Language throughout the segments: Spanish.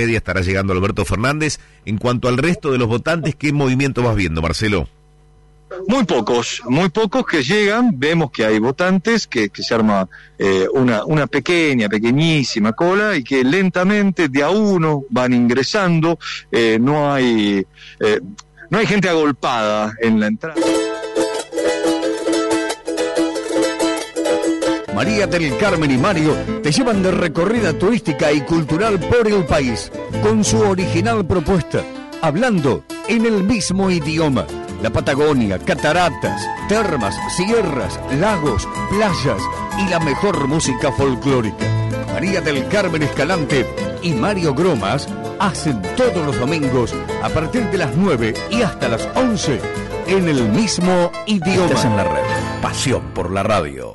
media estará llegando Alberto Fernández. En cuanto al resto de los votantes, ¿qué movimiento vas viendo, Marcelo? Muy pocos, muy pocos que llegan, vemos que hay votantes, que, se arma eh, una, pequeña, pequeñísima cola y que lentamente de a uno van ingresando, eh, no hay eh, no hay gente agolpada en la entrada. María del Carmen y Mario te llevan de recorrida turística y cultural por el país, con su original propuesta, hablando en el mismo idioma la Patagonia, cataratas, termas, sierras, lagos, playas y la mejor música folclórica. María del Carmen Escalante y Mario Gromas hacen todos los domingos a partir de las 9 y hasta las 11 en el mismo idioma. en la red. Pasión por la radio.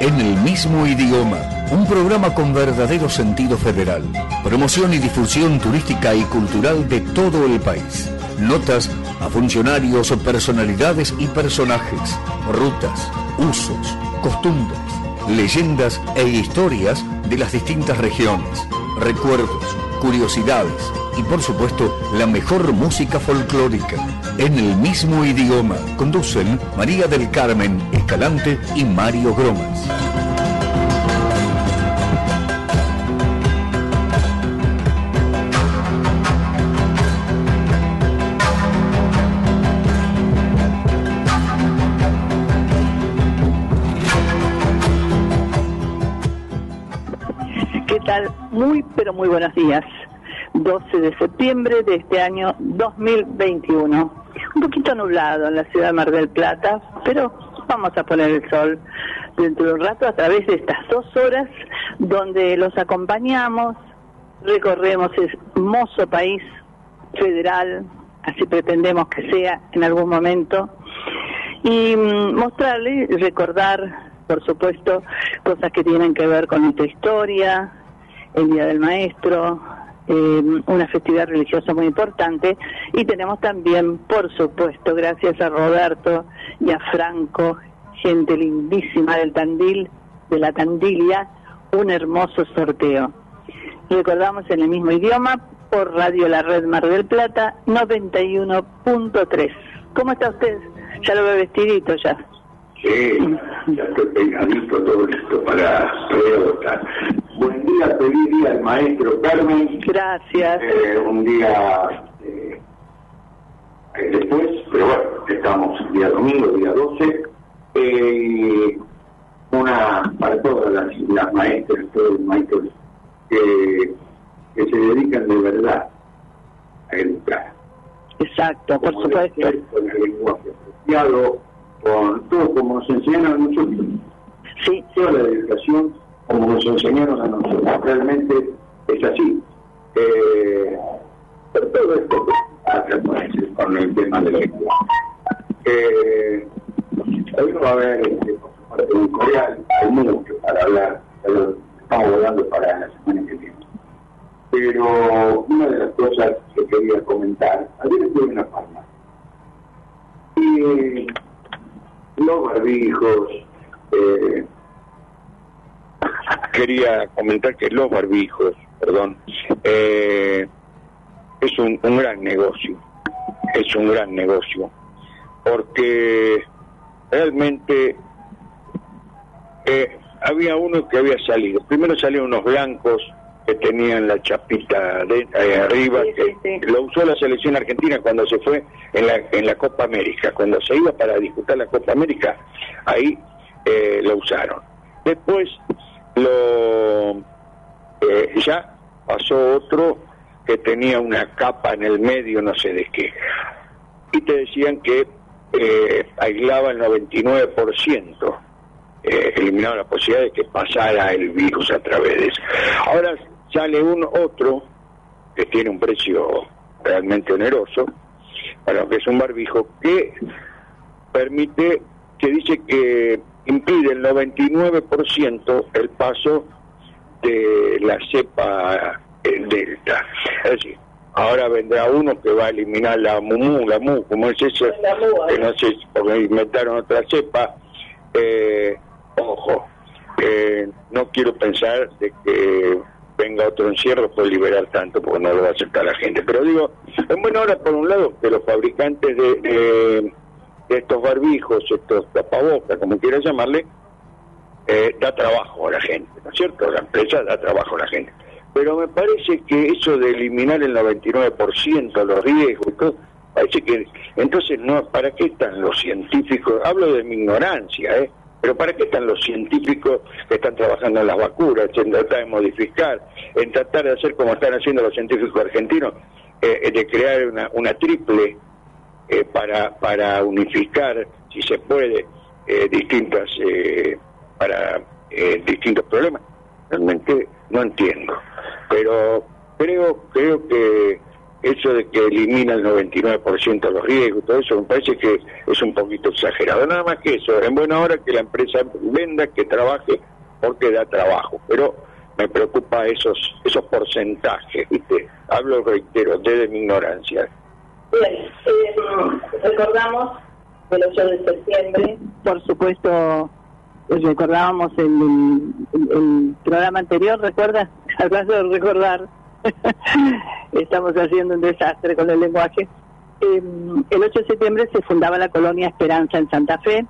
En el mismo idioma. Un programa con verdadero sentido federal. Promoción y difusión turística y cultural de todo el país. Notas a funcionarios, personalidades y personajes. Rutas, usos, costumbres, leyendas e historias de las distintas regiones. Recuerdos, curiosidades y por supuesto la mejor música folclórica. En el mismo idioma conducen María del Carmen Escalante y Mario Gromas. ¿Qué tal? Muy, pero muy buenos días. 12 de septiembre de este año 2021. Un poquito nublado en la ciudad de Mar del Plata, pero vamos a poner el sol dentro de un rato a través de estas dos horas donde los acompañamos, recorremos ese hermoso país federal, así pretendemos que sea en algún momento, y mm, mostrarle, recordar, por supuesto, cosas que tienen que ver con nuestra historia, el Día del Maestro, eh, una festividad religiosa muy importante y tenemos también, por supuesto, gracias a Roberto y a Franco, gente lindísima del Tandil, de la Tandilia, un hermoso sorteo. Recordamos en el mismo idioma por Radio La Red Mar del Plata 91.3. ¿Cómo está usted? Ya lo veo vestidito ya. Sí, ya estoy pegadito, todo listo para votar. Buen día, feliz día al maestro Carmen. Gracias. Eh, un día eh, después, pero bueno, estamos día domingo, día 12. Eh, una para todas las, las maestras, todos los maestros que, que se dedican de verdad a educar. Exacto, por supuesto. Con el lenguaje apropiado, con todo como nos enseñan a nosotros. Sí. Toda la educación como nos enseñaron a nosotros. Realmente es así. Eh, pero todo esto con el tema de la lengua. Eh, hoy no va a haber, este, un coreal, hay mucho para hablar, pero estamos hablando para la semana que viene. Pero una de las cosas que quería comentar, ayer estuve en una palma. Y los barbijos, eh, quería comentar que los barbijos, perdón, eh, es un, gran negocio, es un gran negocio, porque realmente eh, había uno que había salido, primero salieron unos blancos que tenían la chapita de, arriba, que lo usó la selección argentina cuando se fue en la, en la Copa América, cuando se iba para disputar la Copa América, ahí eh, lo usaron. Después lo eh, ya pasó otro que tenía una capa en el medio, no sé de qué, y te decían que eh, aislaba el 99%, eh, eliminaba la posibilidad de que pasara el virus a través de eso. Ahora sale un otro que tiene un precio realmente oneroso, bueno, que es un barbijo que permite, que dice que impide el 99% el paso de la cepa delta. Es decir, ahora vendrá uno que va a eliminar la mumu, la mu, como es eso, que no sé, porque inventaron otra cepa. Eh, ojo, eh, no quiero pensar de que venga otro encierro por liberar tanto, porque no lo va a aceptar la gente. Pero digo, en buena hora, por un lado, que los fabricantes de, de, estos barbijos, estos tapabocas, como quieras llamarle, eh, da trabajo a la gente, ¿no es cierto? La empresa da trabajo a la gente. Pero me parece que eso de eliminar el 99% los riesgos y todo, parece que entonces no, ¿para qué están los científicos? Hablo de mi ignorancia, ¿eh? Pero ¿para qué están los científicos que están trabajando en las vacunas, en tratar de modificar, en tratar de hacer como están haciendo los científicos argentinos, eh, de crear una, triple eh, para, unificar, si se puede, eh, distintas, eh, para eh, distintos problemas? Realmente no entiendo. Pero creo, creo que eso de que elimina el 99% de los riesgos, todo eso me parece que es un poquito exagerado. Nada más que eso, en buena hora que la empresa venda, que trabaje, porque da trabajo. Pero me preocupa esos esos porcentajes, ¿viste? Hablo, reitero, desde mi ignorancia. Bien, eh, recordamos el 8 de septiembre, por supuesto, recordábamos el, el, el programa anterior, ¿recuerdas? Hablando de recordar, estamos haciendo un desastre con el lenguaje. Eh, el 8 de septiembre se fundaba la colonia Esperanza en Santa Fe.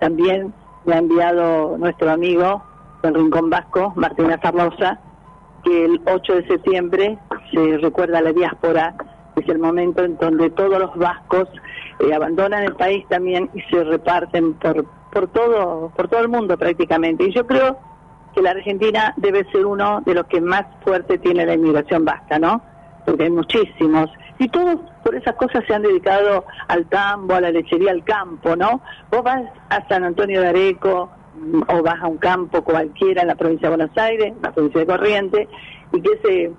También me ha enviado nuestro amigo del Rincón Vasco, Martina Zarlosa, que el 8 de septiembre se recuerda a la diáspora, es el momento en donde todos los vascos eh, abandonan el país también y se reparten por, por, todo, por todo el mundo prácticamente. Y yo creo que la Argentina debe ser uno de los que más fuerte tiene la inmigración vasca, ¿no? Porque hay muchísimos. Y todos por esas cosas se han dedicado al campo, a la lechería, al campo, ¿no? Vos vas a San Antonio de Areco o vas a un campo cualquiera en la provincia de Buenos Aires, la provincia de Corrientes, y que ese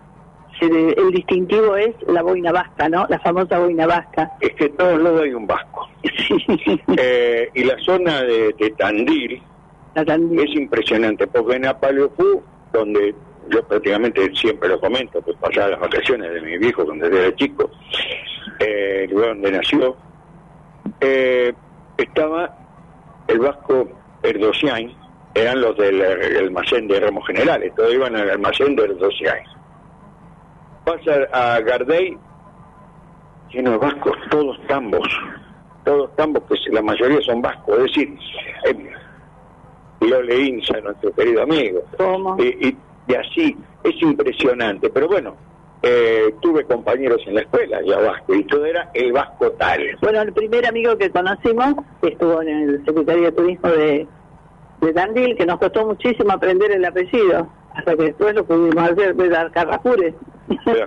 el distintivo es la boina vasca, ¿no? La famosa boina vasca. Es que en todos lados hay un vasco. Eh, y la zona de, de Tandil, es impresionante, porque en Apaleopú, donde yo prácticamente siempre lo comento, pues pasaba las vacaciones de mi viejo cuando era chico, eh, el lugar donde nació, eh, estaba el vasco Erdosian, eran los del almacén de Ramos Generales, todos iban al almacén de Erdosian. Pasa a Gardey, lleno de vascos, todos tambos, todos tambos, que la mayoría son vascos, es decir, eh, Lole Insa, nuestro querido amigo. Y, y, y, así, es impresionante. Pero bueno, eh, tuve compañeros en la escuela ya vasco, y todo era el vasco tal. Bueno, el primer amigo que conocimos estuvo en el Secretario de Turismo de, de Tandil, que nos costó muchísimo aprender el apellido, hasta que después lo pudimos hacer, de. De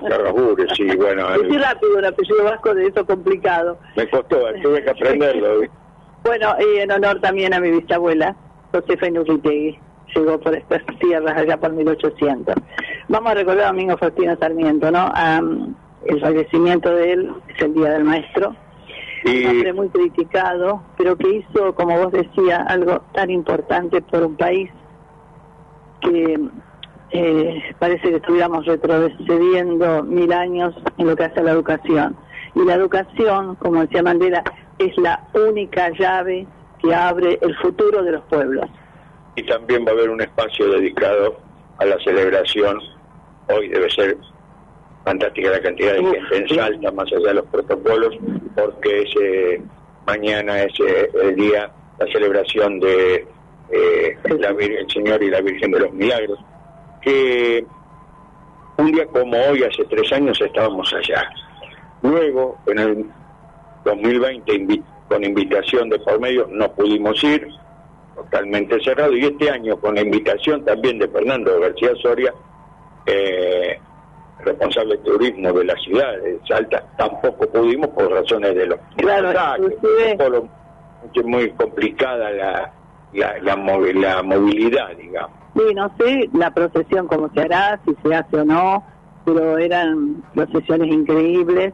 Carrajures, sí, bueno. Es muy rápido el apellido vasco, de eso complicado. Me costó, tuve que aprenderlo. bueno, y en honor también a mi bisabuela, Josefa Inurritegui. Llegó por estas tierras allá por 1800. Vamos a recordar a Domingo Faustino Sarmiento, ¿no? Um, el fallecimiento de él es el Día del Maestro. Y... Un hombre muy criticado, pero que hizo, como vos decías, algo tan importante por un país que eh, parece que estuviéramos retrocediendo mil años en lo que hace a la educación. Y la educación, como decía Mandela, es la única llave abre el futuro de los pueblos. Y también va a haber un espacio dedicado a la celebración. Hoy debe ser fantástica la cantidad de gente en Salta, más allá de los protocolos, porque ese mañana es eh, el día, la celebración de eh, la Virgen, el Señor y la Virgen de los Milagros, que un día como hoy, hace tres años, estábamos allá. Luego, en el 2020, con invitación de por medio, no pudimos ir, totalmente cerrado, y este año con la invitación también de Fernando García Soria, eh, responsable de turismo de la ciudad de Salta, tampoco pudimos por razones de los claro, por muy complicada la, la, la, la movilidad, digamos. Sí, no sé la procesión cómo se hará, si se hace o no, pero eran procesiones increíbles.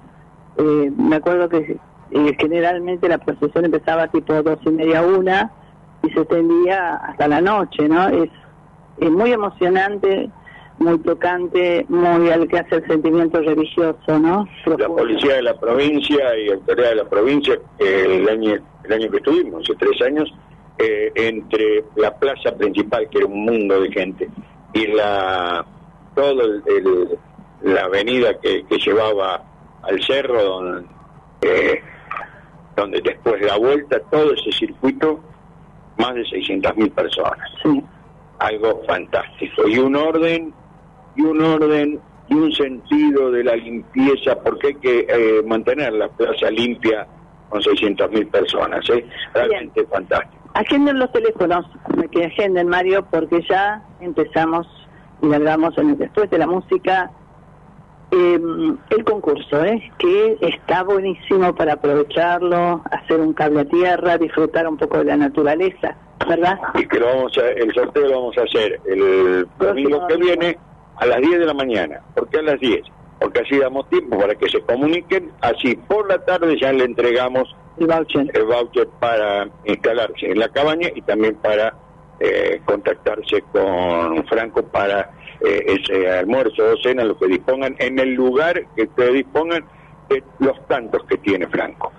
Eh, me acuerdo que eh, generalmente la procesión empezaba tipo dos y media, una, y se extendía hasta la noche, ¿no? Es, es muy emocionante muy tocante, muy al que hace el sentimiento religioso, ¿no? La policía de la provincia y autoridad de la provincia, el año el año que estuvimos, hace tres años, eh, entre la plaza principal, que era un mundo de gente, y la todo el, la avenida que, que, llevaba al cerro, donde, eh, donde después de la vuelta, todo ese circuito, más de 600.000 personas. Sí. Algo fantástico. Y un orden, y un orden, y un sentido de la limpieza, porque hay que eh, mantener la plaza limpia con 600.000 personas. ¿eh? Realmente fantástico. Agenden los teléfonos, que agenden Mario, porque ya empezamos y largamos en el, después de la música em, el concurso, ¿eh? que está buenísimo para aprovecharlo, hacer un cable a tierra, disfrutar un poco de la naturaleza, ¿verdad? Y que lo vamos a, el sorteo lo vamos a hacer el domingo que viene a las 10 de la mañana. ¿Por qué a las 10? Porque así damos tiempo para que se comuniquen, así por la tarde ya le entregamos el voucher, el voucher para instalarse en la cabaña y también para eh, contactarse con Franco para eh, ese almuerzo o cena, lo que dispongan, en el lugar que ustedes dispongan de los tantos que tiene Franco.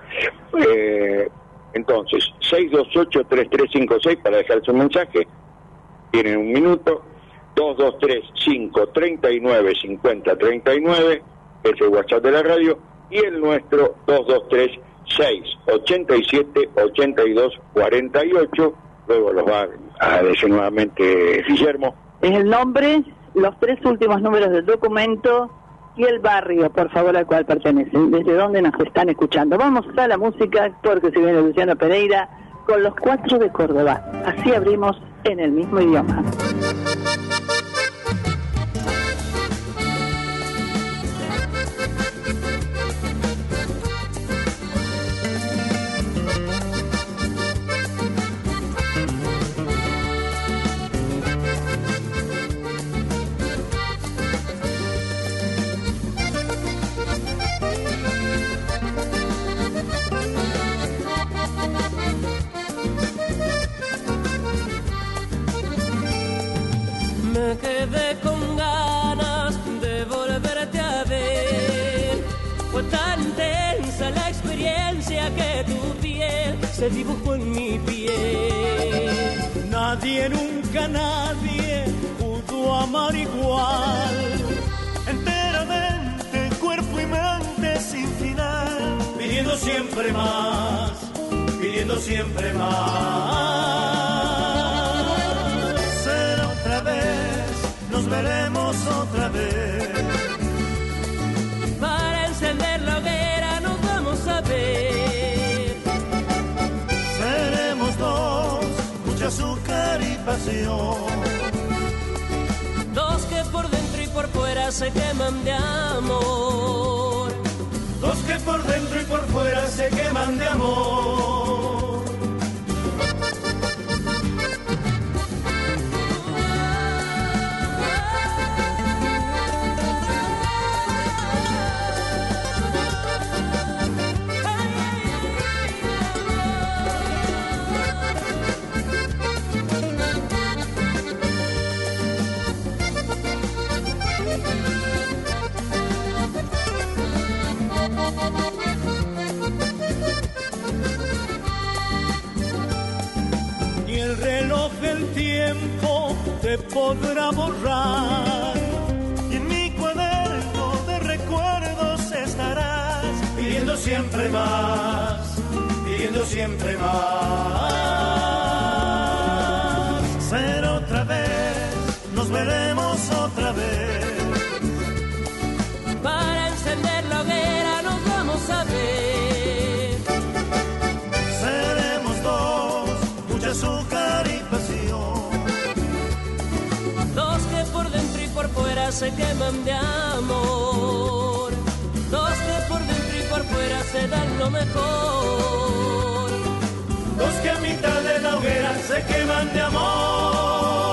Eh, entonces, 628-3356 para dejar su mensaje, tienen un minuto, 223-539-5039, es el WhatsApp de la radio, y el nuestro 223 687 82 48 luego los va a decir nuevamente Guillermo. Es el nombre, los tres últimos números del documento y el barrio, por favor, al cual pertenecen, desde dónde nos están escuchando. Vamos a la música, porque si viene Luciano Pereira, con los cuatro de Córdoba. Así abrimos en el mismo idioma. Se dibujó en mi piel. Nadie, nunca nadie pudo amar igual. Enteramente, cuerpo y mente sin final. Pidiendo siempre más, pidiendo siempre más. Azúcar y pasión. Dos que por dentro y por fuera se queman de amor. Dos que por dentro y por fuera se queman de amor. Te podrá borrar. Y en mi cuaderno de recuerdos estarás pidiendo siempre más, pidiendo siempre más. Se queman de amor. Dos que por dentro y por fuera se dan lo mejor. Dos que a mitad de la hoguera se queman de amor.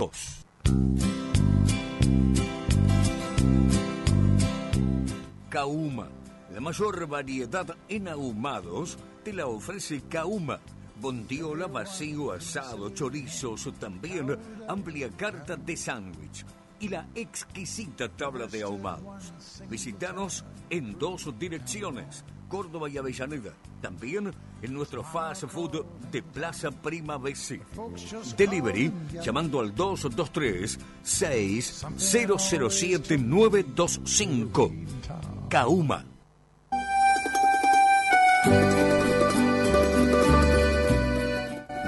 Kauma. La mayor variedad en ahumados te la ofrece Kauma. Bondiola, vacío, asado, chorizos, también amplia carta de sándwich y la exquisita tabla de ahumados. Visítanos en dos direcciones, Córdoba y Avellaneda. También en nuestro fast food de Plaza Prima BC. Delivery llamando al 223 6007 925. Kauma.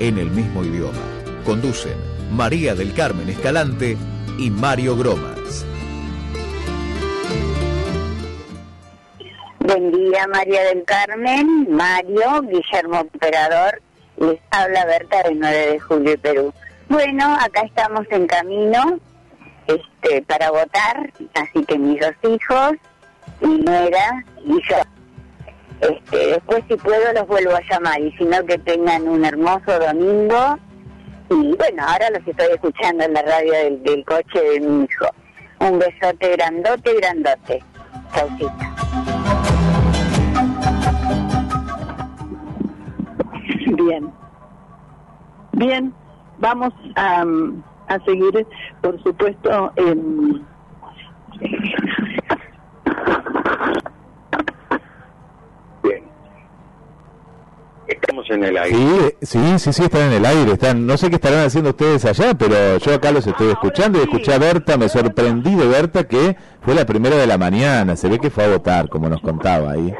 En el mismo idioma, conducen María del Carmen Escalante y Mario Gromas. Buen día, María del Carmen, Mario, Guillermo Operador. Les habla Berta del 9 de julio Perú. Bueno, acá estamos en camino este, para votar, así que mis dos hijos, mi nuera y yo. Este, después, si puedo, los vuelvo a llamar y si no, que tengan un hermoso domingo. Y bueno, ahora los estoy escuchando en la radio del, coche de mi hijo. Un besote grandote, grandote. Chaucita. Bien. Bien, vamos a, a seguir, por supuesto, en... Estamos en el aire. Sí, sí, sí, sí, están en el aire. Están, no sé qué estarán haciendo ustedes allá, pero yo acá los estoy escuchando y escuché a Berta, me sorprendí de Berta que fue la primera de la mañana. Se ve que fue a votar, como nos contaba ahí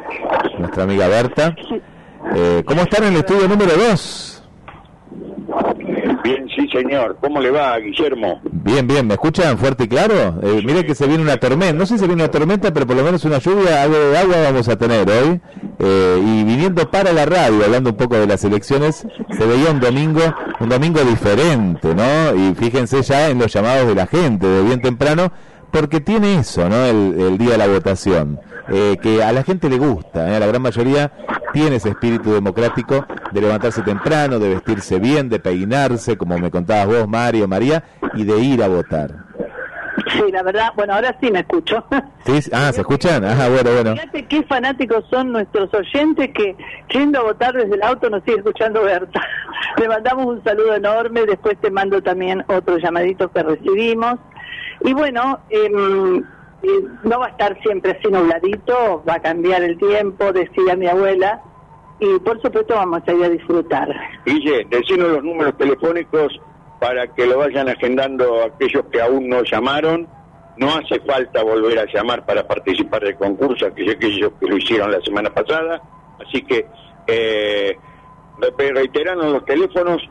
nuestra amiga Berta. Eh, ¿Cómo están en el estudio número 2? Bien, sí, señor. ¿Cómo le va, Guillermo? Bien, bien, ¿me escuchan fuerte y claro? Eh, mire que se viene una tormenta, no sé si se viene una tormenta, pero por lo menos una lluvia, algo de agua vamos a tener hoy. Eh, y viniendo para la radio, hablando un poco de las elecciones, se veía un domingo, un domingo diferente, ¿no? Y fíjense ya en los llamados de la gente de bien temprano, porque tiene eso, ¿no? El, el día de la votación. Eh, que a la gente le gusta, ¿eh? la gran mayoría tiene ese espíritu democrático de levantarse temprano, de vestirse bien, de peinarse, como me contabas vos, Mario, María, y de ir a votar. Sí, la verdad, bueno, ahora sí me escucho. ¿Sí? Ah, ¿se escuchan? Ajá, bueno, bueno. Fíjate qué fanáticos son nuestros oyentes que yendo a votar desde el auto nos sigue escuchando Berta. Le mandamos un saludo enorme, después te mando también otro llamadito que recibimos. Y bueno, em, no va a estar siempre así nubladito, va a cambiar el tiempo, decía mi abuela, y por supuesto vamos a ir a disfrutar. Guille, decinos los números telefónicos para que lo vayan agendando aquellos que aún no llamaron. No hace falta volver a llamar para participar del concurso, aquellos que lo hicieron la semana pasada. Así que eh, re- reiteranos los teléfonos,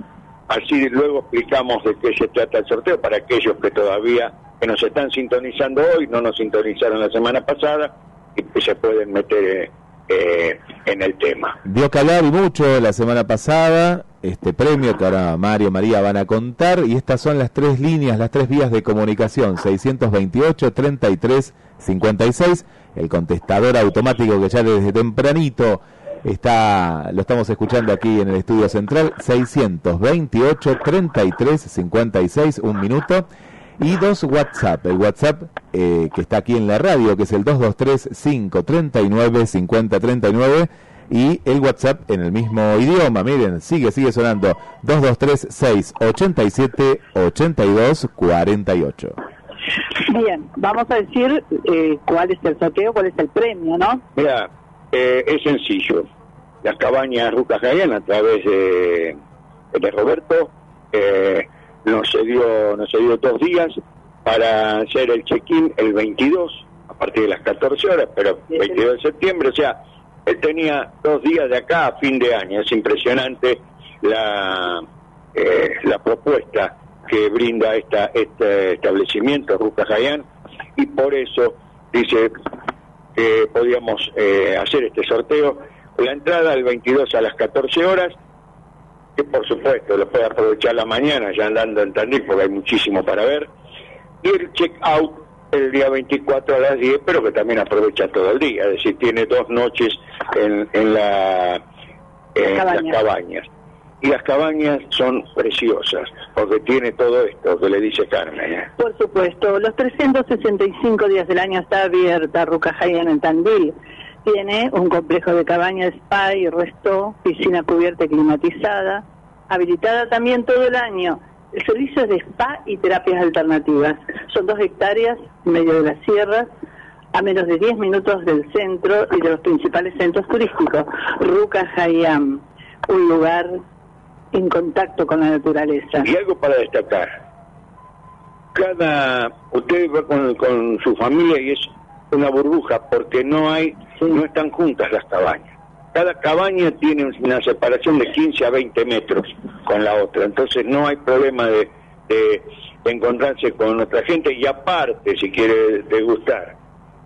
así luego explicamos de qué se trata el sorteo para aquellos que todavía que nos están sintonizando hoy, no nos sintonizaron la semana pasada y que se pueden meter eh, en el tema. Dio hablar y mucho la semana pasada, este premio que ahora Mario María van a contar, y estas son las tres líneas, las tres vías de comunicación, 628 33 56, el contestador automático que ya desde tempranito está, lo estamos escuchando aquí en el estudio central, 628 33 56, un minuto, y dos WhatsApp, el WhatsApp eh, que está aquí en la radio, que es el 223-539-5039, y el WhatsApp en el mismo idioma, miren, sigue, sigue sonando, 223-687-8248. Bien, vamos a decir eh, cuál es el sorteo, cuál es el premio, ¿no? Mira, eh, es sencillo. Las cabañas Rucas Gayán, a través de, de Roberto, eh, nos cedió nos cedió dos días para hacer el check-in el 22, a partir de las 14 horas, pero 22 de septiembre, o sea, él tenía dos días de acá a fin de año. Es impresionante la, eh, la propuesta que brinda esta, este establecimiento, Rucas Gayán, y por eso dice que podíamos eh, hacer este sorteo. La entrada el 22 a las 14 horas, que por supuesto lo puede aprovechar la mañana ya andando en Tandil porque hay muchísimo para ver. Y el check out el día 24 a las 10, pero que también aprovecha todo el día, es decir, tiene dos noches en, en la, en las Cabañas. cabañas. Y las cabañas son preciosas, porque tiene todo esto que le dice Carmen. ¿eh? Por supuesto, los 365 días del año está abierta Rucajayan en Tandil. Tiene un complejo de cabañas, spa y resto, piscina cubierta y climatizada, habilitada también todo el año. El servicio de spa y terapias alternativas. Son dos hectáreas en medio de las sierras, a menos de 10 minutos del centro y de los principales centros turísticos. Rucajayán, un lugar en contacto con la naturaleza. Y algo para destacar. Cada, usted va con, con su familia y es una burbuja porque no hay, no están juntas las cabañas. Cada cabaña tiene una separación de 15 a 20 metros con la otra, entonces no hay problema de, de- de encontrarse con otra gente y aparte, si quiere degustar,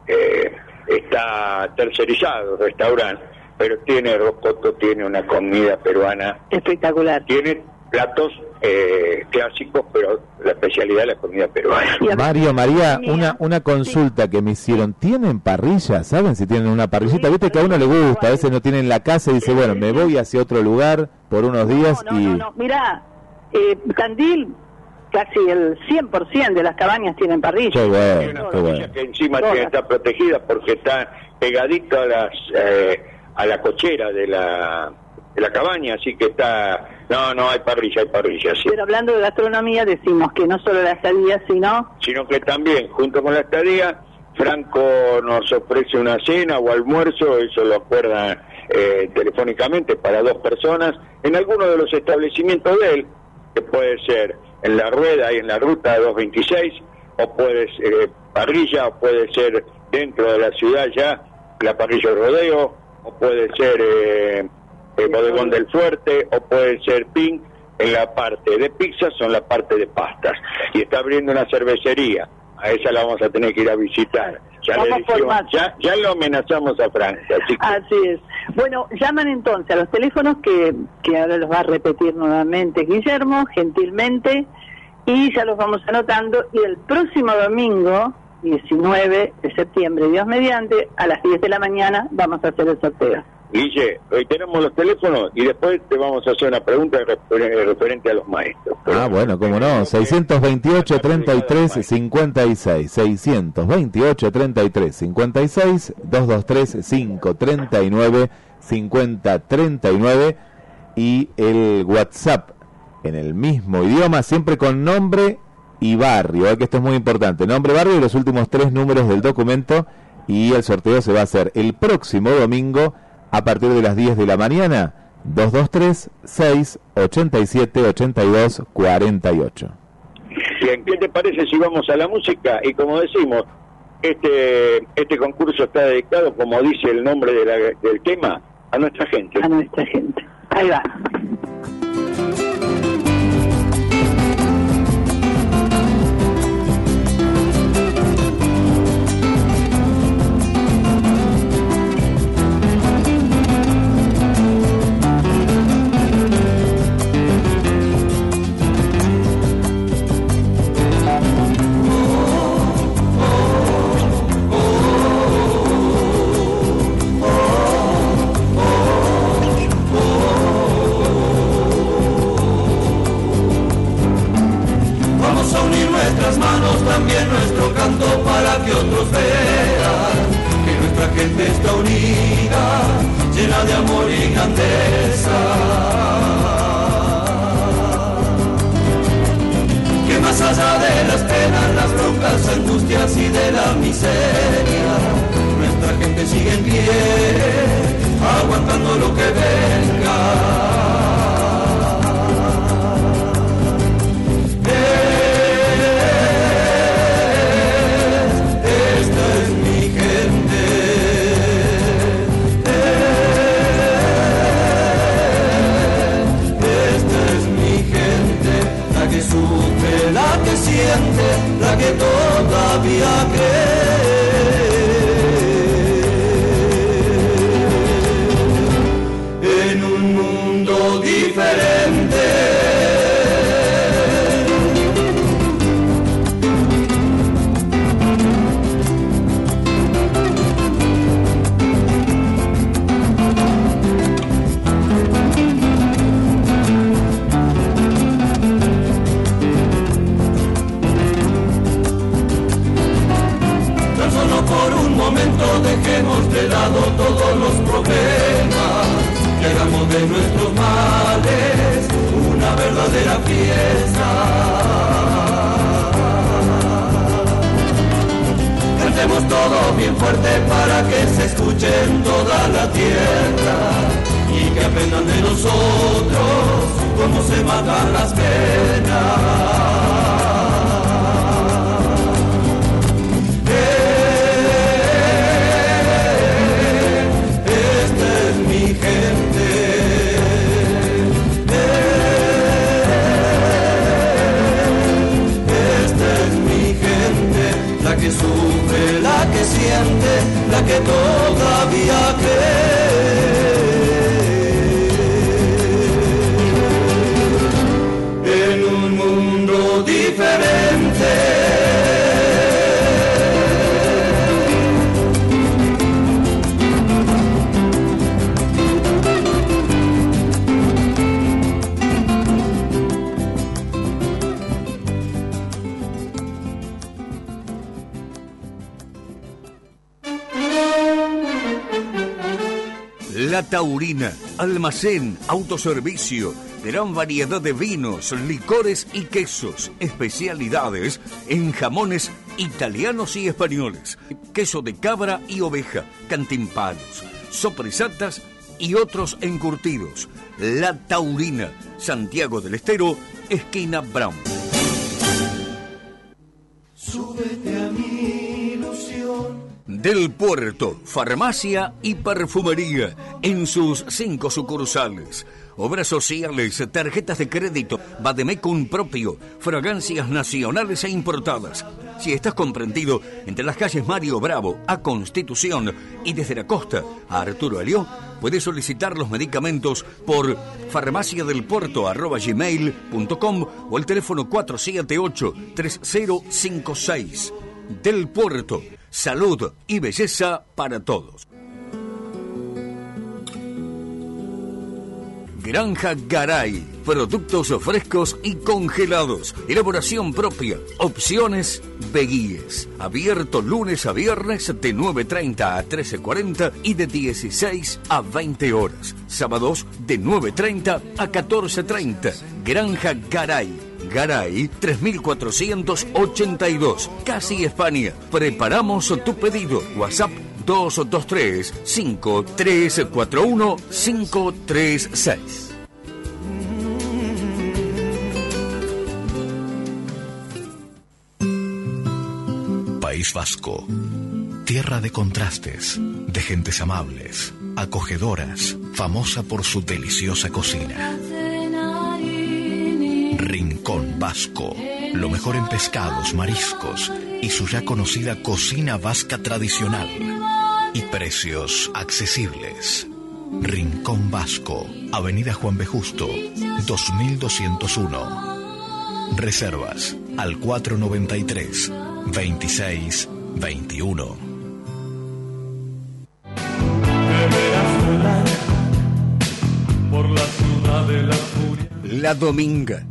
eh, está tercerizado el restaurante, pero tiene rocoto, tiene una comida peruana Espectacular. tiene platos eh, clásicos, pero la especialidad es la comida peruana. Mario María, una, una consulta que me hicieron, ¿tienen parrilla? ¿Saben si tienen una parrillita? Viste que a uno le gusta, a veces no tienen la casa y dice, bueno, me voy hacia otro lugar por unos días No, y... no, no. Mirá, eh, Tandil, casi el 100% de las cabañas tienen parrilla. Qué bueno, qué bueno. que encima Todas. tiene, está protegida porque está pegadito a las eh, a la cochera de la de la cabaña, así que está no no hay parrilla, hay parrilla, sí. Pero hablando de gastronomía, decimos que no solo la estadía, sino sino que también junto con la estadía Franco nos ofrece una cena o almuerzo, eso lo acuerdan eh, telefónicamente para dos personas en alguno de los establecimientos de él, que puede ser en la rueda y en la ruta 226, o puede ser eh, parrilla, o puede ser dentro de la ciudad ya, la parrilla del rodeo, o puede ser eh, el bodegón del fuerte, o puede ser ping en la parte de pizzas o en la parte de pastas. Y está abriendo una cervecería, a esa la vamos a tener que ir a visitar. Ya, le dijimos- ya, ya lo amenazamos a Francia, así que así es. Bueno, llaman entonces a los teléfonos que, que ahora los va a repetir nuevamente Guillermo, gentilmente, y ya los vamos anotando. Y el próximo domingo, 19 de septiembre, Dios mediante, a las 10 de la mañana vamos a hacer el sorteo. Guille, hoy tenemos los teléfonos y después te vamos a hacer una pregunta refer- referente a los maestros. Ah, bueno, cómo no. 628 33 56. 628 33 56. 223 539 50 39. Y el WhatsApp en el mismo idioma, siempre con nombre y barrio. eh, que esto es muy importante. Nombre, barrio y los últimos tres números del documento. Y el sorteo se va a hacer el próximo domingo a partir de las 10 de la mañana. 223-687-82-48. Bien, ¿qué te parece si vamos a la música? Y como decimos, este este concurso está dedicado, como dice el nombre de la- del tema, a nuestra gente. A nuestra gente. Ahí va. De las penas, las broncas, angustias y de la miseria, nuestra gente sigue en pie, aguantando lo que venga. Todavía Cantemos todo bien fuerte para que se escuche en toda la tierra y que aprendan de nosotros cómo se matan las penas. Que sufre, la que siente, la que todavía cree Taurina, almacén, autoservicio, gran variedad de vinos, licores y quesos, especialidades en jamones italianos y españoles, queso de cabra y oveja, cantimpalos, sopresatas y otros encurtidos. La Taurina, Santiago del Estero, esquina Brown. Del Puerto, farmacia y perfumería en sus cinco sucursales. Obras sociales, tarjetas de crédito, Bademecum propio, fragancias nacionales e importadas. Si estás comprendido entre las calles Mario Bravo a Constitución y desde la costa a Arturo Alió, puedes solicitar los medicamentos por farmaciadelpuerto.gmail.com o el teléfono 478-3056. del Puerto. Salud y belleza para todos. Granja Garay. Productos frescos y congelados. Elaboración propia. Opciones Beguíes. Abierto lunes a viernes de 9.30 a 13.40 y de 16 a 20 horas. Sábados de 9.30 a 14.30. Granja Garay. Garay 3482. Casi España. Preparamos tu pedido. WhatsApp 223 5341 536. País Vasco. Tierra de contrastes, de gentes amables, acogedoras, famosa por su deliciosa cocina. Rincón Vasco. Lo mejor en pescados, mariscos y su ya conocida cocina vasca tradicional. Y precios accesibles. Rincón Vasco. Avenida Juan B. Justo, 2201. Reservas al 493 26 21. por la ciudad de la furia. La Dominga.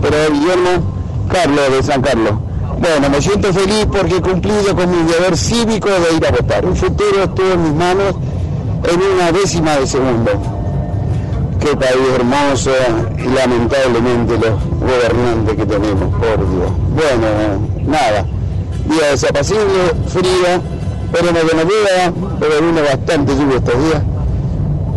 operador Guillermo, Carlos de San Carlos. Bueno, me siento feliz porque he cumplido con mi deber cívico de ir a votar. Un futuro estuvo en mis manos en una décima de segundo. Qué país hermoso y lamentablemente los gobernantes que tenemos, por Dios. Bueno, nada, día desapacible, frío, que no llueva, pero vino bastante lluvia estos días.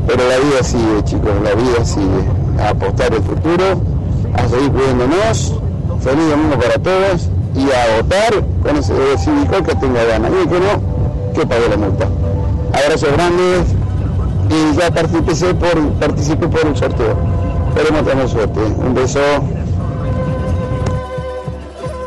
Pero la vida sigue, chicos, la vida sigue. Apostar el futuro, a seguir cuidándonos. Feliz domingo para todos y a votar con ese cívico que tenga ganas. Y que no, que pague la multa. Abrazos grandes y ya participé por, participé por el sorteo. Esperemos tener suerte. Un beso.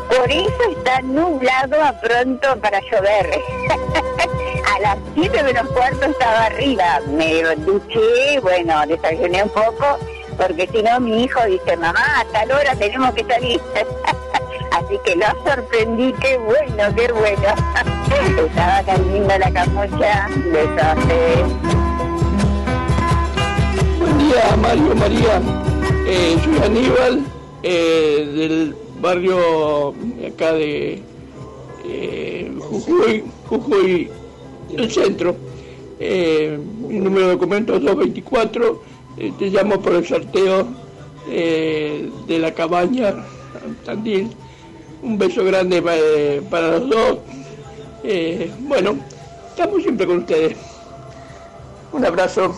Por eso está nublado a pronto para llover. a las 7 menos cuarto estaba arriba. Me duché, bueno, desayuné un poco, porque si no mi hijo dice, mamá, a tal hora tenemos que salir. Así que lo sorprendí, qué bueno, qué bueno. estaba tan linda la camucha, besos. Buen día, Mario, María. Eh, soy Aníbal, eh, del barrio acá de eh, Jujuy, Jujuy, el centro. Eh, número de documento es 224. Eh, te llamo por el sorteo eh, de la cabaña Tandil. Un beso grande pa- para los dos. Eh, bueno, estamos siempre con ustedes. Un abrazo.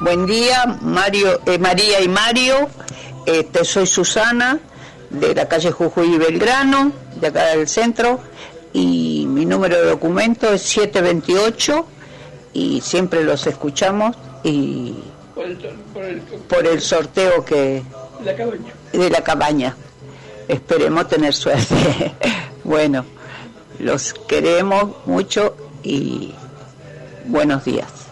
Buen día, Mario, eh, María y Mario. Este, soy Susana de la calle Jujuy y Belgrano, de acá del centro, y mi número de documento es 728 y siempre los escuchamos y Por el, por el- por el sorteo que, La de la cabaña. Esperemos tener suerte. bueno, los queremos mucho y buenos días.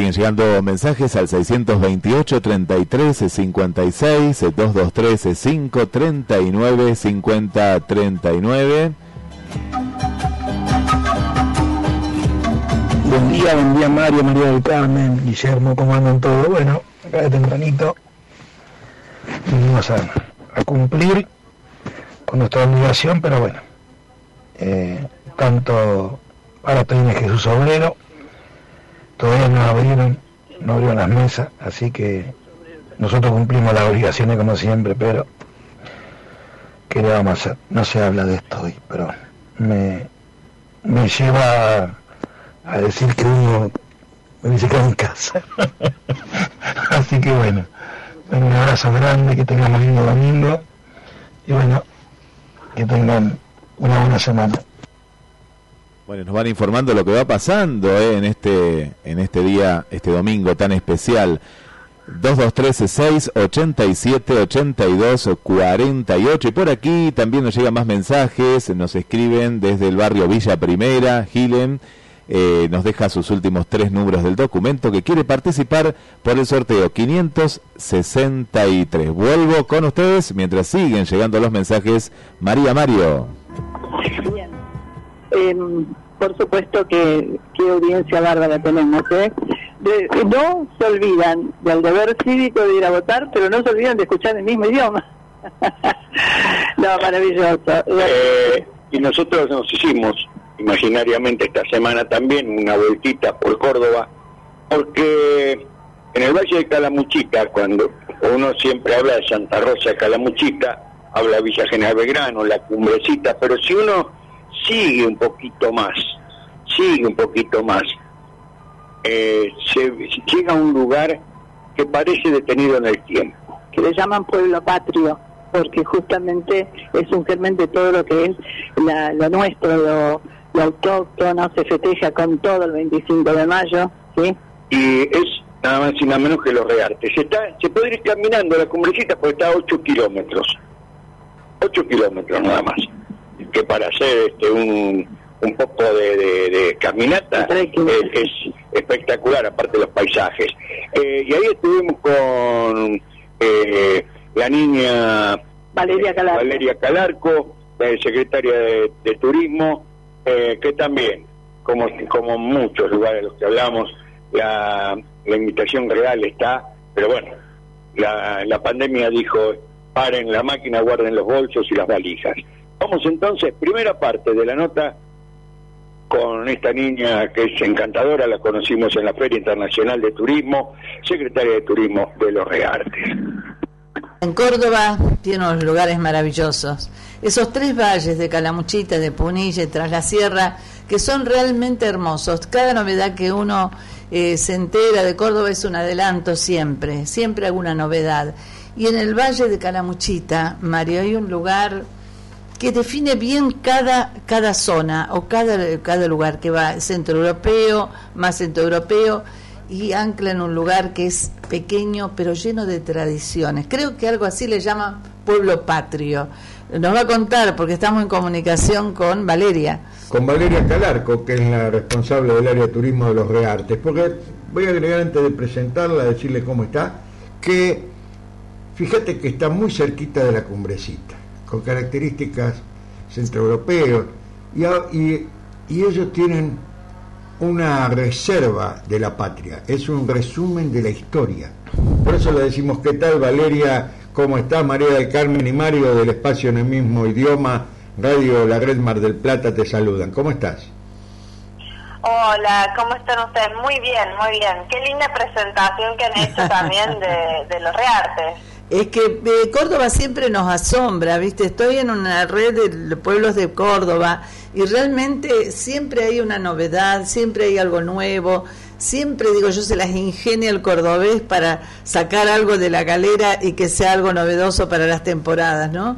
Siguen llegando mensajes al 628 33 56 223 5 39 50 39. Buen día, buen día Mario, María del Carmen, Guillermo, ¿cómo andan todo? Bueno, acá de tempranito venimos a, a cumplir con nuestra obligación, pero bueno, eh, tanto para pedirle Jesús Obrero, todavía no abrieron, no abrieron las mesas, así que nosotros cumplimos las obligaciones como siempre, pero ¿qué le vamos a hacer? No se habla de esto hoy, pero me, me lleva a, decir que uno me dice que en casa. así que bueno, un abrazo grande, que tengamos lindo domingo y bueno, que tengan una buena semana. Bueno, nos van informando lo que va pasando eh, en este en este día, este domingo tan especial. 2236 87 82 48 y por aquí también nos llegan más mensajes, nos escriben desde el barrio Villa Primera, Gilen, eh, nos deja sus últimos tres números del documento que quiere participar por el sorteo 563. Vuelvo con ustedes mientras siguen llegando los mensajes. María Mario. Bien. Em, por supuesto que qué audiencia bárbara tenemos, ¿eh? No se olvidan del deber cívico de ir a votar, pero no se olvidan de escuchar el mismo idioma. no, maravilloso. Eh, y nosotros nos hicimos imaginariamente esta semana también una vueltita por Córdoba, porque en el Valle de Calamuchita, cuando uno siempre habla de Santa Rosa de Calamuchita, habla Villa General Belgrano, la cumbrecita, pero si uno sigue un poquito más, sigue un poquito más, eh, se llega a un lugar que parece detenido en el tiempo. que le llaman pueblo patrio, porque justamente es un germen de todo lo que es la- lo nuestro, lo, lo autóctono, se festeja con todo el 25 de mayo, ¿sí? y es nada más y nada menos que los reartes. Se, está, se puede ir caminando la cumbrecita porque está a 8 kilómetros. 8 kilómetros nada más. Que para hacer este, un, un poco de, de- de caminata es, es espectacular, aparte de los paisajes. Eh, y ahí estuvimos con eh, la niña Valeria Calarco, Valeria Calarco, eh, secretaria de, de Turismo, eh, que también, como, como muchos lugares de los que hablamos, la, la invitación real está, pero bueno, la, la pandemia dijo, paren la máquina, guarden los bolsos y las valijas. Vamos entonces, primera parte de la nota con esta niña que es encantadora, la conocimos en la Feria Internacional de Turismo, secretaria de Turismo de los Reartes. En Córdoba tiene unos lugares maravillosos. Esos tres valles de Calamuchita, de Punilla y Tras la Sierra, que son realmente hermosos. Cada novedad que uno eh, se entera de Córdoba es un adelanto siempre, siempre alguna novedad. Y en el valle de Calamuchita, Mario, hay un lugar que define bien cada, cada zona o cada, cada lugar que va centro europeo, más centro europeo y ancla en un lugar que es pequeño pero lleno de tradiciones. Creo que algo así le llama pueblo patrio. Nos va a contar porque estamos en comunicación con Valeria. con Valeria Calarco, que es la responsable del área de turismo de los Reartes, porque voy a agregar antes de presentarla, decirle cómo está, que fíjate que está muy cerquita de la cumbrecita, con características centroeuropeos, y, y, y ellos tienen una reserva de la patria, es un resumen de la historia. Por eso le decimos, ¿qué tal Valeria? ¿Cómo está María del Carmen y Mario del espacio en el mismo idioma? Radio La Red Mar del Plata te saludan. ¿Cómo estás? Hola, ¿cómo están ustedes? Muy bien, muy bien. Qué linda presentación que han hecho también de, de los reartes. Es que eh, Córdoba siempre nos asombra, ¿viste? Estoy en una red de pueblos de Córdoba y realmente siempre hay una novedad, siempre hay algo nuevo, siempre digo yo se las ingenia el cordobés para sacar algo de la galera y que sea algo novedoso para las temporadas, ¿no?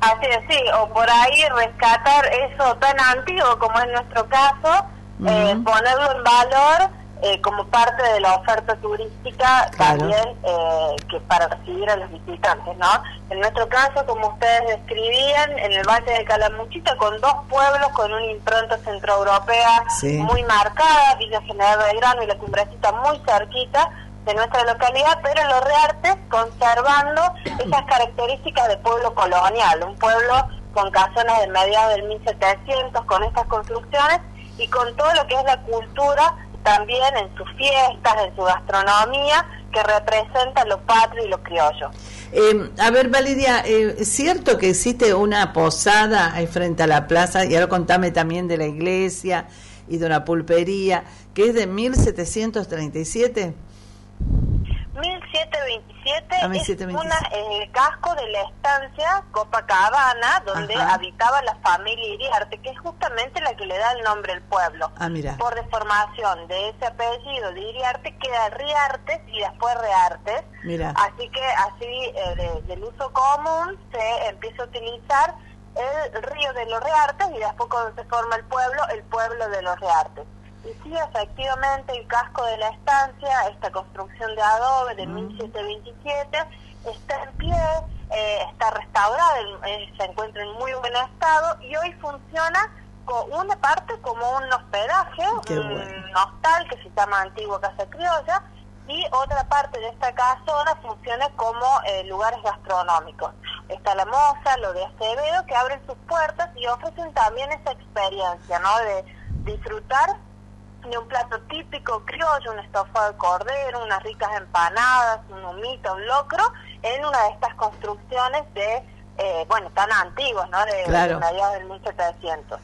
Así es, sí, o por ahí rescatar eso tan antiguo como es nuestro caso, eh, ponerlo en valor eh, como parte de la oferta turística también eh, que para recibir a los visitantes, ¿no? En nuestro caso, como ustedes describían, en el Valle de Calamuchita, con dos pueblos con una impronta centroeuropea Sí. muy marcada, Villa General Belgrano y la Cumbrecita muy cerquita de nuestra localidad, pero los Reartes conservando esas características de pueblo colonial, un pueblo con casonas de mediados del 1700, con estas construcciones y con todo lo que es la cultura también en sus fiestas, en su gastronomía, que representa lo patrio y lo criollo. Eh, a ver, Valeria, eh, ¿es cierto que existe una posada ahí frente a la plaza? Y ahora contame también de la iglesia y de una pulpería, que es de 1737. 1727 Ah, es 1727. una, eh, casco de la estancia Copacabana, donde Ajá. habitaba la familia Iriarte, que es justamente la que le da el nombre al pueblo. Ah, mira. Por deformación de ese apellido de Iriarte queda Riartes y después Reartes. Mira. Así que así eh, de- del uso común se empieza a utilizar el río de los Reartes y después cuando se forma el pueblo, el pueblo de los Reartes. Y sí, efectivamente, el casco de la estancia, esta construcción de adobe de 1727, está en pie, eh, está restaurada, eh, se encuentra en muy buen estado y hoy funciona con una parte como un hospedaje, un hostal que se llama Antigua Casa Criolla, y otra parte de esta casona funciona como eh, lugares gastronómicos. Está la Moza, lo de Acevedo, que abren sus puertas y ofrecen también esa experiencia, ¿no? De disfrutar de un plato típico criollo, un estofado de cordero, unas ricas empanadas, un humito, un locro, en una de estas construcciones de, eh, bueno, tan antiguas, ¿no? De, Claro. de mediados del 1700.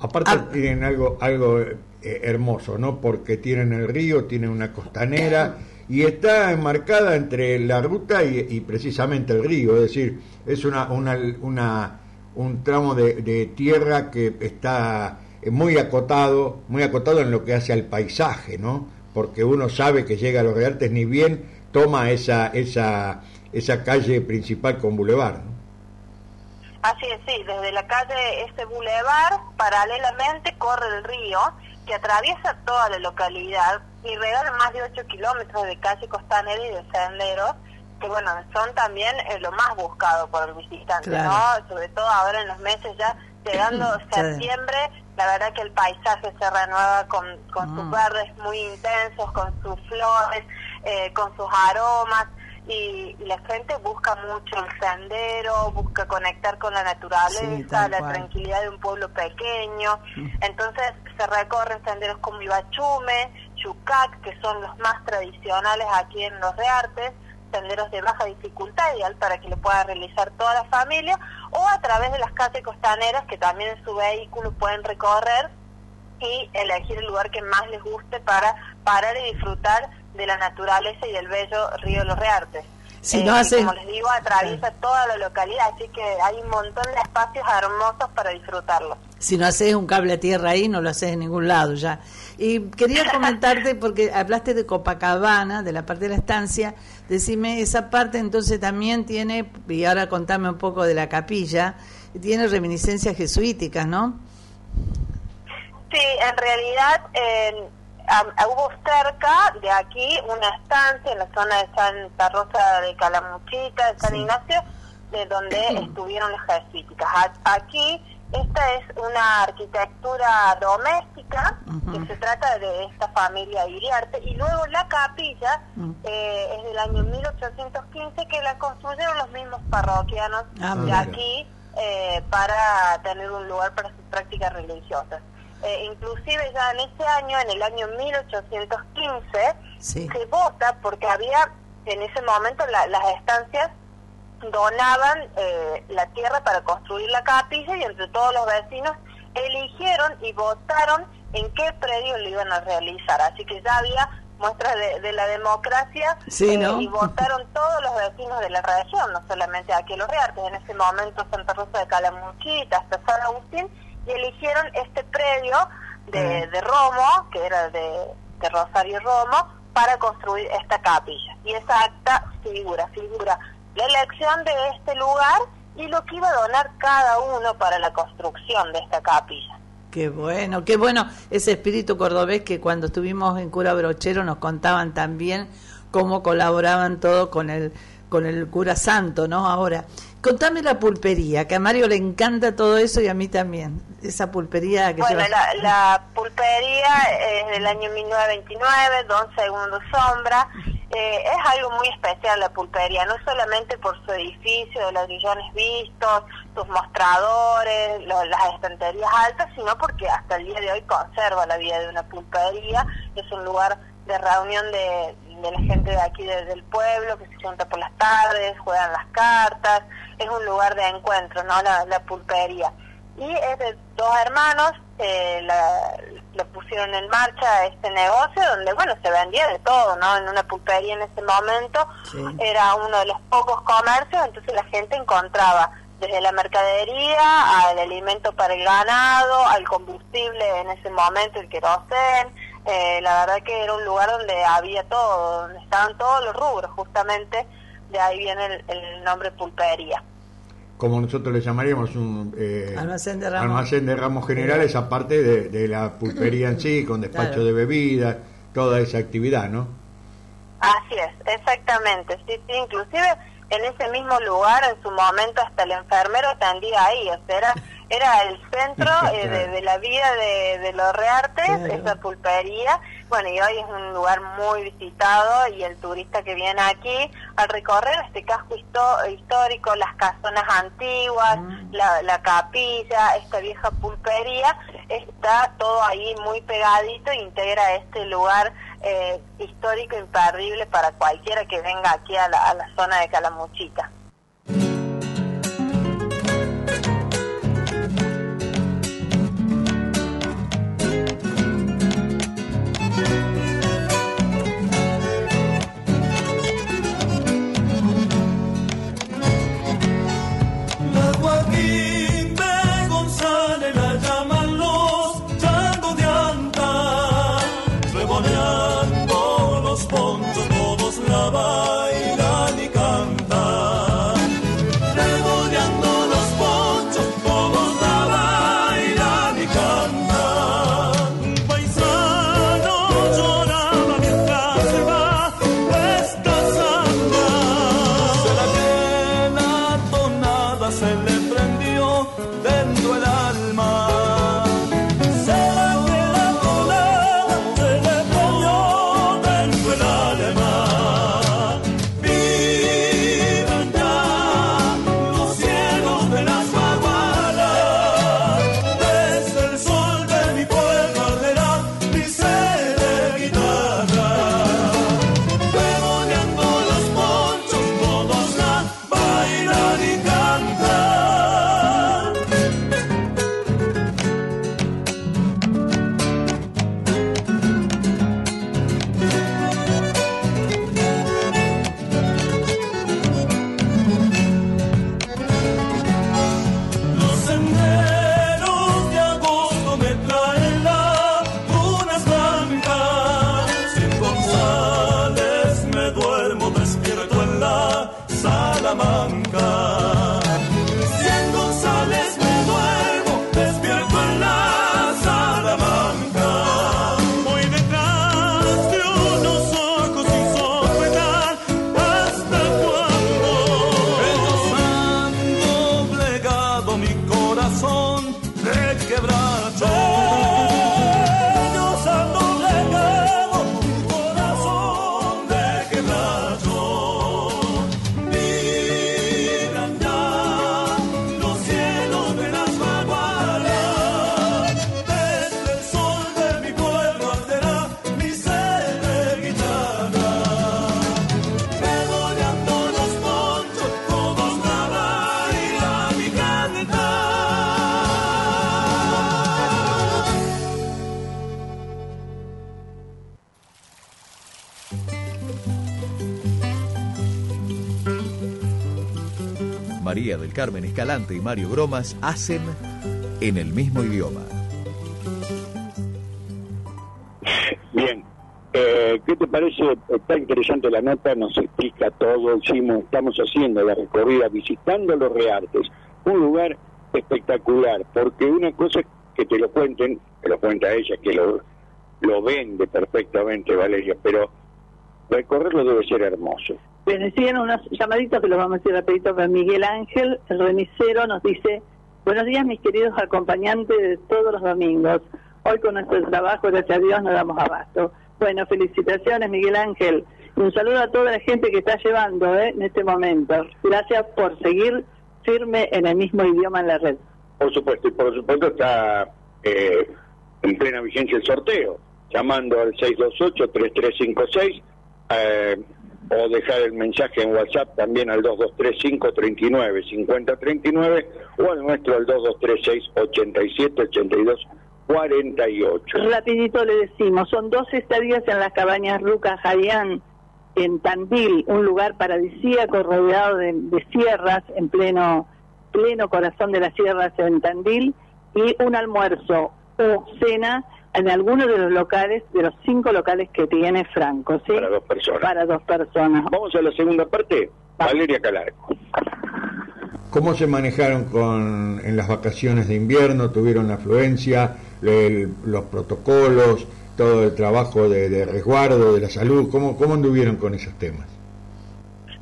Aparte tienen algo algo eh, hermoso, ¿no? Porque tienen el río, tienen una costanera y está enmarcada entre la ruta y, y precisamente el río, es decir, es una, una, una un tramo de, de tierra que está muy acotado, muy acotado en lo que hace al paisaje, ¿no? Porque uno sabe que llega a los Reartes ni bien toma esa esa esa calle principal con bulevar, ¿no? Así es, sí, desde la calle este bulevar, paralelamente corre el río que atraviesa toda la localidad y regala más de 8 kilómetros de calle costanera y de senderos, que bueno, son también eh, lo más buscado por el visitante, Claro. ¿no? Sobre todo ahora en los meses ya llegando septiembre, la verdad que el paisaje se renueva con, con sus verdes muy intensos, con sus flores, eh, con sus aromas y, y la gente busca mucho el sendero, busca conectar con la naturaleza, Sí, la cual. tranquilidad de un pueblo pequeño. Entonces se recorren senderos como Ibachume, Chucac, que son los más tradicionales aquí en los Reartes, senderos de baja dificultad, ideal para que lo pueda realizar toda la familia, o a través de las calles costaneras que también en su vehículo pueden recorrer y elegir el lugar que más les guste para parar y disfrutar de la naturaleza y del bello río Los Reartes. Si Eh, no hace- como les digo, atraviesa toda la localidad, así que hay un montón de espacios hermosos para disfrutarlo. Si no haces un cable a tierra ahí, no lo haces en ningún lado ya. Y quería comentarte, porque hablaste de Copacabana, de la parte de la estancia, decime, esa parte entonces también tiene, y ahora contame un poco de la capilla, tiene reminiscencias jesuíticas, ¿no? Sí, en realidad eh, hubo cerca de aquí una estancia en la zona de Santa Rosa de Calamuchita, de San Ignacio, de donde estuvieron las jesuíticas. A- Aquí esta es una arquitectura doméstica que se trata de esta familia Iriarte y luego la capilla eh, es del año 1815 que la construyeron los mismos parroquianos Ah, de mira. aquí eh, para tener un lugar para sus prácticas religiosas. Eh, inclusive ya en ese año, en el año 1815, Sí. se vota porque había en ese momento la- las estancias donaban eh, la tierra para construir la capilla y entre todos los vecinos eligieron y votaron en qué predio lo iban a realizar. Así que ya había muestras de, de la democracia Sí, eh, y votaron todos los vecinos de la región, no solamente aquí en Los Reartes, en ese momento Santa Rosa de Calamuchita hasta San Agustín, y eligieron este predio de, Ah. de Romo, que era de, de Rosario Romo, para construir esta capilla. Y esa acta figura, figura la elección de este lugar y lo que iba a donar cada uno para la construcción de esta capilla. Qué bueno, qué bueno ese espíritu cordobés que cuando estuvimos en Cura Brochero nos contaban también cómo colaboraban todo con el con el cura santo, ¿no? Ahora, contame la pulpería, que a Mario le encanta todo eso y a mí también. Esa pulpería que Bueno, lleva- la, la pulpería es del año 1929, Don Segundo Sombra. Eh, es algo muy especial la pulpería, no solamente por su edificio de ladrillones vistos, sus mostradores, lo- las estanterías altas, sino porque hasta el día de hoy conserva la vida de una pulpería. Es un lugar de reunión de, de la gente de aquí de- del pueblo que se junta por las tardes, juegan las cartas. Es un lugar de encuentro, ¿no? La, la pulpería y es de dos hermanos eh, la, la pusieron en marcha este negocio donde bueno se vendía de todo no en una pulpería en ese momento era uno de los pocos comercios entonces la gente encontraba desde la mercadería al alimento para el ganado al combustible en ese momento el querosén eh, la verdad que era un lugar donde había todo donde estaban todos los rubros justamente de ahí viene el, el nombre pulpería como nosotros le llamaríamos un eh, Almacén de ramos. almacén de ramos generales, aparte de, de la pulpería en sí, con despacho Claro. de bebidas, toda esa actividad, ¿no? Así es, exactamente. Sí, sí, inclusive en ese mismo lugar, en su momento, hasta el enfermero atendía ahí. O sea, era, era el centro eh, de, de la vida de, de los reartes, esa pulpería. Bueno, y hoy es un lugar muy visitado y el turista que viene aquí, al recorrer este casco histórico, las casonas antiguas, la, la capilla, esta vieja pulpería, está todo ahí muy pegadito e integra este lugar eh, histórico imperdible para cualquiera que venga aquí a la, a la zona de Calamuchita. Carmen Escalante y Mario Bromas hacen en el mismo idioma. Bien, eh, ¿qué te parece? Está interesante la nota, nos explica todo, hicimos, estamos haciendo la recorrida, visitando los Reartes, un lugar espectacular, porque una cosa es que te lo cuenten, que lo cuenta ella, que lo, lo vende perfectamente Valeria, pero recorrerlo debe ser hermoso. Bueno, siguen unos llamaditos que los vamos a decir rapidito para Miguel Ángel, el remisero, nos dice, buenos días mis queridos acompañantes de todos los domingos. Hoy con nuestro trabajo, gracias a Dios, nos damos abasto. Bueno, felicitaciones Miguel Ángel. Un saludo a toda la gente que está llevando ¿eh? en este momento. Gracias por seguir firme en el mismo idioma en la red. Por supuesto, y por supuesto está eh, en plena vigencia el sorteo, llamando al 628-3356 eh, o dejar el mensaje en WhatsApp también al 2235395039 o al nuestro al 2236878248. Rapidito le decimos, son dos estadías en las cabañas Ruca Jayán en Tandil, un lugar paradisíaco rodeado de, de sierras en pleno pleno corazón de las sierras en Tandil y un almuerzo o cena en alguno de los locales, de los cinco locales que tiene Franco, ¿sí? Para dos personas. Para dos personas. Vamos a la segunda parte. Valeria Calarco. ¿Cómo se manejaron con, en las vacaciones de invierno? ¿Tuvieron afluencia? El- los protocolos, todo el trabajo de, de resguardo de la salud? ¿Cómo, ¿Cómo anduvieron con esos temas?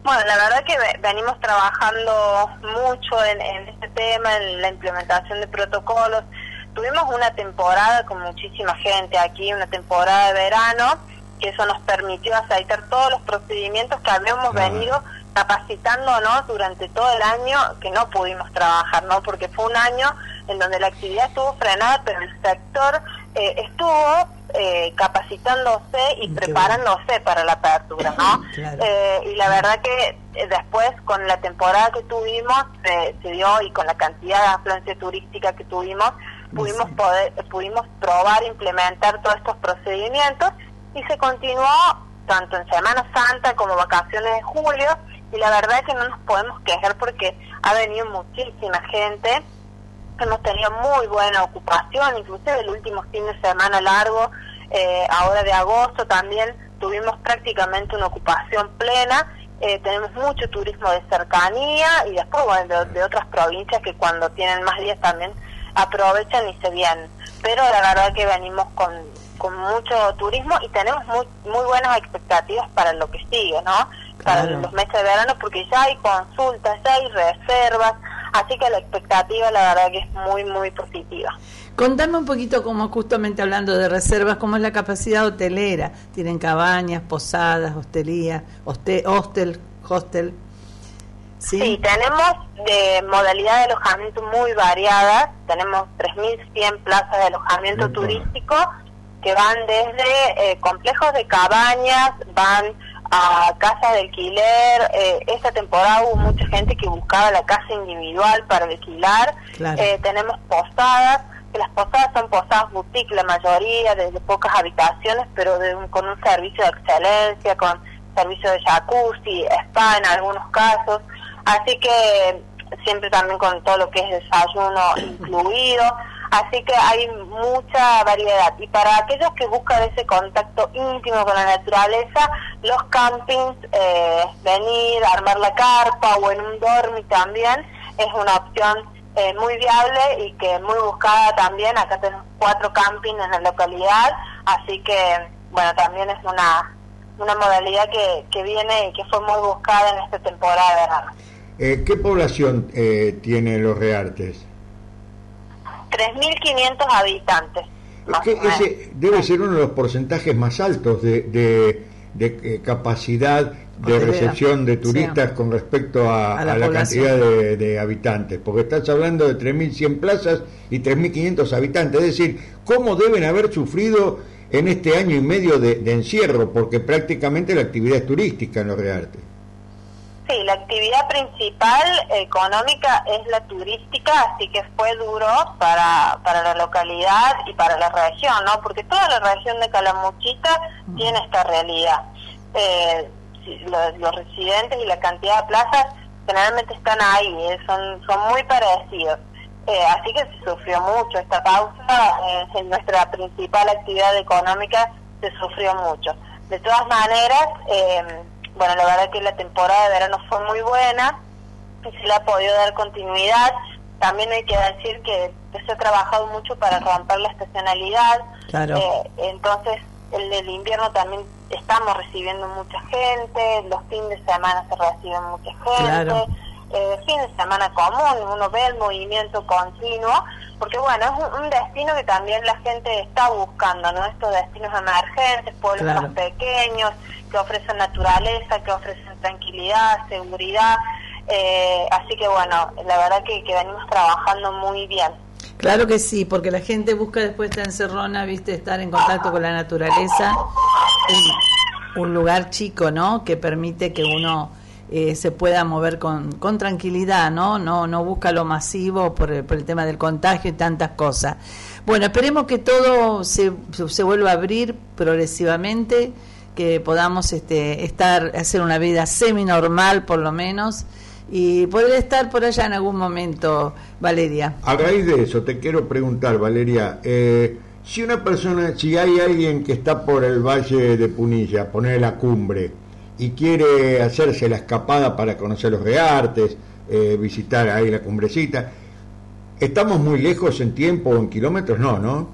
Bueno, la verdad que ve- venimos trabajando mucho en, en este tema, en la implementación de protocolos. Tuvimos una temporada con muchísima gente aquí, una temporada de verano, que eso nos permitió aceitar todos los procedimientos que habíamos venido capacitándonos durante todo el año que no pudimos trabajar, ¿no? Porque fue un año en donde la actividad estuvo frenada, pero el sector eh, estuvo eh, capacitándose y preparándose para la apertura, ¿no? Eh, y la verdad que eh, después con la temporada que tuvimos se- se dio y con la cantidad de afluencia turística que tuvimos pudimos poder pudimos probar implementar todos estos procedimientos y se continuó tanto en Semana Santa como vacaciones de julio y la verdad es que no nos podemos quejar porque ha venido muchísima gente. Hemos tenido muy buena ocupación, inclusive el último fin de semana largo, eh, ahora de agosto también tuvimos prácticamente una ocupación plena, eh, tenemos mucho turismo de cercanía y después bueno, de, de otras provincias que cuando tienen más días también aprovechan y se vienen. Pero la verdad que venimos con, con mucho turismo y tenemos muy, muy buenas expectativas para lo que sigue, ¿no? Para Claro. los meses de verano porque ya hay consultas, ya hay reservas, así que la expectativa la verdad que es muy, muy positiva. Contame un poquito, como justamente hablando de reservas, cómo es la capacidad hotelera. ¿Tienen cabañas, posadas, hostelía, hoste- hostel, hostel? Sí, tenemos de modalidad de alojamiento muy variadas. Tenemos 3.100 plazas de alojamiento turístico que van desde eh, complejos de cabañas, van a casas de alquiler. Eh, esta temporada hubo mucha gente que buscaba la casa individual para alquilar. Claro. Eh, tenemos posadas, que las posadas son posadas boutique, la mayoría, desde pocas habitaciones, pero de un- con un servicio de excelencia, con servicio de jacuzzi, spa en algunos casos. Así que siempre también con todo lo que es desayuno incluido. Así que hay mucha variedad. Y para aquellos que buscan ese contacto íntimo con la naturaleza, los campings, eh, venir, armar la carpa o en un dormi también, es una opción eh, muy viable y que muy buscada también. Acá tenemos cuatro campings en la localidad, así que, bueno, también es una, una modalidad que, que viene y que fue muy buscada en esta temporada de verano. Eh, ¿Qué población eh, tiene los Reartes? 3.500 habitantes. Ese debe ser uno de los porcentajes más altos de, de- de, eh, capacidad de recepción de turistas con respecto a, A la a la población. cantidad de, de habitantes, porque estás hablando de 3.100 plazas y 3.500 habitantes, es decir, ¿cómo deben haber sufrido en este año y medio de, de encierro? Porque prácticamente la actividad es turística en los Reartes. Sí, la actividad principal económica es la turística, así que fue duro para, para la localidad y para la región, ¿no? Porque toda la región de Calamuchita tiene esta realidad. Eh, los residentes y la cantidad de plazas generalmente están ahí, eh, son, son muy parecidos. Eh, así que se sufrió mucho esta pausa, eh, en nuestra principal actividad económica se sufrió mucho. De todas maneras, eh, bueno, la verdad que la temporada de verano fue muy buena y se le ha podido dar continuidad. también hay que decir que se ha trabajado mucho para romper la estacionalidad. Claro. Eh, entonces, el del invierno también estamos recibiendo mucha gente, los fines de semana se reciben mucha gente. Claro. Eh, fin de semana común, uno ve el movimiento continuo, porque bueno, es un, un destino que también la gente está buscando, ¿no? Estos destinos emergentes, pueblos Claro. más pequeños, que ofrecen naturaleza, que ofrecen tranquilidad, seguridad, eh, así que bueno, la verdad que, que venimos trabajando muy bien. Claro que sí, porque la gente busca después de encerrona, viste, estar en contacto con la naturaleza, un lugar chico, ¿no? Que permite que uno eh, se pueda mover con, con tranquilidad, ¿no? No, no busca lo masivo por el, por el tema del contagio y tantas cosas. Bueno, esperemos que todo se, se vuelva a abrir progresivamente, que podamos este, estar, hacer una vida semi-normal por lo menos, y poder estar por allá en algún momento, Valeria. A raíz de eso, te quiero preguntar, Valeria, eh, si una persona, si hay alguien que está por el Valle de Punilla, poner la cumbre, y quiere hacerse la escapada para conocer los reartes, eh, visitar ahí la cumbrecita, ¿estamos muy lejos en tiempo o en kilómetros? No, ¿no?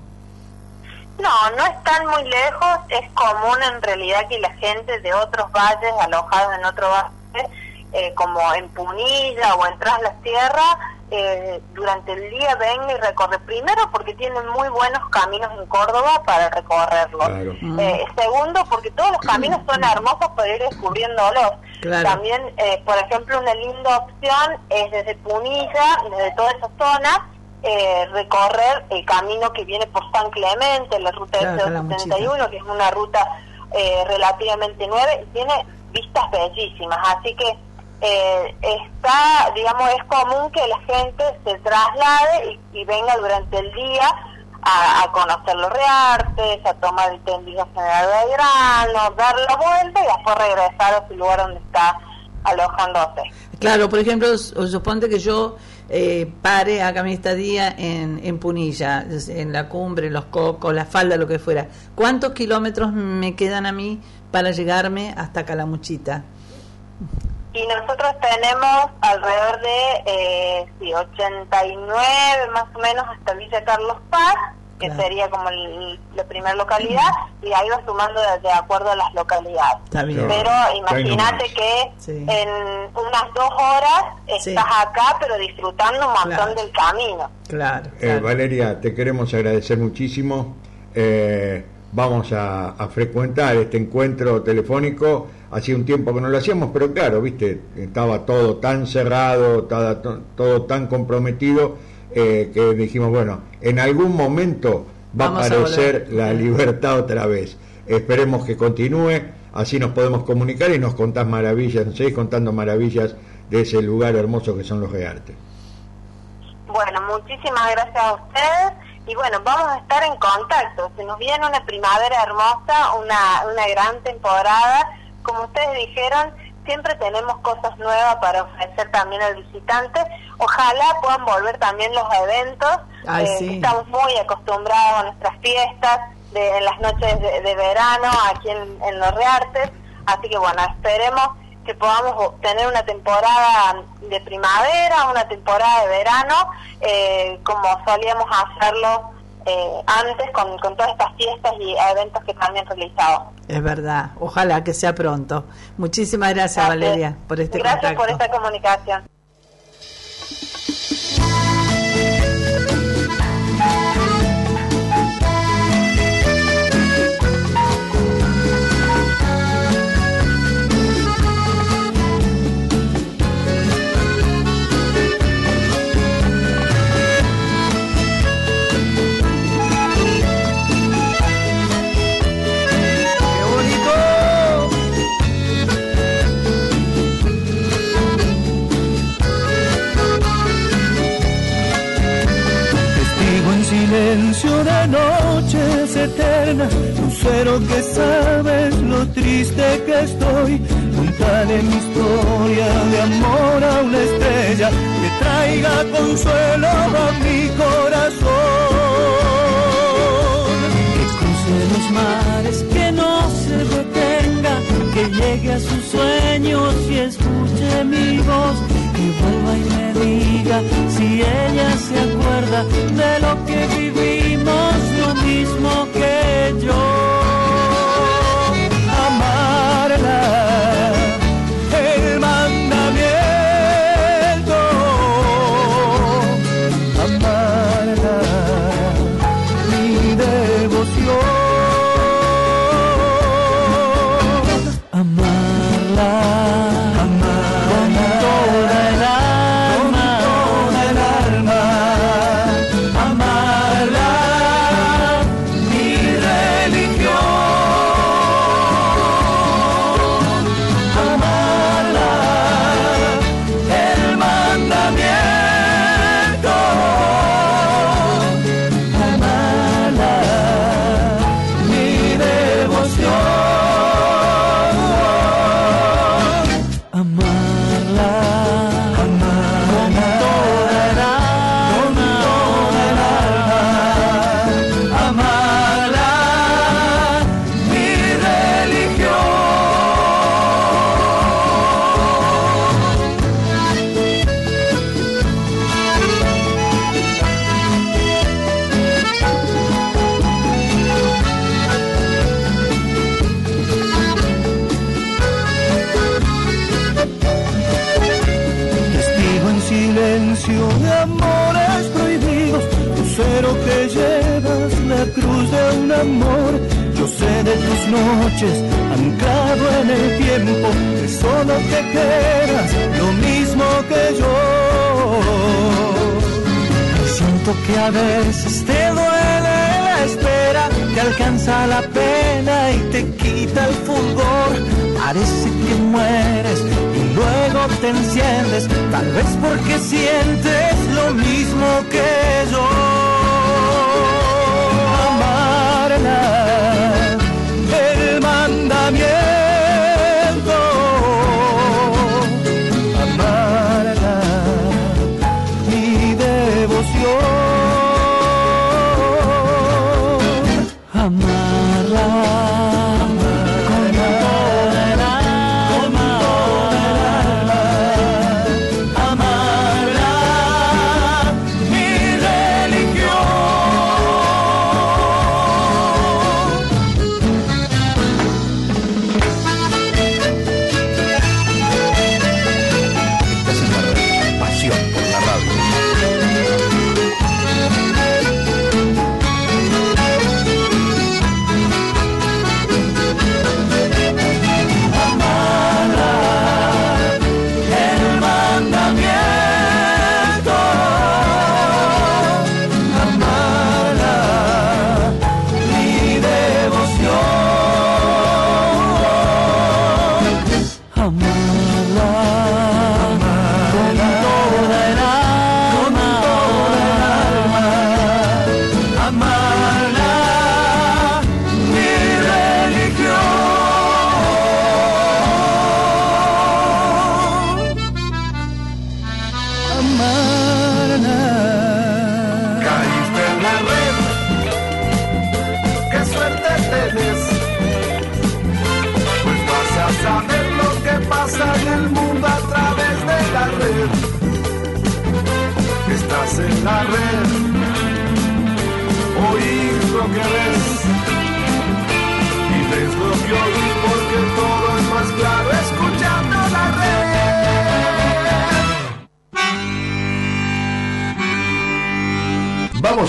No, no están muy lejos, es común en realidad que la gente de otros valles, alojados en otro valle, eh, como en Punilla o en Tras las Tierras, eh, durante el día venga y recorre. Primero porque tienen muy buenos caminos en Córdoba para recorrerlos. Claro. Eh, segundo porque todos los caminos son hermosos para ir descubriéndolos. Claro. También, eh, por ejemplo, una linda opción es desde Punilla, desde toda esa zona, eh, recorrer el camino que viene por San Clemente, la ruta Claro, S Calamuchita. 71, que es una ruta eh, relativamente nueva y tiene vistas bellísimas. Así que eh, está, digamos, es común que la gente se traslade y, y venga durante el día a, conocer los reartes, a tomar el tendido general de Belgrano, dar la vuelta y después regresar a su lugar donde está alojándose. Claro, por ejemplo, su- suponte que yo eh, pare, haga mi estadía en, en Punilla, en la cumbre, en los cocos, la falda, lo que fuera. ¿Cuántos kilómetros me quedan a mí para llegarme hasta Calamuchita? Y nosotros tenemos alrededor de eh, sí, 89 más o menos hasta Villa Carlos Paz, que Claro. sería como el- la primera localidad, y ahí va sumando de, de acuerdo a las localidades. Está bien. Pero imagínate que Sí. en unas dos horas Sí. estás acá, pero disfrutando un montón Claro. del camino. Claro. Eh, Valeria, te queremos agradecer muchísimo. Eh, vamos a, a frecuentar este encuentro telefónico. Hacía un tiempo que no lo hacíamos, pero claro, viste, estaba todo tan cerrado, estaba todo tan comprometido, eh, que dijimos, bueno, en algún momento va Vamos a aparecer la libertad otra vez. Esperemos que continúe, así nos podemos comunicar y nos contás maravillas, nos seguís contando maravillas de ese lugar hermoso que son los Reartes. Bueno, muchísimas gracias a ustedes y bueno, vamos a estar en contacto. Se nos viene una primavera hermosa, una, una gran temporada. Como ustedes dijeron, siempre tenemos cosas nuevas para ofrecer también al visitante. Ojalá puedan volver también los eventos. Ay, eh, sí. Estamos muy acostumbrados a nuestras fiestas de, en las noches de, de verano aquí en, en Los Reartes. Así que bueno, esperemos que podamos tener una temporada de primavera, una temporada de verano, eh, como solíamos hacerlo eh, antes con, con todas estas fiestas y eventos que también realizamos. Es verdad. Ojalá que sea pronto. Muchísimas gracias, Valeria, por este Gracias contacto. por esta comunicación. Silencio de noches eternas, lucero que sabes lo triste que estoy. Contaré mi historia de amor a una estrella que traiga consuelo a mi corazón. Que cruce los mares, que no se detenga, que llegue a sus sueños y escuche mi voz. Que vuelva y me diga si ella se acuerda de lo que vivimos, lo mismo que yo. Noches, anclado en el tiempo, que solo te quedas lo mismo que yo. Siento que a veces te duele la espera, te alcanza la pena y te quita el fulgor. Parece que mueres y luego te enciendes, tal vez porque sientes lo mismo que yo. Mandamiento.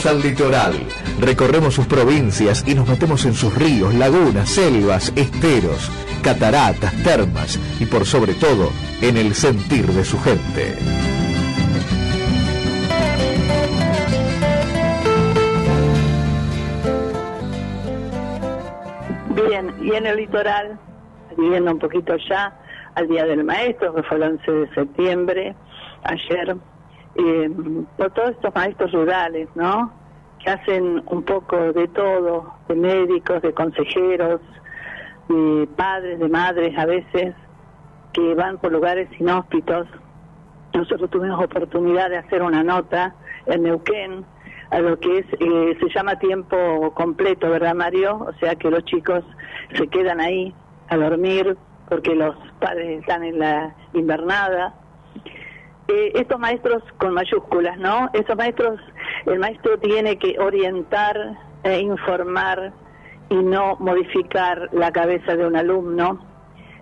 Al litoral, recorremos sus provincias y nos metemos en sus ríos, lagunas, selvas, esteros, cataratas, termas y por sobre todo en el sentir de su gente. Bien, y en el litoral, viviendo un poquito ya al Día del Maestro, que fue el 11 de septiembre, ayer, eh, por todos estos maestros rurales, ¿no? Que hacen un poco de todo, de médicos, de consejeros, de padres, de madres a veces, que van por lugares inhóspitos. Nosotros tuvimos oportunidad de hacer una nota en Neuquén, a lo que es eh, se llama tiempo completo, ¿verdad, Mario? O sea que los chicos se quedan ahí a dormir porque los padres están en la invernada eh, estos maestros con mayúsculas, ¿no? Esos maestros, el maestro tiene que orientar e informar y no modificar la cabeza de un alumno,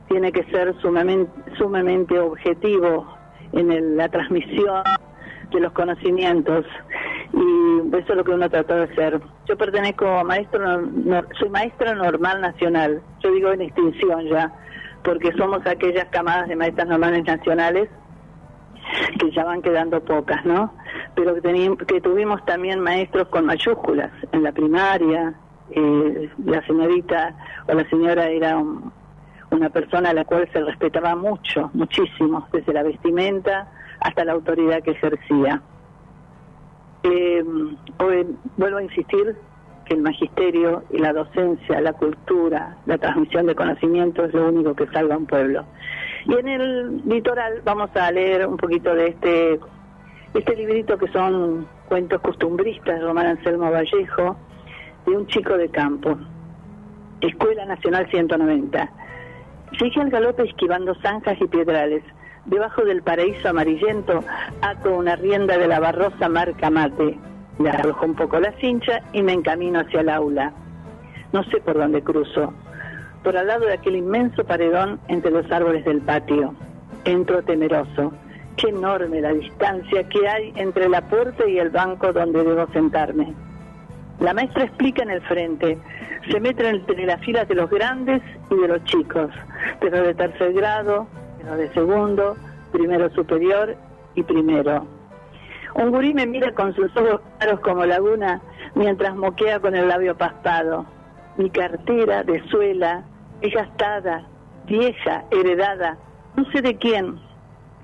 tiene que ser sumamente, sumamente objetivo en el- la transmisión de los conocimientos y eso es lo que uno trata de hacer. Yo pertenezco a maestro, soy maestra normal nacional, yo digo en extinción ya, porque somos aquellas camadas de maestras normales nacionales que ya van quedando pocas, ¿no? Pero que, que tuvimos también maestros con mayúsculas en la primaria, eh, la señorita o la señora era un- una persona a la cual se respetaba mucho, muchísimo, desde la vestimenta hasta la autoridad que ejercía. Eh, hoy vuelvo a insistir que el magisterio y la docencia, la cultura, la transmisión de conocimiento es lo único que salva a un pueblo. Y en el litoral vamos a leer un poquito de este, este librito que son cuentos costumbristas de Román Anselmo Vallejo, de un chico de campo. Escuela Nacional 190. Sigue al galope esquivando zanjas y piedrales. Debajo del paraíso amarillento ato una rienda de la barrosa marca mate. Le arrojo un poco la cincha y me encamino hacia el aula. No sé por dónde cruzo. Por al lado de aquel inmenso paredón entre los árboles del patio. Entro temeroso. Qué enorme la distancia que hay entre la puerta y el banco donde debo sentarme. La maestra explica en el frente, se mete entre las filas de los grandes y de los chicos, pero de tercer grado, pero de segundo, primero superior y primero. Un gurí me mira con sus ojos claros como laguna mientras moquea con el labio paspado. Mi cartera de suela es gastada, vieja, heredada, no sé de quién,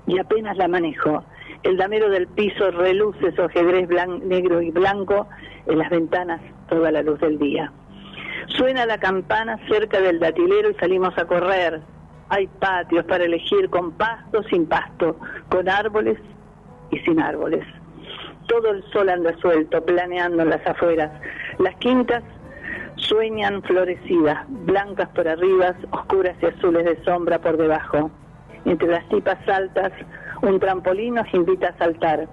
y apenas la manejo. El damero del piso reluce su ajedrez negro y blanco en las ventanas toda la luz del día. Suena la campana cerca del datilero y salimos a correr. Hay patios para elegir con pasto, sin pasto, con árboles y sin árboles. Todo el sol anda suelto, planeando en las afueras. Las quintas sueñan florecidas, blancas por arriba, oscuras y azules de sombra por debajo. Entre las tipas altas, un trampolín nos invita a saltar.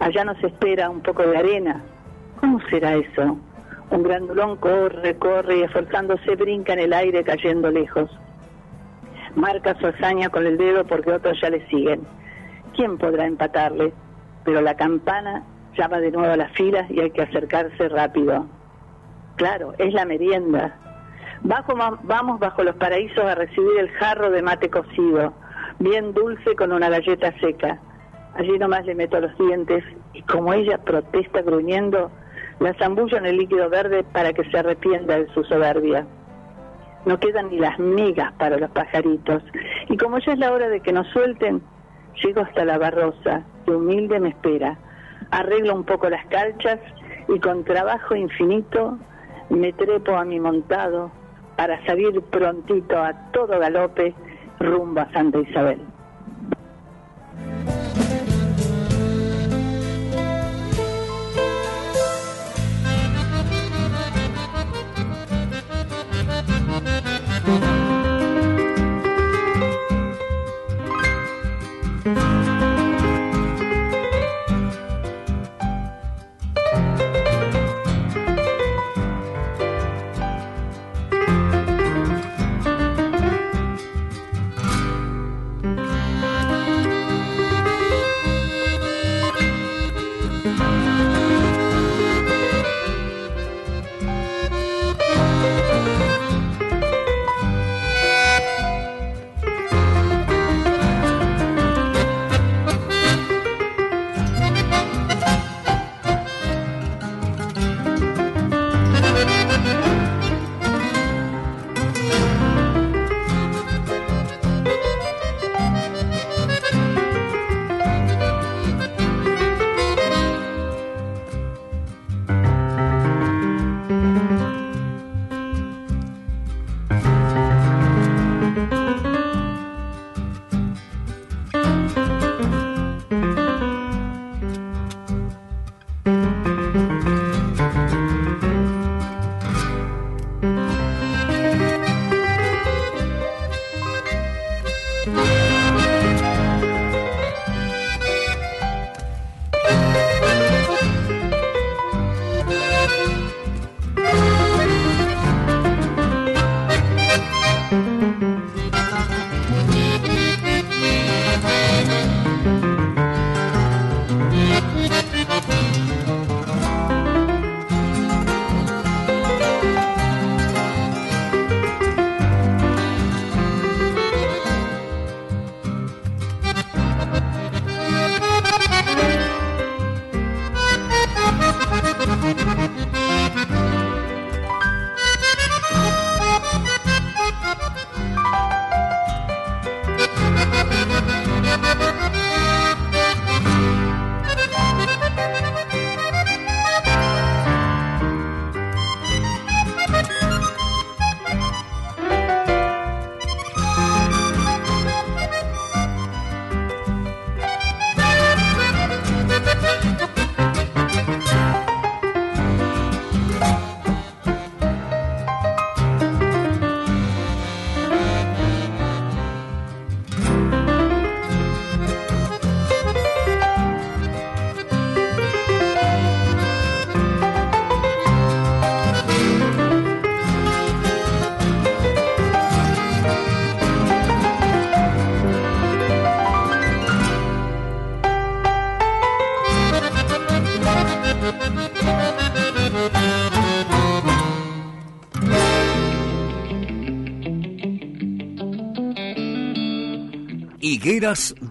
Allá nos espera un poco de arena. ¿Cómo será eso? Un grandulón corre, corre y esforzándose brinca en el aire cayendo lejos. Marca su hazaña con el dedo porque otros ya le siguen. ¿Quién podrá empatarle? Pero la campana llama de nuevo a las filas y hay que acercarse rápido. Claro, es la merienda. Bajo, vamos bajo los paraísos a recibir el jarro de mate cocido, bien dulce con una galleta seca. Allí nomás le meto los dientes y como ella protesta gruñendo, la zambullo en el líquido verde para que se arrepienta de su soberbia. No quedan ni las migas para los pajaritos. Y como ya es la hora de que nos suelten, llego hasta la barrosa, que humilde me espera. Arreglo un poco las calchas y con trabajo infinito me trepo a mi montado para salir prontito a todo galope rumbo a Santa Isabel.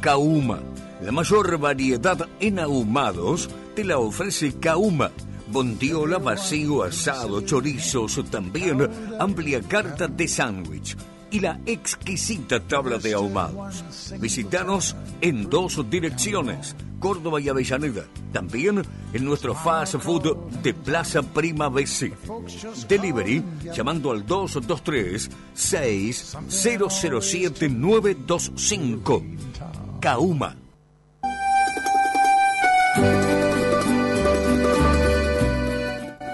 Kauma. La mayor variedad en ahumados te la ofrece Kauma. Bondiola, vacío, asado, chorizos, también amplia carta de sándwich y la exquisita tabla de ahumados. Visítanos en dos direcciones, Córdoba y Avellaneda. También en nuestro fast food de Plaza Prima BC. Delivery llamando al 223 6007 925. Kauma.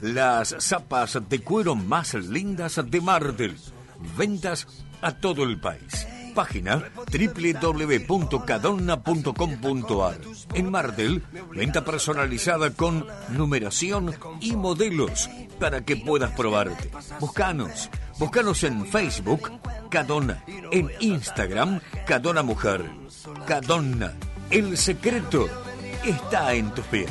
Las zapas de cuero más lindas de Martel. Ventas a todo el país. Página www.cadonna.com.ar. En Martel, venta personalizada con numeración y modelos para que puedas probarte. Búscanos. Búscanos en Facebook, Cadonna. En Instagram, Cadonna Mujer. Cadonna. El secreto está en tus pies.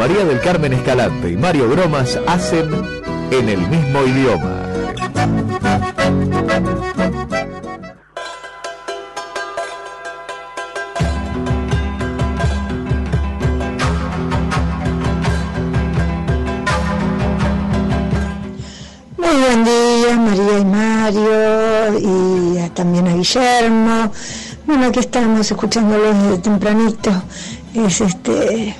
María del Carmen Escalante y Mario Bromas hacen en el mismo idioma. Muy buen día, María y Mario, y también a Guillermo. Bueno, aquí estamos escuchándolos desde tempranito. Es este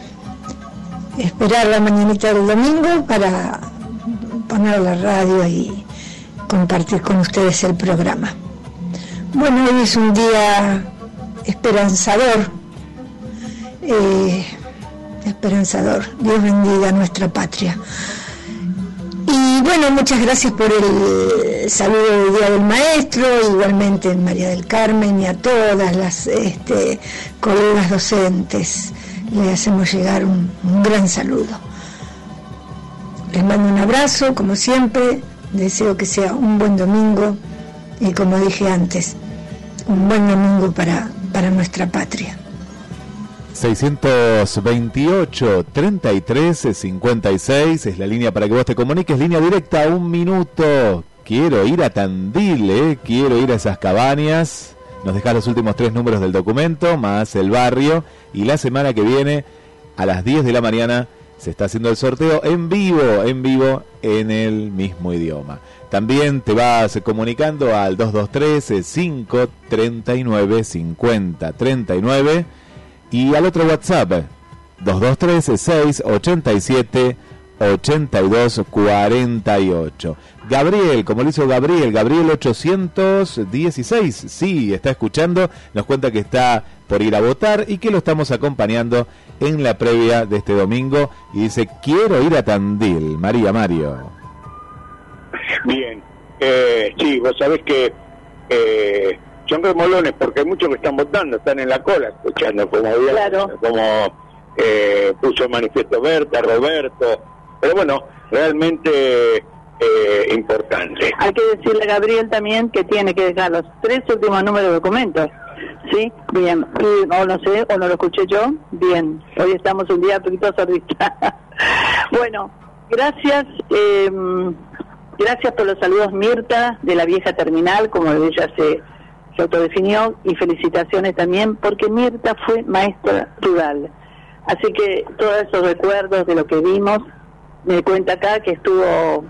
esperar la mañanita del domingo para poner la radio y compartir con ustedes el programa. Bueno, hoy es un día esperanzador, eh, esperanzador. Dios bendiga nuestra patria. Y bueno, muchas gracias por el saludo del Día del Maestro, igualmente María del Carmen y a todas las este, colegas docentes. Le hacemos llegar un, gran saludo. Les mando un abrazo, como siempre, deseo que sea un buen domingo y como dije antes, un buen domingo para, para nuestra patria. 628 33 56 es la línea para que vos te comuniques, línea directa, un minuto. Quiero ir a Tandil, eh, quiero ir a esas cabañas. Nos dejás los últimos tres números del documento, más el barrio. Y la semana que viene, a las 10 de la mañana, se está haciendo el sorteo en vivo, en vivo, en el mismo idioma. También te vas comunicando al 223 539 50 39 y al otro WhatsApp 223 687 82 48. Gabriel, como lo hizo Gabriel, Gabriel 816, sí, está escuchando, nos cuenta que está por ir a votar y que lo estamos acompañando en la previa de este domingo y dice, quiero ir a Tandil, María Mario. Bien, eh, sí, vos sabés que eh, son remolones porque hay muchos que están votando, están en la cola escuchando como, como eh, puso el manifiesto Berta, Roberto, pero bueno, realmente eh, importante. Hay que decirle a Gabriel también que tiene que dejar los tres últimos números de documentos. Sí, bien. Y, o no sé, o no lo escuché yo. Bien. Hoy estamos un día poquito sordistas. bueno, gracias. Eh, gracias por los saludos, Mirta, de la vieja terminal, como ella se, se autodefinió. Y felicitaciones también, porque Mirta fue maestra rural. Así que todos esos recuerdos de lo que vimos, me cuenta acá que estuvo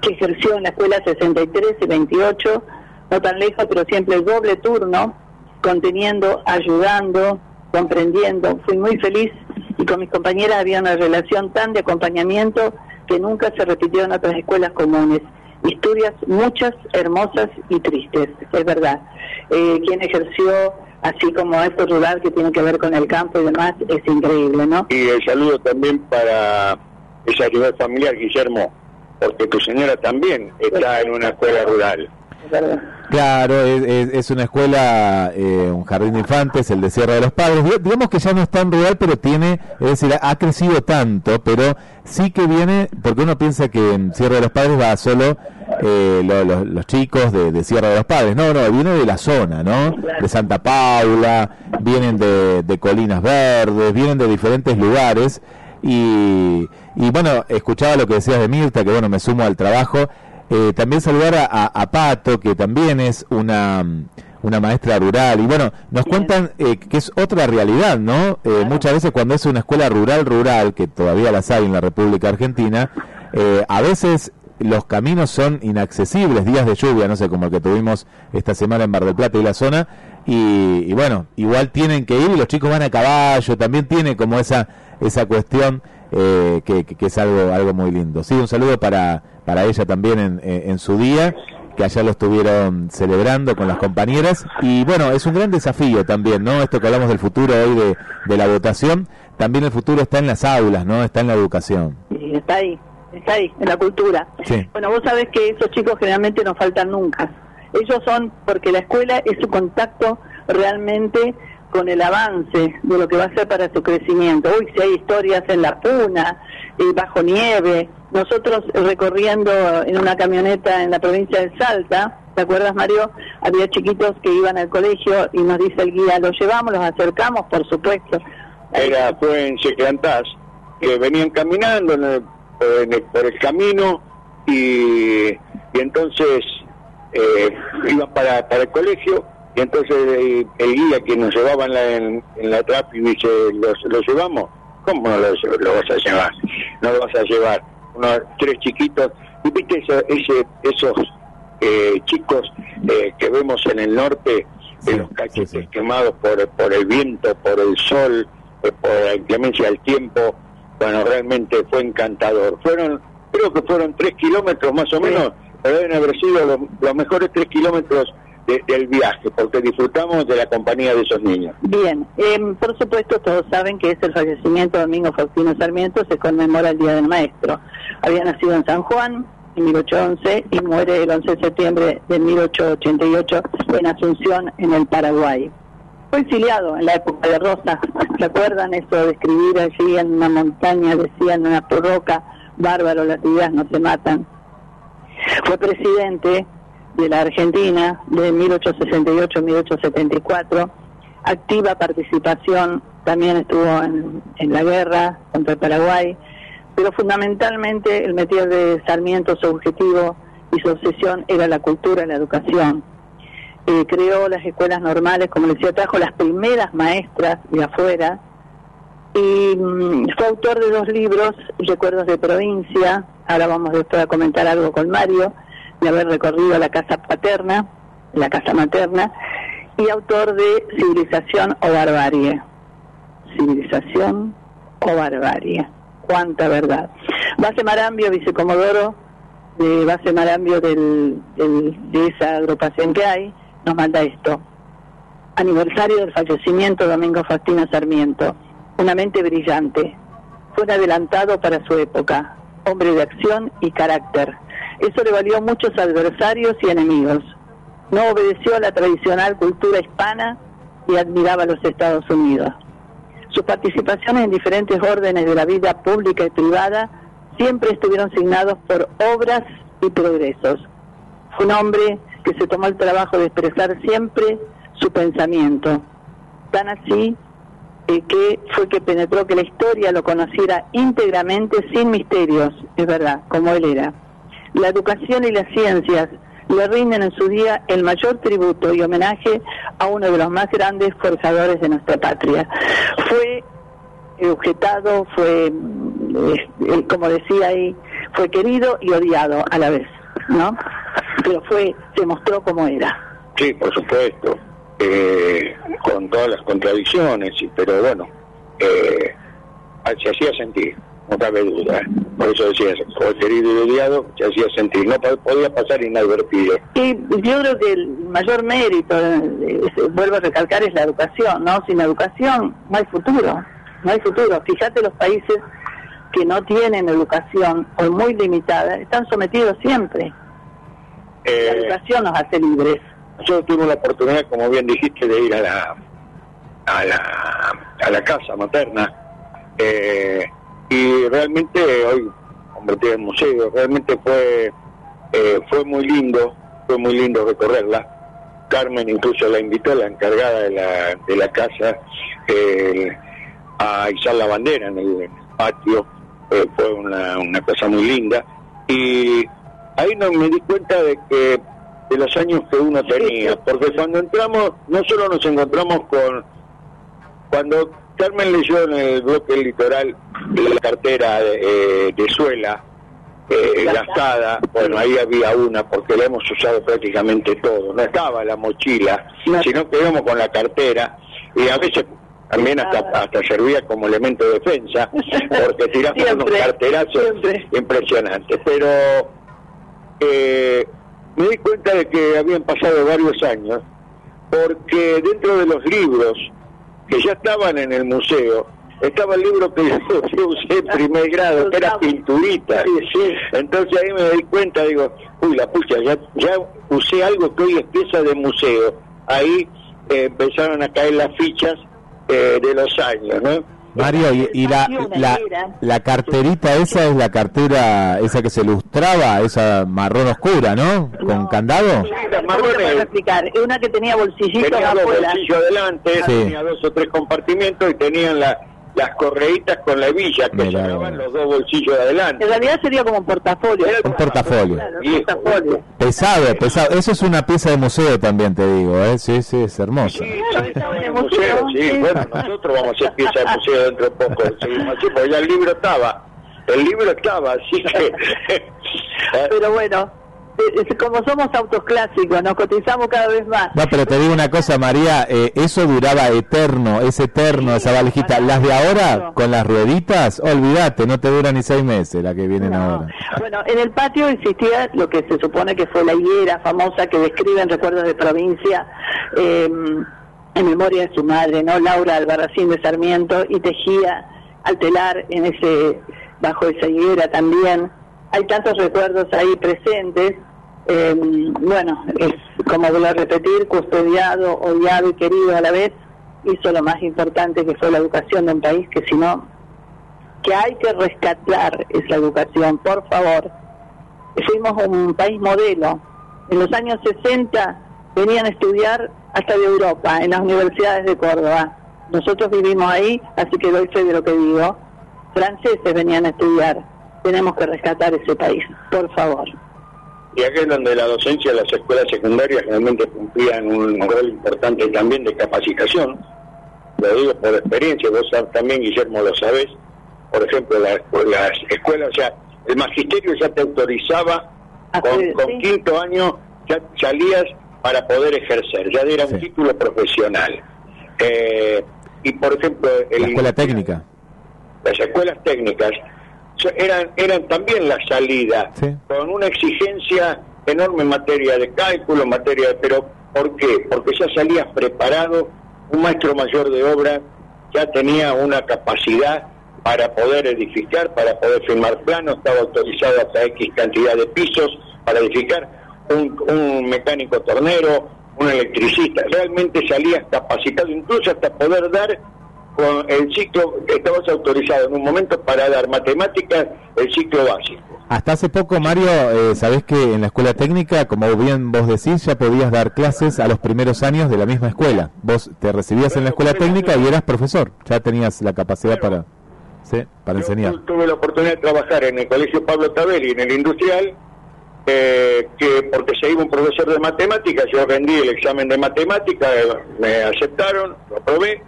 que ejerció en la escuela 63 y 28, no tan lejos, pero siempre el doble turno, conteniendo, ayudando, comprendiendo. Fui muy feliz y con mis compañeras había una relación tan de acompañamiento que nunca se repitió en otras escuelas comunes. Historias muchas, hermosas y tristes, es verdad. Eh, quien ejerció así como esto rural que tiene que ver con el campo y demás, es increíble, ¿no? Y el saludo también para esa nivel familiar, Guillermo, porque tu señora también está en una escuela rural. Claro, es, es- es una escuela, eh, un jardín de infantes, el de Sierra de los Padres. Di- Digamos que ya no es tan rural, pero tiene, es decir, ha, ha crecido tanto, pero sí que viene, porque uno piensa que en Sierra de los Padres va solo eh, lo- lo- los chicos de, de Sierra de los Padres. No, no, viene de la zona, ¿no? De Santa Paula, vienen de, de Colinas Verdes, vienen de diferentes lugares. Y, y bueno, escuchaba lo que decías de Mirta, que bueno, me sumo al trabajo. Eh, también saludar a, a- a Pato, que también es una, una maestra rural. Y bueno, nos cuentan eh, que es otra realidad, ¿no? Eh, Muchas veces cuando es una escuela rural, rural, que todavía las hay en la República Argentina, eh, a veces los caminos son inaccesibles, días de lluvia, no sé, como el que tuvimos esta semana en Mar del Plata y la zona, y, y bueno, igual tienen que ir y los chicos van a caballo, también tiene como esa, esa cuestión eh, que, que- es algo, algo muy lindo. Sí, un saludo para, para ella también en, en- su día, que allá lo estuvieron celebrando con las compañeras, y bueno, es un gran desafío también, ¿no? Esto que hablamos del futuro hoy de, de la votación, también el futuro está en las aulas, ¿no? Está en la educación. Y está ahí, está ahí, en la cultura. Sí. Bueno, vos sabés que esos chicos generalmente no faltan nunca. Ellos son, porque la escuela es su contacto realmente con el avance de lo que va a ser para su crecimiento. Uy, si hay historias en la puna, eh, bajo nieve. Nosotros recorriendo en una camioneta en la provincia de Salta, ¿te acuerdas Mario? Había chiquitos que iban al colegio y nos dice el guía, los llevamos, los acercamos, por supuesto. Era, fue en Seclantás, que venían caminando en el- en el, por el camino y, y entonces eh, iban para, para el colegio y entonces el, el guía que nos llevaba en la, en, en la trapi dice, ¿los, los llevamos? ¿Cómo no lo, lo vas a llevar? No lo vas a llevar. Unos tres chiquitos. Y viste eso- ese, esos eh, chicos eh, que vemos en el norte, de los cachetes quemados por, por el viento, por el sol, eh, por la inclemencia del tiempo, bueno, realmente fue encantador. Fueron, creo que fueron tres kilómetros más o menos, deben haber sido los, los mejores tres kilómetros de- del viaje, porque disfrutamos de la compañía de esos niños. Bien, em, por supuesto todos saben que es el fallecimiento de Domingo Faustino Sarmiento, se conmemora el Día del Maestro. Había nacido en San Juan en 1811 y muere el 11 de septiembre de 1888 en Asunción, en el Paraguay. Fue exiliado en la época de Rosa, ¿se acuerdan eso de escribir allí en una montaña, decían en una roca, bárbaro, las ideas no se matan? Fue presidente de la Argentina de 1868-1874, activa participación, también estuvo en, la guerra contra el Paraguay, pero fundamentalmente el metier de Sarmiento, su objetivo y su obsesión era la cultura la educación. Eh, creó las escuelas normales, como les decía, trajo las primeras maestras de afuera. Y mm, fue autor de dos libros, Recuerdos de Provincia, ahora vamos después a comentar algo con Mario, de haber recorrido la casa paterna, la casa materna, y autor de Civilización o Barbarie. Civilización o Barbarie. Cuánta verdad. Base Marambio, vicecomodoro de Base Marambio del, de esa agrupación que hay, nos manda esto. Aniversario del fallecimiento de Domingo Faustino Sarmiento. Una mente brillante. Fue un adelantado para su época. Hombre de acción y carácter. Eso le valió muchos adversarios y enemigos. No obedeció a la tradicional cultura hispana y admiraba a los Estados Unidos. Sus participaciones en diferentes órdenes de la vida pública y privada siempre estuvieron signados por obras y progresos. Fue un hombre que se tomó el trabajo de expresar siempre su pensamiento. Tan así eh, que fue que penetró que la historia lo conociera íntegramente sin misterios, es verdad, como él era. La educación y las ciencias le rinden en su día el mayor tributo y homenaje a uno de los más grandes forjadores de nuestra patria. Fue objetado, fue, eh, como decía ahí, fue querido y odiado a la vez, ¿no? Pero fue, se mostró como era. Sí, por supuesto, eh, con todas las contradicciones, y- pero bueno, eh, se hacía sentir, no cabe duda. ¿eh? Por eso decía, fue querido y odiado, se hacía sentir, no po- podía pasar inadvertido. Y yo creo que el mayor mérito, eh, es- vuelvo a recalcar, es la educación, ¿no? Sin educación no hay futuro, no hay futuro. Fíjate los países que no tienen educación o muy limitada, están sometidos siempre. La Eh, educación nos hace libres. Yo tuve la oportunidad, como bien dijiste, de ir a la a la, a la casa materna eh, y realmente hoy convertida en museo, realmente fue eh, fue muy lindo, fue muy lindo recorrerla. Carmen incluso la invitó, la encargada de la, de la casa, eh, a izar la bandera en el, patio, eh, fue una, una cosa muy linda. Y ahí no me di cuenta de que de los años que uno tenía, porque cuando entramos, no solo nos encontramos con, cuando Carmen leyó en el bloque litoral la cartera de, eh, de suela, eh, gastada, bueno, ahí había una, porque la hemos usado prácticamente todo, no estaba la mochila, sino que íbamos con la cartera, y a veces también hasta, hasta servía como elemento de defensa, porque tiramos unos Siempre, carterazos impresionantes, pero eh, me di cuenta de que habían pasado varios años, porque dentro de los libros que ya estaban en el museo, estaba el libro que yo, usé en primer grado, que era pinturita. Entonces ahí me di cuenta, digo, uy, la pucha, ya, ya usé algo que hoy es pieza de museo. Ahí eh, empezaron a caer las fichas eh, de los años, ¿no? Mario, y, y la, la, la carterita esa es la cartera, esa que se ilustraba, esa marrón oscura, ¿no? Con candado. ¿Cómo te puedo explicar? Es una que tenía bolsillitos Tenía dos bolsillos adelante, Sí. tenía dos o tres compartimentos y tenían la- las correitas con la hebilla que sacaban los dos bolsillos de adelante. En realidad sería como un portafolio. Un portafolio. Claro, un portafolio. Pesado, pesado. Eso es una pieza de museo también, te digo, ¿eh? Sí, sí, es hermosa. museo, sí, bueno, nosotros vamos a hacer pieza de museo dentro de poco, porque ya el libro estaba, el libro estaba, así que... Pero bueno, como somos autos clásicos, nos cotizamos cada vez más. No, pero te digo una cosa, María, eh, eso duraba eterno, es eterno, esa valijita. Las de ahora, con las rueditas, olvídate, no te duran ni seis meses las que vienen ahora. Bueno, en el patio existía lo que se supone que fue la higuera famosa que describe en Recuerdos de Provincia, eh, en memoria de su madre, ¿no? Laura Albarracín de Sarmiento, y tejía al telar en ese, bajo esa higuera también. Hay tantos recuerdos ahí presentes. Eh, bueno, es como vuelvo a repetir, custodiado, odiado y querido a la vez, hizo lo más importante que fue la educación de un país que si no que hay que rescatar esa educación, por favor. Fuimos un país modelo. En los años 60 venían a estudiar hasta de Europa, en las universidades de Córdoba. Nosotros vivimos ahí, así que doy fe de lo que digo. Franceses venían a estudiar. Tenemos que rescatar ese país, por favor. Y aquí es donde la docencia de las escuelas secundarias realmente cumplían un rol importante también de capacitación. Lo digo por experiencia, vos también, Guillermo, lo sabés. Por ejemplo, la- las escuelas, o sea, el magisterio ya te autorizaba, con, con quinto año ya salías para poder ejercer, ya era un título profesional. Eh, y por ejemplo, el La escuela técnica. las escuelas técnicas eran, eran también la salida, con una exigencia enorme en materia de cálculo, en materia de... Pero, ¿por qué? Porque ya salías preparado, un maestro mayor de obra ya tenía una capacidad para poder edificar, para poder firmar planos, estaba autorizado hasta X cantidad de pisos para edificar, un, un mecánico tornero, un electricista, realmente salías capacitado incluso hasta poder dar con el ciclo, estabas autorizado en un momento para dar matemáticas, el ciclo básico. Hasta hace poco, Mario, eh, sabés que en la escuela técnica, como bien vos decís, ya podías dar clases a los primeros años de la misma escuela. Vos te recibías en la escuela técnica y eras profesor, ya tenías la capacidad para, sí, para enseñar. Tu- Tuve la oportunidad de trabajar en el Colegio Pablo Tabelli, en el Industrial, eh, que porque se iba un profesor de matemáticas, yo rendí el examen de matemáticas, eh, me aceptaron, lo aprobé,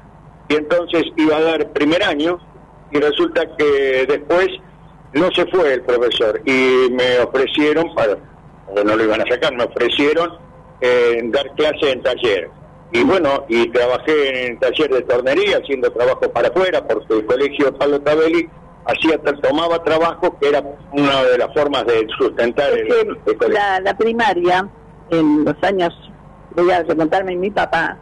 y entonces iba a dar primer año, y resulta que después no se fue el profesor, y me ofrecieron, para, no lo iban a sacar, me ofrecieron eh, dar clase en taller. Y bueno, y trabajé en el taller de tornería, haciendo trabajo para afuera, porque el colegio Pablo Tabelli hacía tomaba trabajo que era una de las formas de sustentar el, el colegio. La, la primaria, en los años, voy a remontarme mi papá,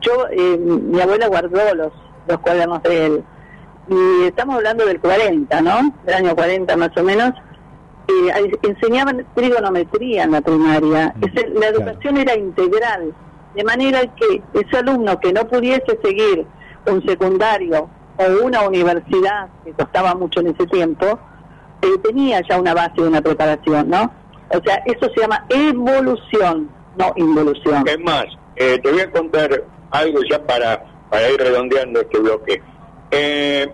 yo, eh, mi abuela guardó los, los cuadernos de él. Y estamos hablando del 40, ¿no? Del año 40 más o menos. Eh, enseñaban trigonometría en la primaria. La educación era integral. De manera que ese alumno que no pudiese seguir un secundario o una universidad, que costaba mucho en ese tiempo, eh, tenía ya una base de una preparación, ¿no? O sea, eso se llama evolución, no involución. Es más, eh, te voy a contar algo ya para, para ir redondeando este bloque. Eh,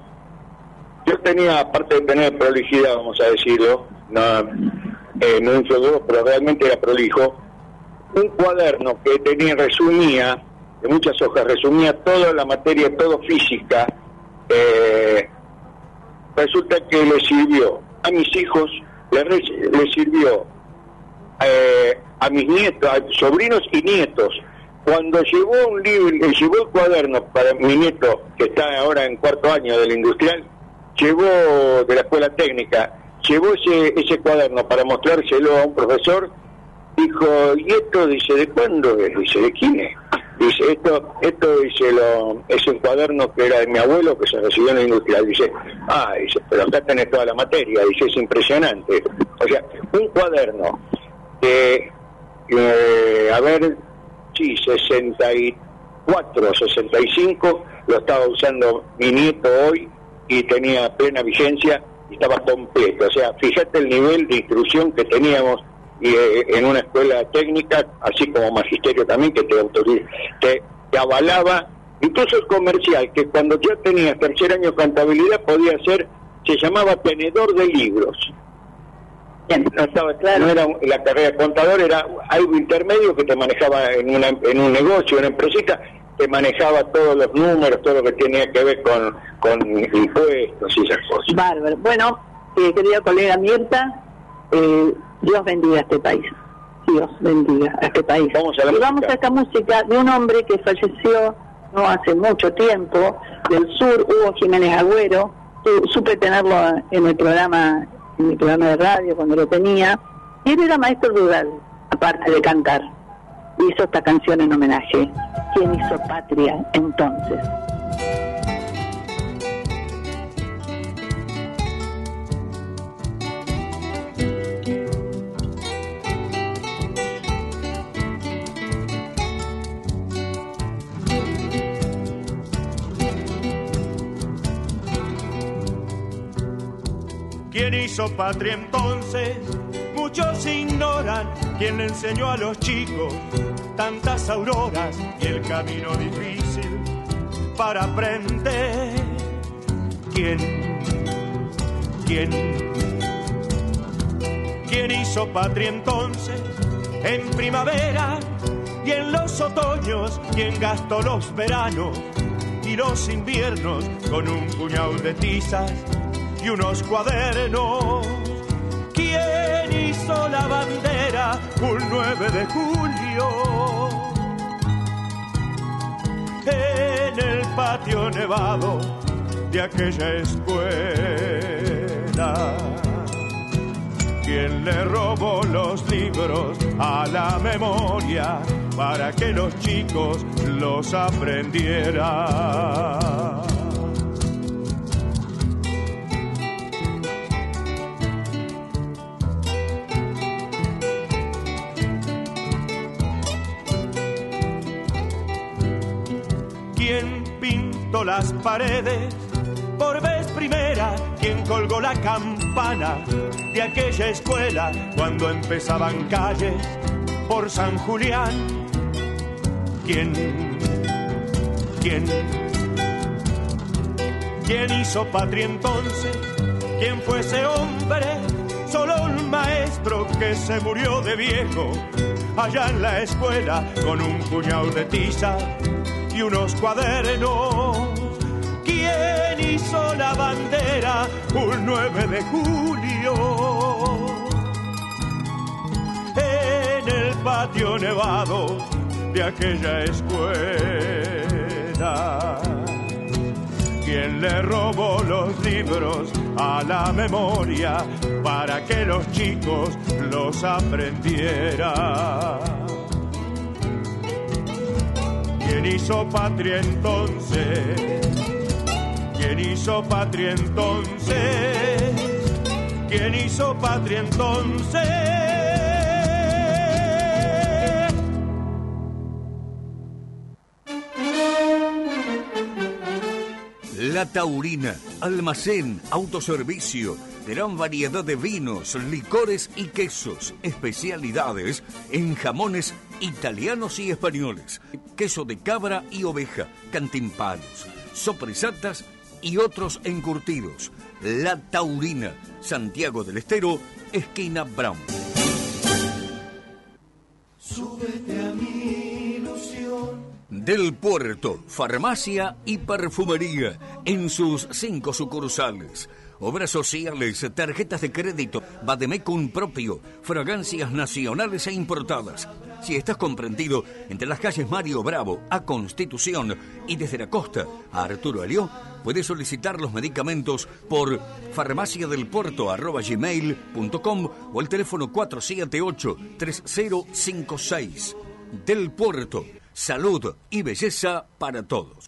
yo tenía, aparte de tener prolijidad, vamos a decirlo, no, eh, no influyó, pero realmente era prolijo, un cuaderno que tenía, resumía, de muchas hojas, resumía toda la materia, todo física, eh, resulta que le sirvió a mis hijos, le, le sirvió eh, a mis nietos, a sobrinos y nietos. Cuando llevó un libro, le llevó el cuaderno para mi nieto, que está ahora en cuarto año del industrial, llevó de la escuela técnica, llevó ese, ese cuaderno para mostrárselo a un profesor, dijo, ¿y esto? Dice, ¿de cuándo es? Dice, ¿de quién es? Dice, esto, esto dice, lo, es un cuaderno que era de mi abuelo que se recibió en la industrial. Dice, ah, dice, pero acá tenés toda la materia. Dice, es impresionante. O sea, un cuaderno de, eh, a ver, sí, 64, 65, lo estaba usando mi nieto hoy y tenía plena vigencia y estaba completo. O sea, fíjate el nivel de instrucción que teníamos y, eh, en una escuela técnica, así como magisterio también, que te, autoriza, te, avalaba, incluso el comercial, que cuando ya tenías tercer año de contabilidad podía ser, se llamaba tenedor de libros. No, estaba, no era la carrera de contador, era algo intermedio que te manejaba en, una, en un negocio, una empresita, te manejaba todos los números, todo lo que tenía que ver con, con impuestos y esas cosas. Bárbaro. Bueno, eh, querida colega Mirta, eh, Dios bendiga a este país. Dios bendiga a este país. Vamos a la y vamos a esta música de un hombre que falleció no hace mucho tiempo, del sur, Hugo Jiménez Agüero. Tu- supe tenerlo en el programa en mi programa de radio cuando lo tenía. Y él era maestro rural, aparte de cantar. Hizo esta canción en homenaje. ¿Quién hizo patria entonces? ¿Quién hizo patria entonces? Muchos ignoran quién enseñó a los chicos tantas auroras y el camino difícil para aprender. ¿Quién? ¿Quién? ¿Quién hizo patria entonces? En primavera y en los otoños, ¿quién gastó los veranos y los inviernos con un puñado de tizas y unos cuadernos. ¿Quién hizo la bandera un 9 de julio? En el patio nevado de aquella escuela. Quien le robó los libros a la memoria para que los chicos los aprendieran. Quien pintó las paredes, por vez primera quien colgó la campana de aquella escuela cuando empezaban calles por San Julián. ¿Quién? ¿Quién? ¿Quién hizo patria entonces? ¿Quién fue ese hombre? Solo un maestro que se murió de viejo allá en la escuela con un puñado de tiza y unos cuadernos. ¿Quién hizo la bandera un 9 de julio? En el patio nevado de aquella escuela. ¿Quién le robó los libros a la memoria para que los chicos los aprendieran? ¿Quién hizo patria entonces? ¿Quién hizo patria entonces? ¿Quién hizo patria entonces? La Taurina, almacén, autoservicio, gran variedad de vinos, licores y quesos, especialidades en jamones italianos y españoles, queso de cabra y oveja, cantimpalos, sopresatas y otros encurtidos. La Taurina, Santiago del Estero, esquina Brown. Súbete a mi ilusión. Del Puerto, farmacia y perfumería en sus cinco sucursales. Obras sociales, tarjetas de crédito, Bademecum propio, fragancias nacionales e importadas. Si estás comprendido entre las calles Mario Bravo a Constitución y desde la costa a Arturo Alió, puedes solicitar los medicamentos por farmaciadelpuerto.gmail.com o el teléfono 478-3056. Del Puerto, salud y belleza para todos.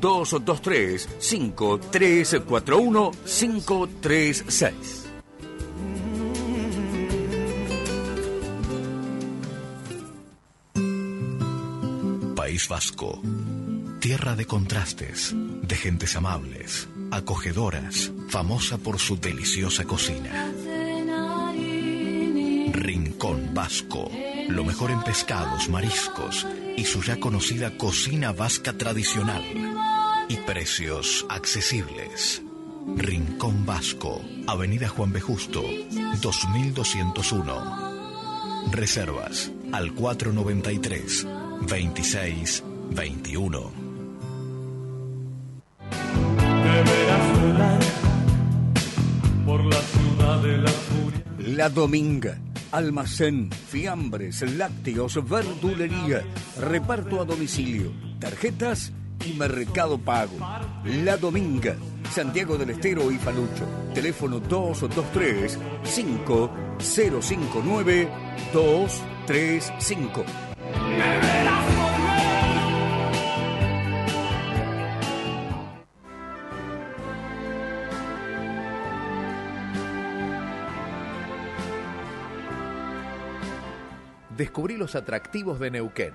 223 5341 536. País Vasco. Tierra de contrastes, de gentes amables, acogedoras, famosa por su deliciosa cocina. Rincón Vasco. Lo mejor en pescados, mariscos y su ya conocida cocina vasca tradicional. Y precios accesibles. Rincón Vasco. Avenida Juan B. Justo, 2201. Reservas al 493 26 21. Deberás volar por la ciudad de la furia. La Dominga. Almacén, fiambres, lácteos, verdulería, reparto a domicilio, tarjetas y mercado pago. La Dominga, Santiago del Estero y Falucho. Teléfono 223 5059 235. Descubrí los atractivos de Neuquén,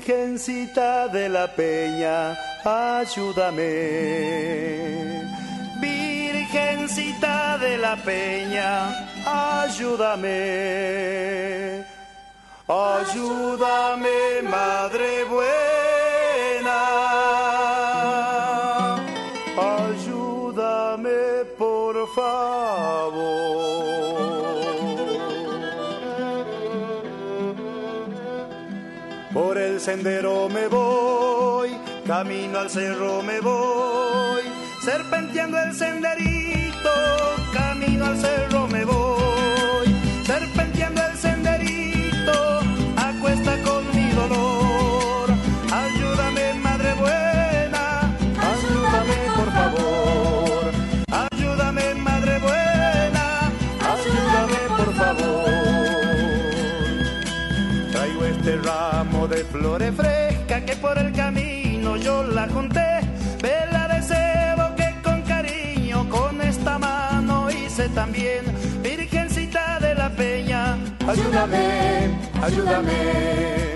Virgencita de la Peña, ayúdame. Virgencita de la Peña, ayúdame. Ayúdame, Madre buena. Sendero me voy, camino al cerro me voy, serpenteando el senderito, camino al cerro me voy, flores frescas que por el camino yo la junté. Vela de cebo que con cariño con esta mano hice también. Virgencita de la Peña, ayúdame, ayúdame.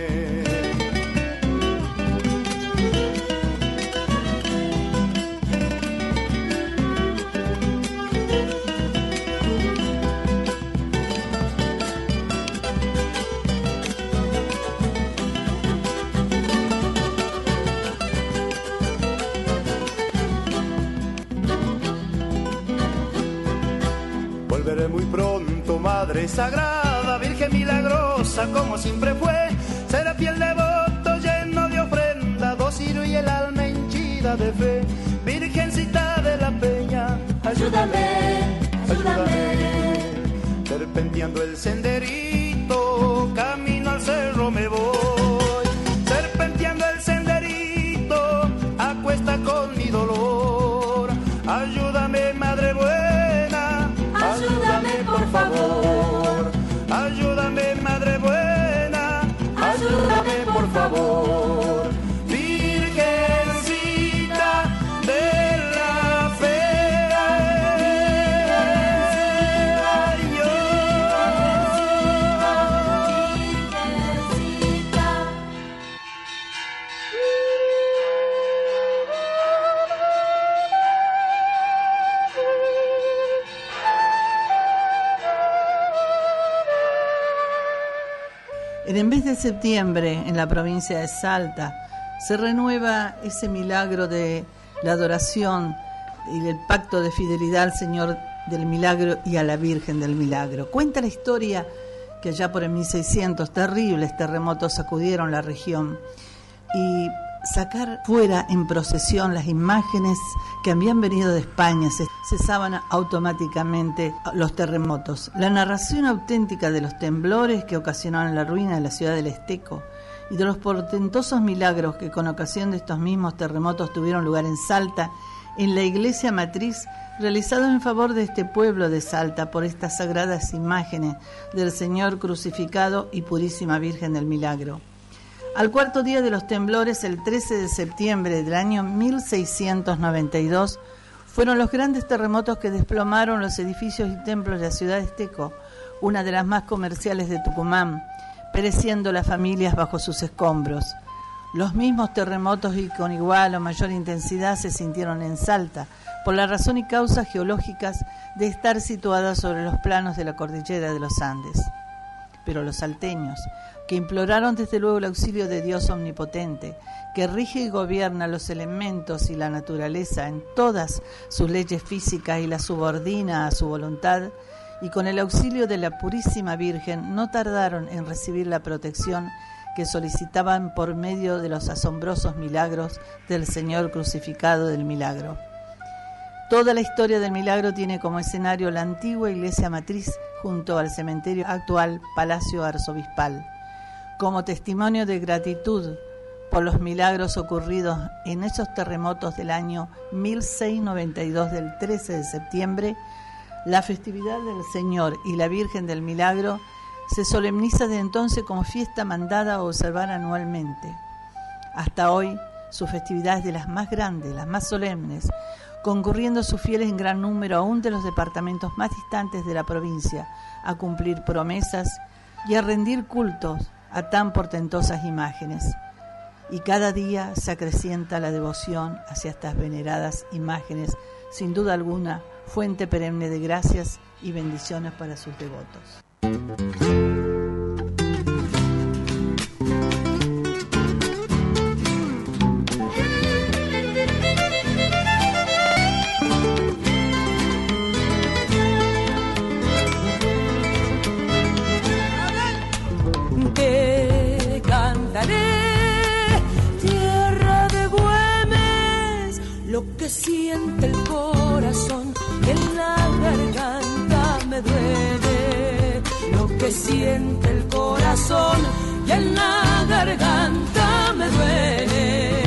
Muy pronto, Madre Sagrada, Virgen milagrosa, como siempre fue. Será fiel devoto, lleno de ofrenda, dócil y el alma henchida de fe. Virgencita de la Peña, ayúdame, ayúdame. Serpenteando el senderito, en la provincia de Salta, se renueva ese milagro de la adoración y el pacto de fidelidad al Señor del Milagro y a la Virgen del Milagro. Cuenta la historia que allá por el 1600 terribles terremotos sacudieron la región y sacar fuera en procesión las imágenes que habían venido de España, se cesaban automáticamente los terremotos. La narración auténtica de los temblores que ocasionaron la ruina de la ciudad del Esteco y de los portentosos milagros que con ocasión de estos mismos terremotos tuvieron lugar en Salta, en la iglesia matriz realizado en favor de este pueblo de Salta por estas sagradas imágenes del Señor crucificado y purísima Virgen del Milagro. Al cuarto día de los temblores, el 13 de septiembre del año 1692, fueron los grandes terremotos que desplomaron los edificios y templos de la ciudad de Esteco, una de las más comerciales de Tucumán, pereciendo las familias bajo sus escombros. Los mismos terremotos y con igual o mayor intensidad se sintieron en Salta, por la razón y causas geológicas de estar situada sobre los planos de la cordillera de los Andes. Pero los salteños, que imploraron desde luego el auxilio de Dios omnipotente, que rige y gobierna los elementos y la naturaleza en todas sus leyes físicas y las subordina a su voluntad, y con el auxilio de la Purísima Virgen no tardaron en recibir la protección que solicitaban por medio de los asombrosos milagros del Señor crucificado del milagro. Toda la historia del milagro tiene como escenario la antigua iglesia matriz junto al cementerio actual Palacio Arzobispal como testimonio de gratitud por los milagros ocurridos en esos terremotos del año 1692 del 13 de septiembre, la festividad del Señor y la Virgen del Milagro se solemniza desde entonces como fiesta mandada a observar anualmente. Hasta hoy, su festividad es de las más grandes, las más solemnes, concurriendo sus fieles en gran número aún de los departamentos más distantes de la provincia, a cumplir promesas y a rendir cultos a tan portentosas imágenes. Y cada día se acrecienta la devoción hacia estas veneradas imágenes, sin duda alguna, fuente perenne de gracias y bendiciones para sus devotos. Garganta me duele. Lo que siente el corazón y en la garganta me duele.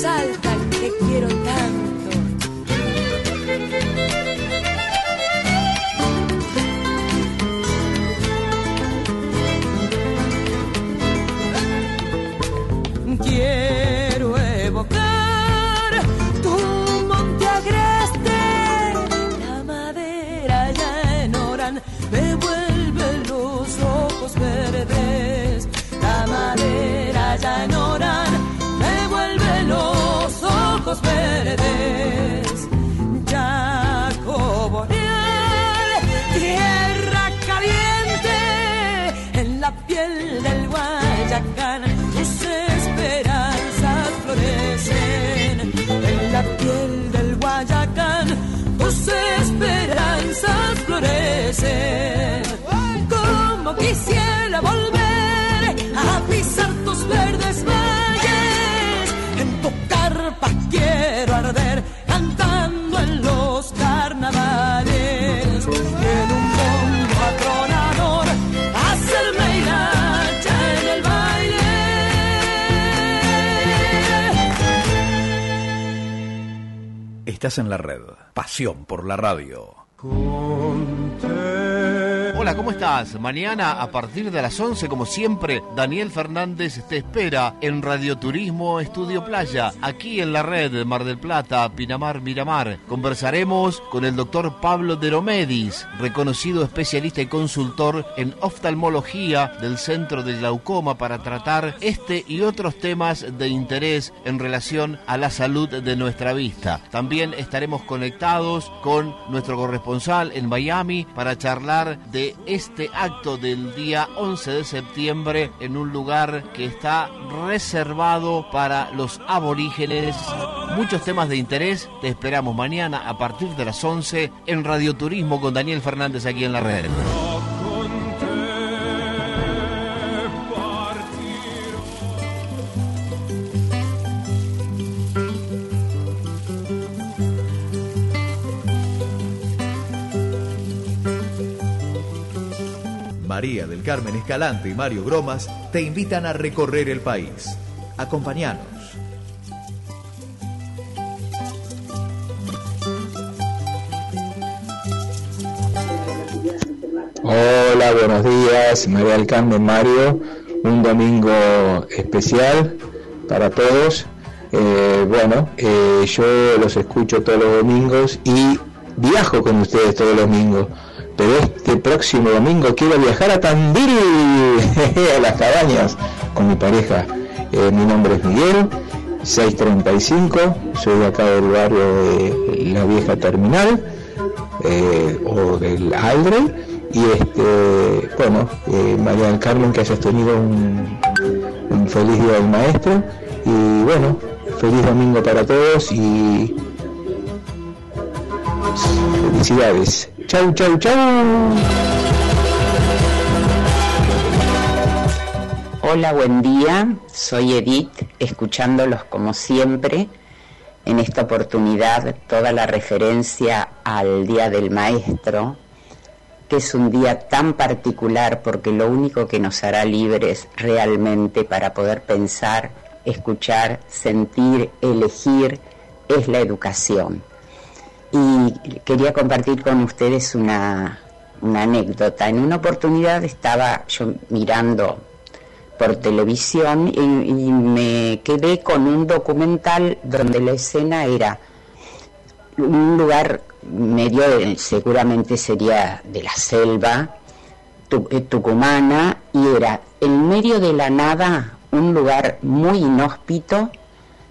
Para Estás en la red. Pasión por la radio. Hola, ¿cómo estás? Mañana a partir de las 11, como siempre, Daniel Fernández te espera en Radioturismo Estudio Playa, aquí en la red Mar del Plata, Pinamar, Miramar. Conversaremos con el doctor Pablo Deromedis, reconocido especialista y consultor en oftalmología del Centro de Glaucoma para tratar este y otros temas de interés en relación a la salud de nuestra vista. También estaremos conectados con nuestro corresponsal en Miami para charlar de este acto del día 11 de septiembre en un lugar que está reservado para los aborígenes. Muchos temas de interés. Te esperamos mañana a partir de las 11 en Radioturismo con Daniel Fernández aquí en la red. María del Carmen Escalante y Mario Gromas te invitan a recorrer el país. Acompáñanos. Hola, buenos días, María del Carmen Mario. Un domingo especial para todos. Eh, bueno, eh, yo los escucho todos los domingos y viajo con ustedes todos los domingos. Pero este próximo domingo quiero viajar a Tandil, a las cabañas, con mi pareja. Eh, mi nombre es Miguel, 635, soy de acá del barrio de la vieja terminal, eh, o del Aldre, y este, bueno, eh, María del Carmen, que hayas tenido un, un feliz día del maestro y bueno, feliz domingo para todos y felicidades. Chau, chau, chau. Hola, buen día. Soy Edith, escuchándolos como siempre. En esta oportunidad, toda la referencia al Día del Maestro, que es un día tan particular porque lo único que nos hará libres realmente para poder pensar, escuchar, sentir, elegir, es la educación. Y quería compartir con ustedes una, una anécdota. En una oportunidad estaba yo mirando por televisión y, me quedé con un documental donde la escena era un lugar medio, de- seguramente sería de la selva eh, tucumana, y era en medio de la nada un lugar muy inhóspito,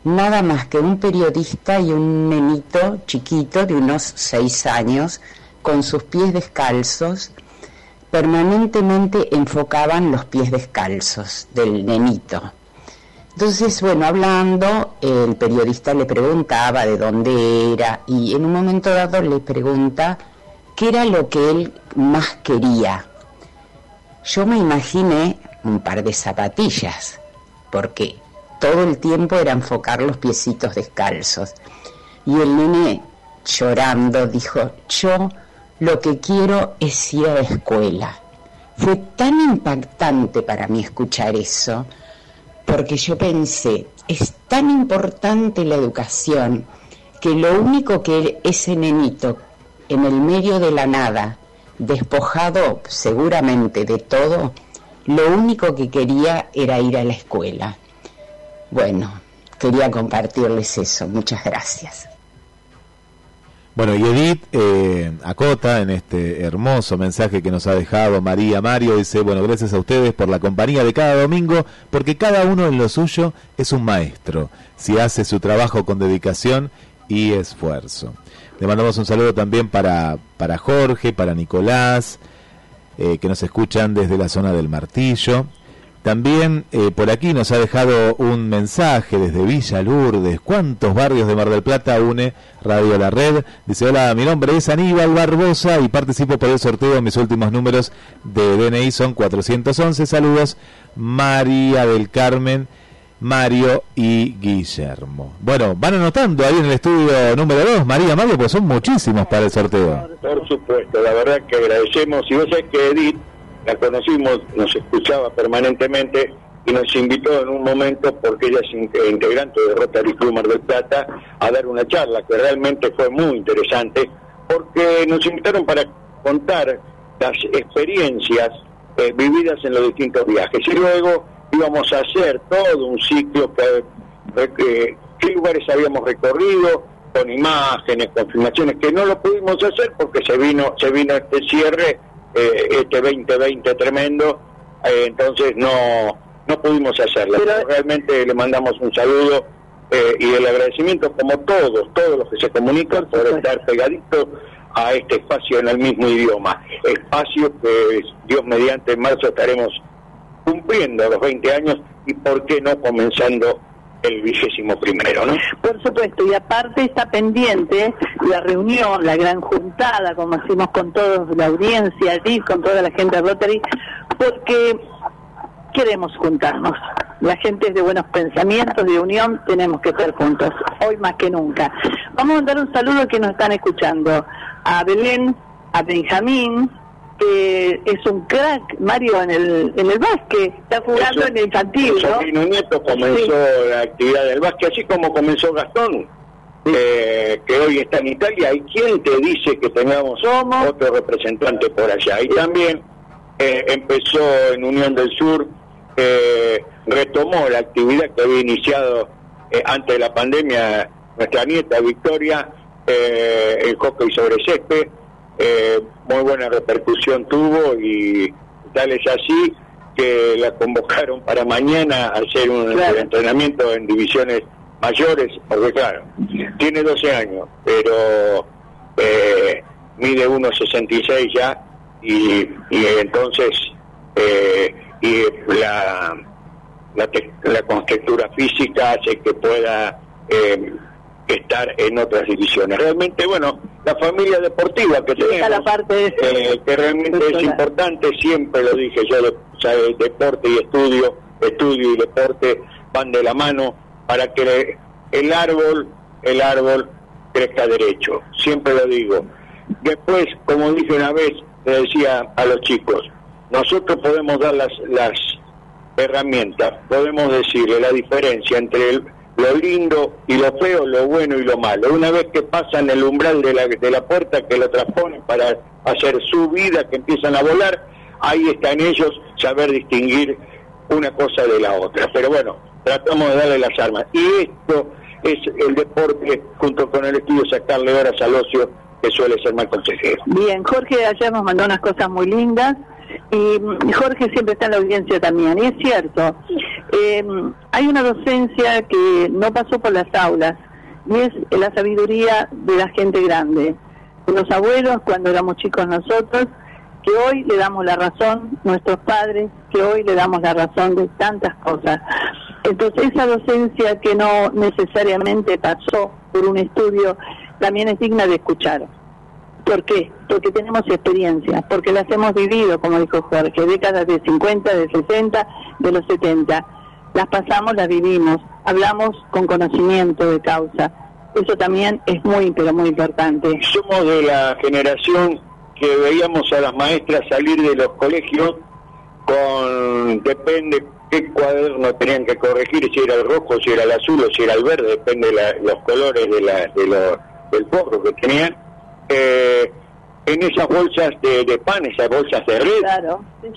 nada más que un periodista y un nenito chiquito de unos seis años, con sus pies descalzos, permanentemente enfocaban los pies descalzos del nenito. Entonces, bueno, hablando, el periodista le preguntaba de dónde era y en un momento dado le pregunta qué era lo que él más quería. Yo me imaginé un par de zapatillas, porque todo el tiempo era enfocar los piecitos descalzos. Y el nene, llorando, dijo, yo lo que quiero es ir a la escuela. Fue tan impactante para mí escuchar eso, porque yo pensé, es tan importante la educación que lo único que ese nenito en el medio de la nada, despojado seguramente de todo, lo único que quería era ir a la escuela. Bueno, quería compartirles eso. Muchas gracias. Bueno, y Edith eh, acota en este hermoso mensaje que nos ha dejado María Mario, dice, bueno, gracias a ustedes por la compañía de cada domingo, porque cada uno en lo suyo es un maestro, si hace su trabajo con dedicación y esfuerzo. Le mandamos un saludo también para, para Jorge, para Nicolás, eh, que nos escuchan desde la zona del Martillo. También eh, por aquí nos ha dejado un mensaje desde Villa Lourdes. ¿Cuántos barrios de Mar del Plata une Radio La Red? Dice, hola, mi nombre es Aníbal Barbosa y participo por el sorteo. Mis últimos números de DNI son 411. Saludos, María del Carmen, Mario y Guillermo. Bueno, van anotando ahí en el estudio número 2, María, Mario, pues son muchísimos para el sorteo. Por supuesto, la verdad que agradecemos. Y vos sabés que Edith la conocimos, nos escuchaba permanentemente y nos invitó en un momento, porque ella es in- integrante de Rotary Club Mar del Plata, a dar una charla que realmente fue muy interesante, porque nos invitaron para contar las experiencias eh, vividas en los distintos viajes. Y luego íbamos a hacer todo un ciclo que, que- qué lugares habíamos recorrido, con imágenes, con filmaciones, que no lo pudimos hacer porque se vino, se vino este cierre, eh, este 2020 tremendo, eh, entonces no, no pudimos hacerlo. Pero realmente le mandamos un saludo eh, y el agradecimiento como todos, todos los que se comunican por estar pegaditos a este espacio en el mismo idioma. Espacio que Dios mediante en marzo estaremos cumpliendo los 20 años y por qué no comenzando el vigésimo primero, ¿no? Por supuesto, y aparte está pendiente la reunión, la gran juntada, como hacemos con toda la audiencia con toda la gente de Rotary, porque queremos juntarnos. La gente es de buenos pensamientos, de unión, tenemos que estar juntos, hoy más que nunca. Vamos a mandar un saludo que nos están escuchando a Belén, a Benjamín, que es un crack, Mario, en el, en el básquet, está jugando Eso- en el infantil, ¿no? sobrino nieto comenzó la actividad del básquet, así como comenzó Gastón, eh, que hoy está en Italia. ¿Y quién te dice que tengamos otro representante por allá? Y también eh, empezó en Unión del Sur, eh, retomó la actividad que había iniciado antes de la pandemia nuestra nieta Victoria, eh, el hockey sobre césped. Eh, muy buena repercusión tuvo y tal es así que la convocaron para mañana a hacer un entrenamiento en divisiones mayores, porque claro, tiene 12 años, pero eh, mide 1,66 ya y, y entonces eh, y la, la, te- la constructura física hace que pueda eh, estar en otras divisiones. Realmente, bueno, la familia deportiva que tenemos, la parte eh, que realmente es importante, siempre lo dije yo, de- o sea, el deporte y estudio, estudio y deporte van de la mano para que el árbol, el árbol crezca derecho, siempre lo digo. Después, como dije una vez, le decía a los chicos, nosotros podemos dar las, las herramientas, podemos decirle la diferencia entre el- lo lindo y lo feo, lo bueno y lo malo. Una vez que pasan el umbral de la, de la puerta, que lo transponen para hacer su vida, que empiezan a volar, ahí está en ellos saber distinguir una cosa de la otra. Pero bueno, tratamos de darle las armas. Y esto es el deporte, junto con el estudio, sacarle horas al ocio, que suele ser mal consejero. Bien, Jorge ayer nos mandó unas cosas muy lindas y Jorge siempre está en la audiencia también. Y es cierto, eh, hay una docencia que no pasó por las aulas y es la sabiduría de la gente grande. De los abuelos cuando éramos chicos nosotros, que hoy le damos la razón, nuestros padres, que hoy le damos la razón de tantas cosas. Entonces esa docencia que no necesariamente pasó por un estudio, también es digna de escuchar. ¿Por qué? Porque tenemos experiencia, porque las hemos vivido, como dijo Jorge, décadas de 50, de 60, de los 70. Las pasamos, las vivimos, hablamos con conocimiento de causa. Eso también es muy, pero muy importante. Somos de la generación que veíamos a las maestras salir de los colegios con, depende qué cuaderno tenían que corregir, si era el rojo, si era el azul o si era el verde, depende de la- los colores de la, de lo- del forro que tenían, eh, en esas bolsas de, de pan, esas bolsas de red,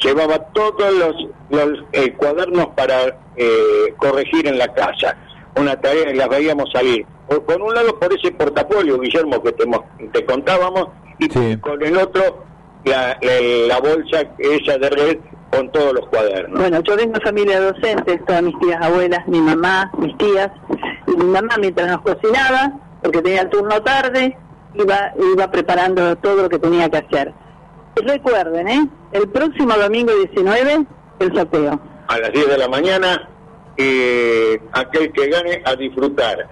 llevaba todos los, los eh, cuadernos para eh, corregir en la casa. Una tarea y las veíamos salir. Por, por un lado por ese portafolio, Guillermo, que te, mo- te contábamos, y con el otro la, la, la bolsa esa de red con todos los cuadernos. Bueno, yo vengo de familia de docentes, todas mis tías abuelas, mi mamá, mis tías, y mi mamá mientras nos cocinaba, porque tenía el turno tarde, iba, iba preparando todo lo que tenía que hacer. Recuerden, ¿eh? El próximo domingo 19, el sorteo. A las 10 de la mañana, eh, aquel que gane a disfrutar.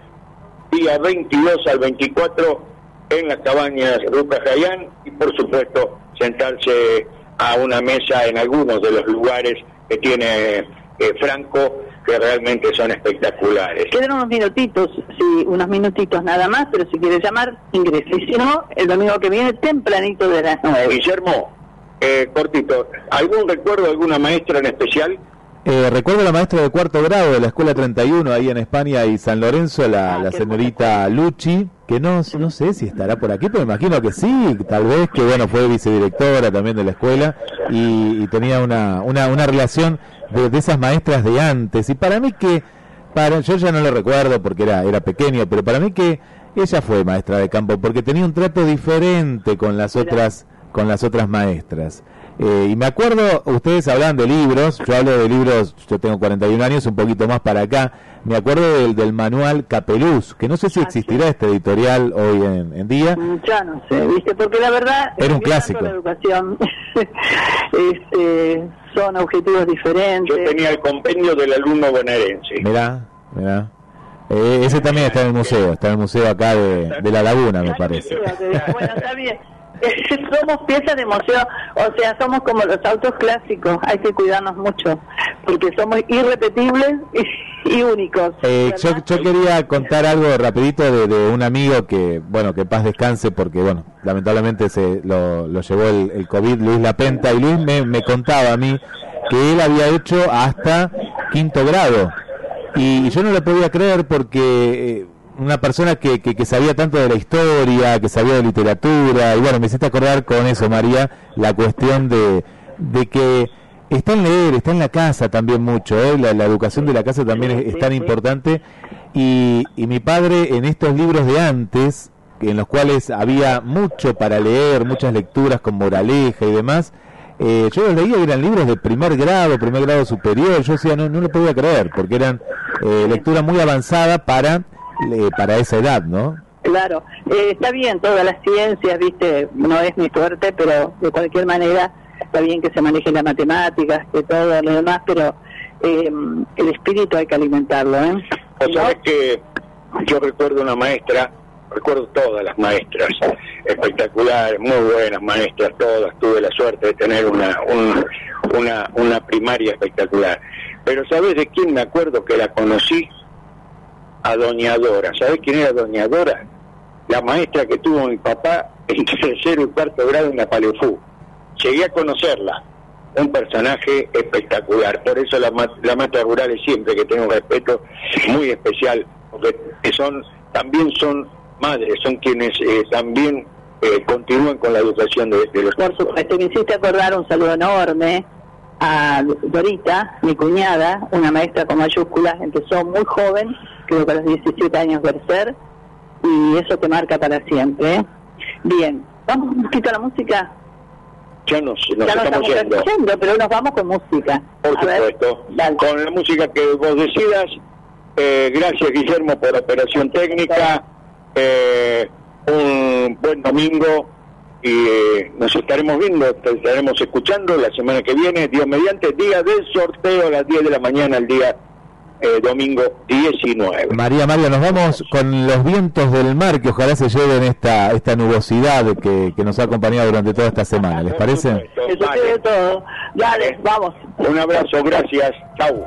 Día 22 al 24 en las cabañas Ruca Jayán y por supuesto sentarse a una mesa en algunos de los lugares que tiene eh, Franco que realmente son espectaculares. Quedan unos minutitos, sí, unos minutitos nada más, pero si quieres llamar, ingrese. Y si no, el domingo que viene, tempranito de las 9. Guillermo, eh, cortito, ¿algún recuerdo de alguna maestra en especial? Eh, recuerdo a la maestra de cuarto grado de la escuela 31 ahí en España y San Lorenzo, la, la señorita Luchi, que no, no sé si estará por aquí, pero me imagino que sí, tal vez que bueno, fue vicedirectora también de la escuela y, y tenía una, una, una relación de, de esas maestras de antes. Y para mí que, para yo ya no lo recuerdo porque era, era pequeño, pero para mí que ella fue maestra de campo porque tenía un trato diferente con las otras, con las otras maestras. Eh, y me acuerdo, ustedes hablan de libros, yo hablo de libros, yo tengo 41 años, un poquito más para acá, me acuerdo del, del manual Capeluz, que no sé si existirá este editorial hoy en, en día. Ya no sé, ¿viste? Porque la verdad... Era un clásico. La educación este, son objetivos diferentes. Yo tenía el compendio del alumno bonaerense. Mirá, mirá. Eh, ese también está en el museo, está en el museo acá de, de La Laguna, me parece. Bueno, está bien. somos piezas de museo, o sea, somos como los autos clásicos, hay que cuidarnos mucho, porque somos irrepetibles y, y únicos. Eh, yo, yo quería contar algo rapidito de, un amigo que, bueno, que paz descanse porque, bueno, lamentablemente se lo, lo llevó el, COVID, Luis Lapenta, y Luis me, me contaba a mí que él había hecho hasta quinto grado. Y yo no lo podía creer porque eh, una persona que, que, que sabía tanto de la historia, que sabía de literatura, y bueno, me hiciste acordar con eso, María, la cuestión de, de que está en leer, está en la casa también mucho, ¿eh? la, educación de la casa también es, tan importante. Y, y mi padre en estos libros de antes, en los cuales había mucho para leer, muchas lecturas con moraleja y demás, eh, yo los leía eran libros de primer grado, primer grado superior, yo decía, no, no lo podía creer, porque eran eh, lectura muy avanzada para, para esa edad, ¿no? Claro, eh, está bien todas las ciencias, viste, no es mi fuerte, pero de cualquier manera está bien que se manejen las matemáticas, que todo lo demás, pero eh, el espíritu hay que alimentarlo, ¿eh? O sabes que yo recuerdo una maestra, recuerdo todas las maestras, espectaculares, muy buenas maestras, todas, tuve la suerte de tener una, un- una, una primaria espectacular. Pero ¿sabes de quién me acuerdo que la conocí? A Doña Dora. ¿Sabes quién era Doña Dora? La maestra que tuvo mi papá en tercero y cuarto grado en la Palefú. Llegué a conocerla, un personaje espectacular. Por eso las las maestras rurales siempre que tengo respeto muy especial, porque son también son madres, son quienes eh, también eh, continúan con la educación de, de los Por supuesto, me hiciste acordar un saludo enorme a Dorita, mi cuñada, una maestra con mayúsculas, empezó muy joven, creo que a los 17 años de ser, y eso te marca para siempre. ¿eh? Bien, vamos un poquito a la música. Ya nos, nos ya estamos yendo. yendo, pero nos vamos con música. Por A ver, supuesto. Con la música que vos decidas. Eh, gracias, Guillermo, por operación técnica. Eh, un buen domingo y eh, nos estaremos viendo, te estaremos escuchando la semana que viene, Dios mediante, día del sorteo a las 10 de la mañana, el día eh, domingo 19. María, María, nos vamos con los vientos del mar que ojalá se lleven esta, esta nubosidad que, que nos ha acompañado durante toda esta semana. ¿Les parece? se quede todo. Dale, vamos. Un abrazo, gracias. Chau.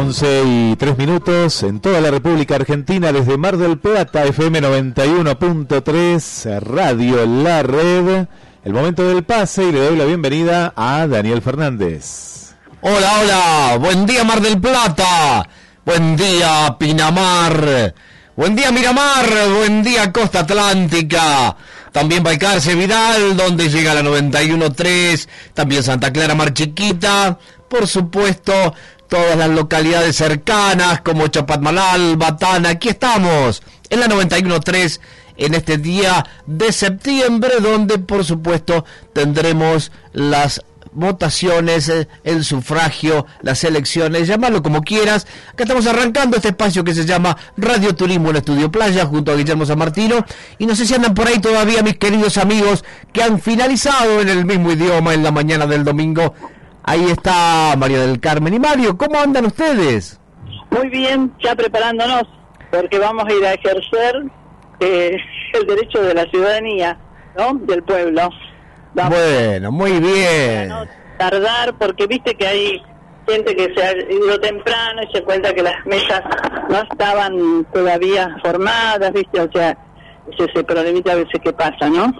11 y 3 minutos en toda la República Argentina desde Mar del Plata, FM 91.3, Radio La Red. El momento del pase y le doy la bienvenida a Daniel Fernández. Hola, hola, buen día Mar del Plata, buen día Pinamar, buen día Miramar, buen día Costa Atlántica, también Balcarce Vidal, donde llega la 91.3, también Santa Clara Mar Chiquita, por supuesto todas las localidades cercanas como Chapadmalal, Batana, aquí estamos en la 91.3 en este día de septiembre donde por supuesto tendremos las votaciones, eh, el sufragio, las elecciones, llamarlo como quieras. Acá estamos arrancando este espacio que se llama Radio Turismo en Estudio Playa junto a Guillermo San Martino. Y no sé si andan por ahí todavía mis queridos amigos que han finalizado en el mismo idioma en la mañana del domingo. Ahí está María del Carmen y Mario. ¿Cómo andan ustedes? Muy bien, ya preparándonos, porque vamos a ir a ejercer eh, el derecho de la ciudadanía, ¿no? Del pueblo. Vamos Bueno, muy bien. a tardar, porque viste que hay gente que se ha ido temprano y se cuenta que las mesas no estaban todavía formadas, viste, o sea, es ese problemita a veces que pasa, ¿no?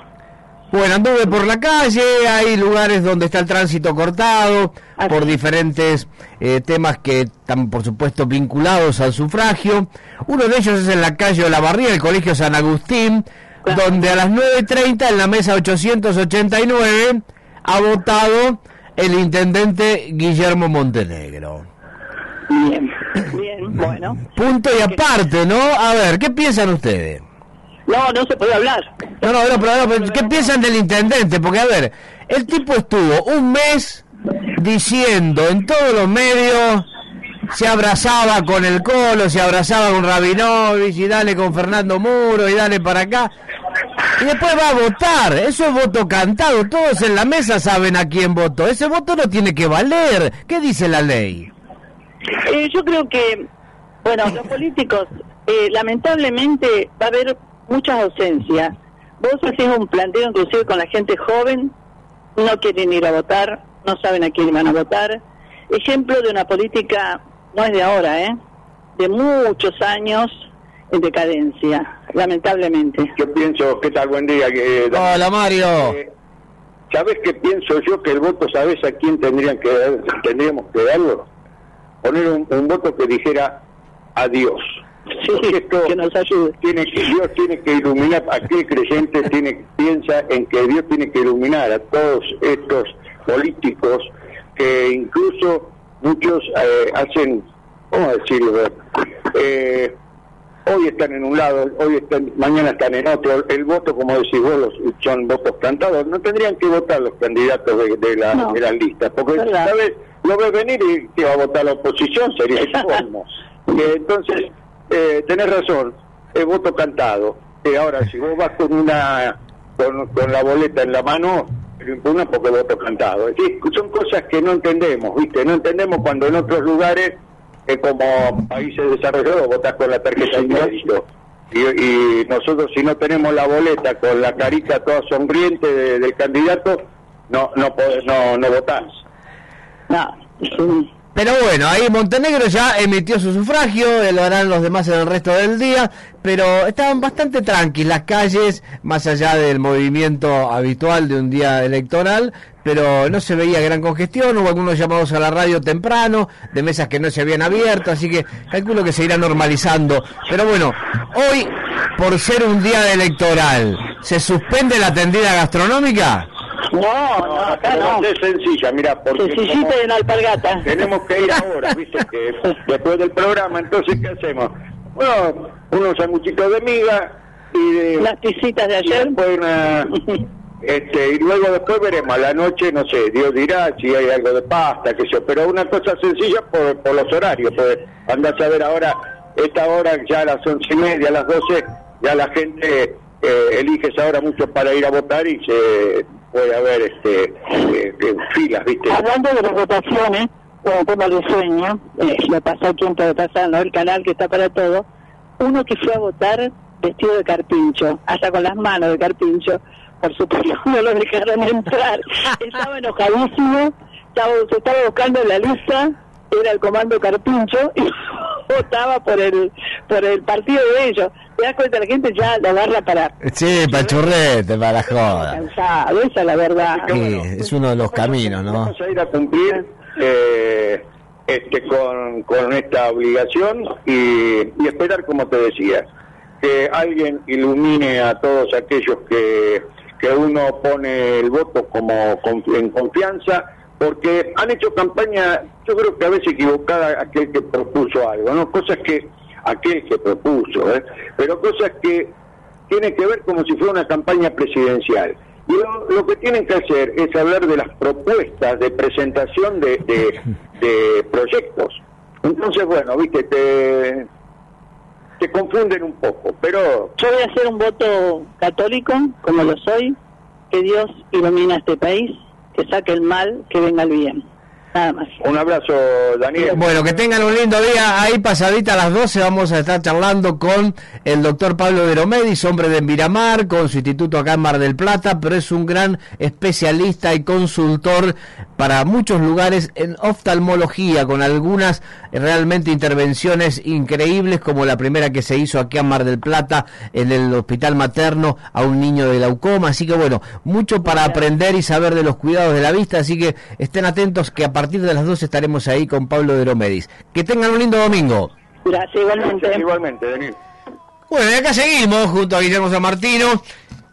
Bueno, anduve por la calle, hay lugares donde está el tránsito cortado por diferentes eh, temas que están, por supuesto, vinculados al sufragio. Uno de ellos es en la calle de la Barría, el Colegio San Agustín, donde a las 9.30 en la mesa 889 ha votado el intendente Guillermo Montenegro. Bien, bien, bueno. Punto y aparte, ¿no? A ver, ¿qué piensan ustedes? No, no se puede hablar. No, no, no, pero, pero ¿qué piensan del intendente? Porque, a ver, el tipo estuvo un mes diciendo en todos los medios, se abrazaba con el Colo, se abrazaba con Rabinovich, y dale con Fernando Muro, y dale para acá. Y después va a votar, eso es voto cantado, todos en la mesa saben a quién votó. Ese voto no tiene que valer. ¿Qué dice la ley? Eh, yo creo que, bueno, los políticos, eh, lamentablemente va a haber muchas ausencias. Vos haces un planteo inclusive con la gente joven, no quieren ir a votar, no saben a quién van a votar. Ejemplo de una política, no es de ahora, ¿eh? De muchos años en decadencia, lamentablemente. Yo pienso, ¿qué tal? Buen día. eh, Hola, Mario. eh, ¿Sabes qué pienso yo? Que el voto, ¿sabes a quién tendrían que dar- tendríamos que darlo? Poner un, un voto que dijera adiós. Porque esto Tiene que, Dios tiene que iluminar, aquel creyente tiene, piensa en que Dios tiene que iluminar a todos estos políticos que incluso muchos eh, hacen, ¿cómo decirlo? Eh, hoy están en un lado, hoy están, mañana están en otro. El voto, como decís vos, los- son votos cantados. No tendrían que votar los candidatos de, de la, No. de las listas, porque. ¿sabes? lo ves venir y que va a votar la oposición, sería el colmo. Eh, entonces, eh, tenés razón, es voto cantado. Eh, ahora, si vos vas con una con, la boleta en la mano, lo impugnas porque voto cantado. Es son cosas que no entendemos, ¿viste? No entendemos cuando en otros lugares, eh, como países desarrollados, votás con la tarjeta de crédito. Y, y nosotros, si no tenemos la boleta con la carita toda sonriente de- del candidato, no no podés, no, no votás. Pero bueno, ahí Montenegro ya emitió su sufragio, lo harán los demás en el resto del día, pero estaban bastante tranquilas las calles, más allá del movimiento habitual de un día electoral, pero no se veía gran congestión, hubo algunos llamados a la radio temprano, de mesas que no se habían abierto, así que calculo que se irá normalizando. Pero bueno, hoy por ser un día electoral, ¿se suspende la tendida gastronómica? No, no, acá no. Es sencilla, mira, porque Sencillita en alpargata. tenemos que ir ahora, viste, que después del programa, entonces, ¿qué hacemos? Bueno, unos sanguchitos de miga y de... Las pisitas de ayer. Y, después una- este, y luego después veremos, a la noche, no sé, Dios dirá si hay algo de pasta, que sé, pero una cosa sencilla por, por los horarios, pues andás a ver ahora, esta hora ya a las once y media, a las doce, ya la gente eh, elige esa hora mucho para ir a votar y se puede haber este, eh, eh, filas, ¿viste? Hablando de las votaciones, como tema de sueño, eh, lo pasó aquí en Todo Pasando, el canal que está para todo, uno que fue a votar vestido de carpincho, hasta con las manos de carpincho, por supuesto no lo dejaron entrar, estaba enojadísimo, estaba, se estaba buscando en la lista, era el comando carpincho y votaba por el por el partido de ellos. Te das cuenta, la gente ya la agarra para Sí, pachurrete, para la joda. cansado, esa es la verdad. Sí, es uno de los caminos, ¿no? Vamos a ir a cumplir eh, este, con, con esta obligación y, y esperar, como te decía, que alguien ilumine a todos aquellos que, que uno pone el voto como con- en confianza, porque han hecho campaña, yo creo que a veces equivocada aquel que propuso algo, ¿no? Cosas que aquel que propuso, ¿eh? pero cosas que tiene que ver como si fuera una campaña presidencial. Y lo, lo que tienen que hacer es hablar de las propuestas de presentación de, de- de proyectos. Entonces, bueno, viste, te, te confunden un poco, pero Yo voy a hacer un voto católico, como lo soy, que Dios ilumine a este país, que saque el mal, que venga el bien. Nada más. un abrazo, Daniel. Bueno, que tengan un lindo día. Ahí pasadita a las 12 vamos a estar charlando con el doctor Pablo Veromedis, hombre de Miramar, con su instituto acá en Mar del Plata, pero es un gran especialista y consultor para muchos lugares en oftalmología, con algunas realmente intervenciones increíbles, como la primera que se hizo aquí en Mar del Plata, en el hospital materno, a un niño de glaucoma. Así que bueno, mucho para aprender y saber de los cuidados de la vista, así que estén atentos que a partir de las 12 estaremos ahí con Pablo Veromedis. Que tengan un lindo domingo. Gracias, igualmente. Igualmente, Daniel. Bueno, y acá seguimos junto a Guillermo San Martino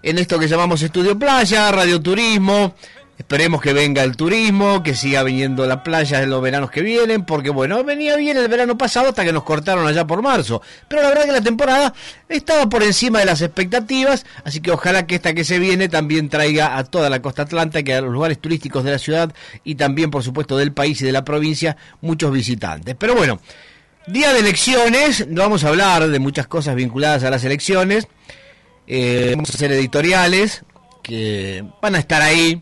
en esto que llamamos Estudio Playa, Radio Turismo. Esperemos que venga el turismo, que siga viniendo la playa en los veranos que vienen, porque bueno, venía bien el verano pasado hasta que nos cortaron allá por marzo. Pero la verdad que la temporada estaba por encima de las expectativas, así que ojalá que esta que se viene también traiga a toda la costa atlántica, a los lugares turísticos de la ciudad y también, por supuesto, del país y de la provincia, muchos visitantes. Pero bueno, Día de elecciones, vamos a hablar de muchas cosas vinculadas a las elecciones. Eh, vamos a hacer editoriales que van a estar ahí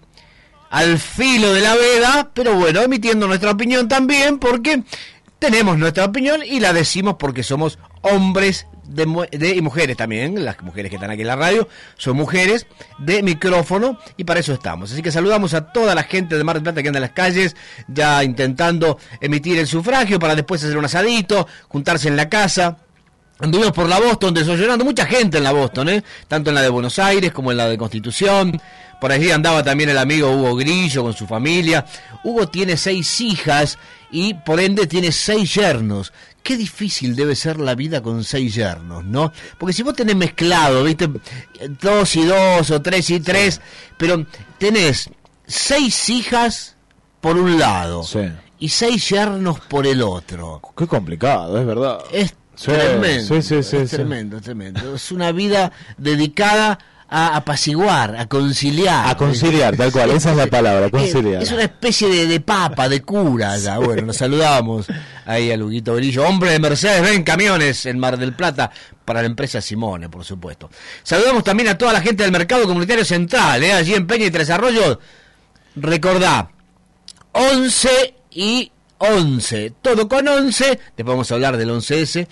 al filo de la veda, pero bueno, emitiendo nuestra opinión también porque tenemos nuestra opinión y la decimos porque somos hombres de, de- y mujeres también, las mujeres que están aquí en la radio, son mujeres de micrófono y para eso estamos. Así que saludamos a toda la gente de Mar del Plata que anda en las calles, ya intentando emitir el sufragio para después hacer un asadito, juntarse en la casa. Anduvimos por la Boston desollonando, mucha gente en la Boston, ¿eh? tanto en la de Buenos Aires como en la de Constitución. Por allí andaba también el amigo Hugo Grillo con su familia. Hugo tiene seis hijas y por ende tiene seis yernos. Qué difícil debe ser la vida con seis yernos, ¿no? Porque si vos tenés mezclado, ¿viste? Dos y dos o tres y tres, pero tenés seis hijas por un lado y seis yernos por el otro. Qué complicado, es verdad. Es Sí, tremendo. sí, tremendo, es tremendo. Es una vida dedicada a apaciguar, a conciliar. A conciliar, tal cual, esa es la palabra, conciliar. Es, es una especie de, de papa, de cura ya. Bueno, nos saludamos ahí a Luguito Brillo, hombre de Mercedes, ven camiones en Mar del Plata para la empresa Simone, por supuesto. Saludamos también a toda la gente del Mercado Comunitario Central, ¿eh? allí en Peña y Tres Arroyos. Recordá, 11 y 11, todo con 11, después vamos a hablar del 11S.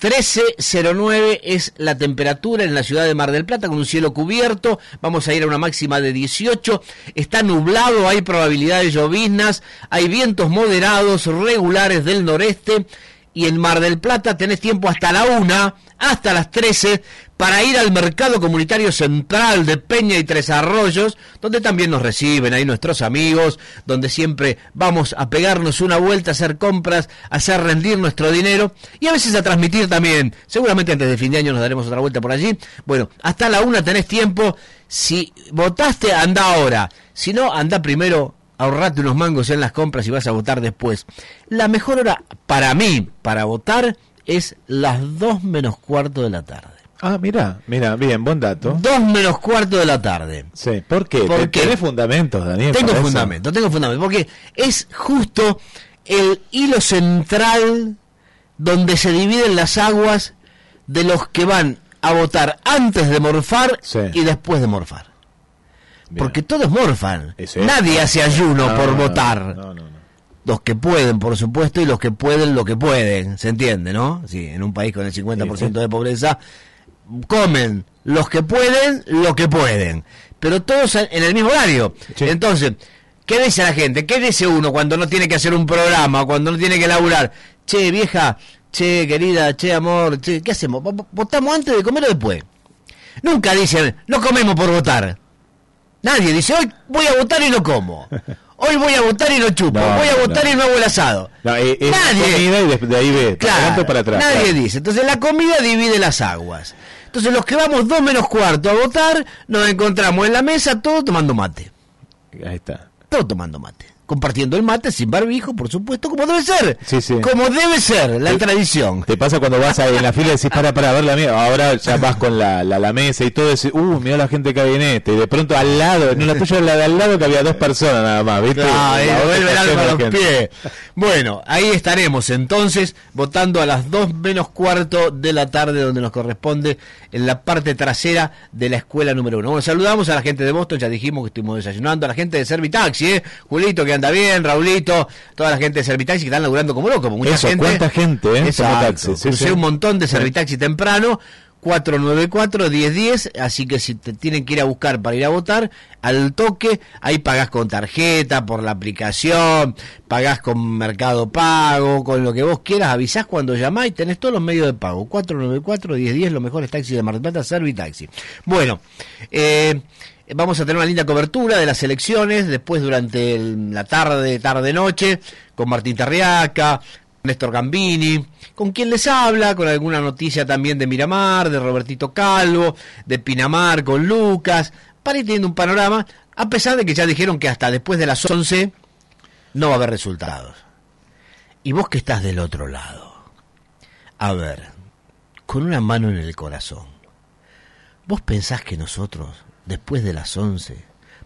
13.09 es la temperatura en la ciudad de Mar del Plata con un cielo cubierto. Vamos a ir a una máxima de 18. Está nublado, hay probabilidad de lloviznas, hay vientos moderados regulares del noreste y en Mar del Plata tenés tiempo hasta la una, hasta las 13, para ir al Mercado Comunitario Central de Peña y Tres Arroyos, donde también nos reciben ahí nuestros amigos, donde siempre vamos a pegarnos una vuelta, a hacer compras, a hacer rendir nuestro dinero y a veces a transmitir también. Seguramente antes de fin de año nos daremos otra vuelta por allí. Bueno, hasta la una tenés tiempo. Si votaste, anda ahora. Si no, anda primero ahorrate unos mangos en las compras y vas a votar después. La mejor hora para mí, para votar, es las 2 menos cuarto de la tarde. Ah, mira, mira, bien, buen dato. 2 menos cuarto de la tarde. Sí, ¿por qué? ¿Por Te- qué? Tenés fundamentos, Daniel. Tengo para eso. fundamento, tengo fundamento, porque es justo el hilo central donde se dividen las aguas de los que van a votar antes de morfar y después de morfar. Porque todos morfan. Eso. Nadie hace ayuno No, por no, votar. Los que pueden, por supuesto, y los que pueden lo que pueden. ¿Se entiende, no? Sí, en un país con el 50% de pobreza, comen los que pueden lo que pueden. Pero todos en el mismo horario. Entonces, ¿qué dice la gente? ¿Qué dice uno cuando no tiene que hacer un programa, cuando no tiene que laburar? Che, vieja, che, querida, che, amor, che, ¿qué hacemos? ¿Vo- ¿Votamos antes de comer o después? Nunca dicen, no comemos por votar. Nadie dice, hoy voy a votar y no como. Hoy voy a votar y no chupo. No, voy a votar no. y no hago el asado. No, es Nadie. comida y de, de ahí ve, para Claro, adelante o para atrás. Nadie claro. dice. Entonces la comida divide las aguas. Entonces los que vamos dos menos cuarto a votar, nos encontramos en la mesa todos tomando mate. Ahí está. Todos tomando mate. Compartiendo el mate sin barbijo, por supuesto, como debe ser. Sí, sí. Como debe ser, la Te- tradición. Te pasa cuando vas ahí en la fila y decís, para, para ver la mía. Ahora ya vas con la, la, la mesa y todo, y decís, uh, mira la gente que hay en este. Y de pronto al lado, no la tuya la de al lado que había dos personas nada más, ¿viste? Ah, vuelve el alma a los pies. Bueno, ahí estaremos entonces votando a las 2 menos cuarto de la tarde donde nos corresponde en la parte trasera de la escuela número uno. Bueno, saludamos a la gente de Boston, ya dijimos que estuvimos desayunando, a la gente de Servitaxi, ¿eh? Julito que anda bien, Raulito, toda la gente de Servitaxi que están laburando como locos, como mucha Eso, gente. cuánta gente, ¿eh? Exacto. Sí, Crucé sí. un montón de Servitaxi temprano. 494-1010, así que si te tienen que ir a buscar para ir a votar, al toque, ahí pagás con tarjeta, por la aplicación, pagás con Mercado Pago, con lo que vos quieras, avisás cuando llamás y tenés todos los medios de pago. 494-1010, los mejores taxis de Mar del Plata, Servitaxi. Bueno, eh, vamos a tener una linda cobertura de las elecciones, después durante la tarde, tarde-noche, con Martín Tarriaca, Néstor Gambini, con quien les habla, con alguna noticia también de Miramar, de Robertito Calvo, de Pinamar con Lucas, para ir teniendo un panorama, a pesar de que ya dijeron que hasta después de las 11 no va a haber resultados. Y vos que estás del otro lado, a ver, con una mano en el corazón, ¿vos pensás que nosotros, después de las 11,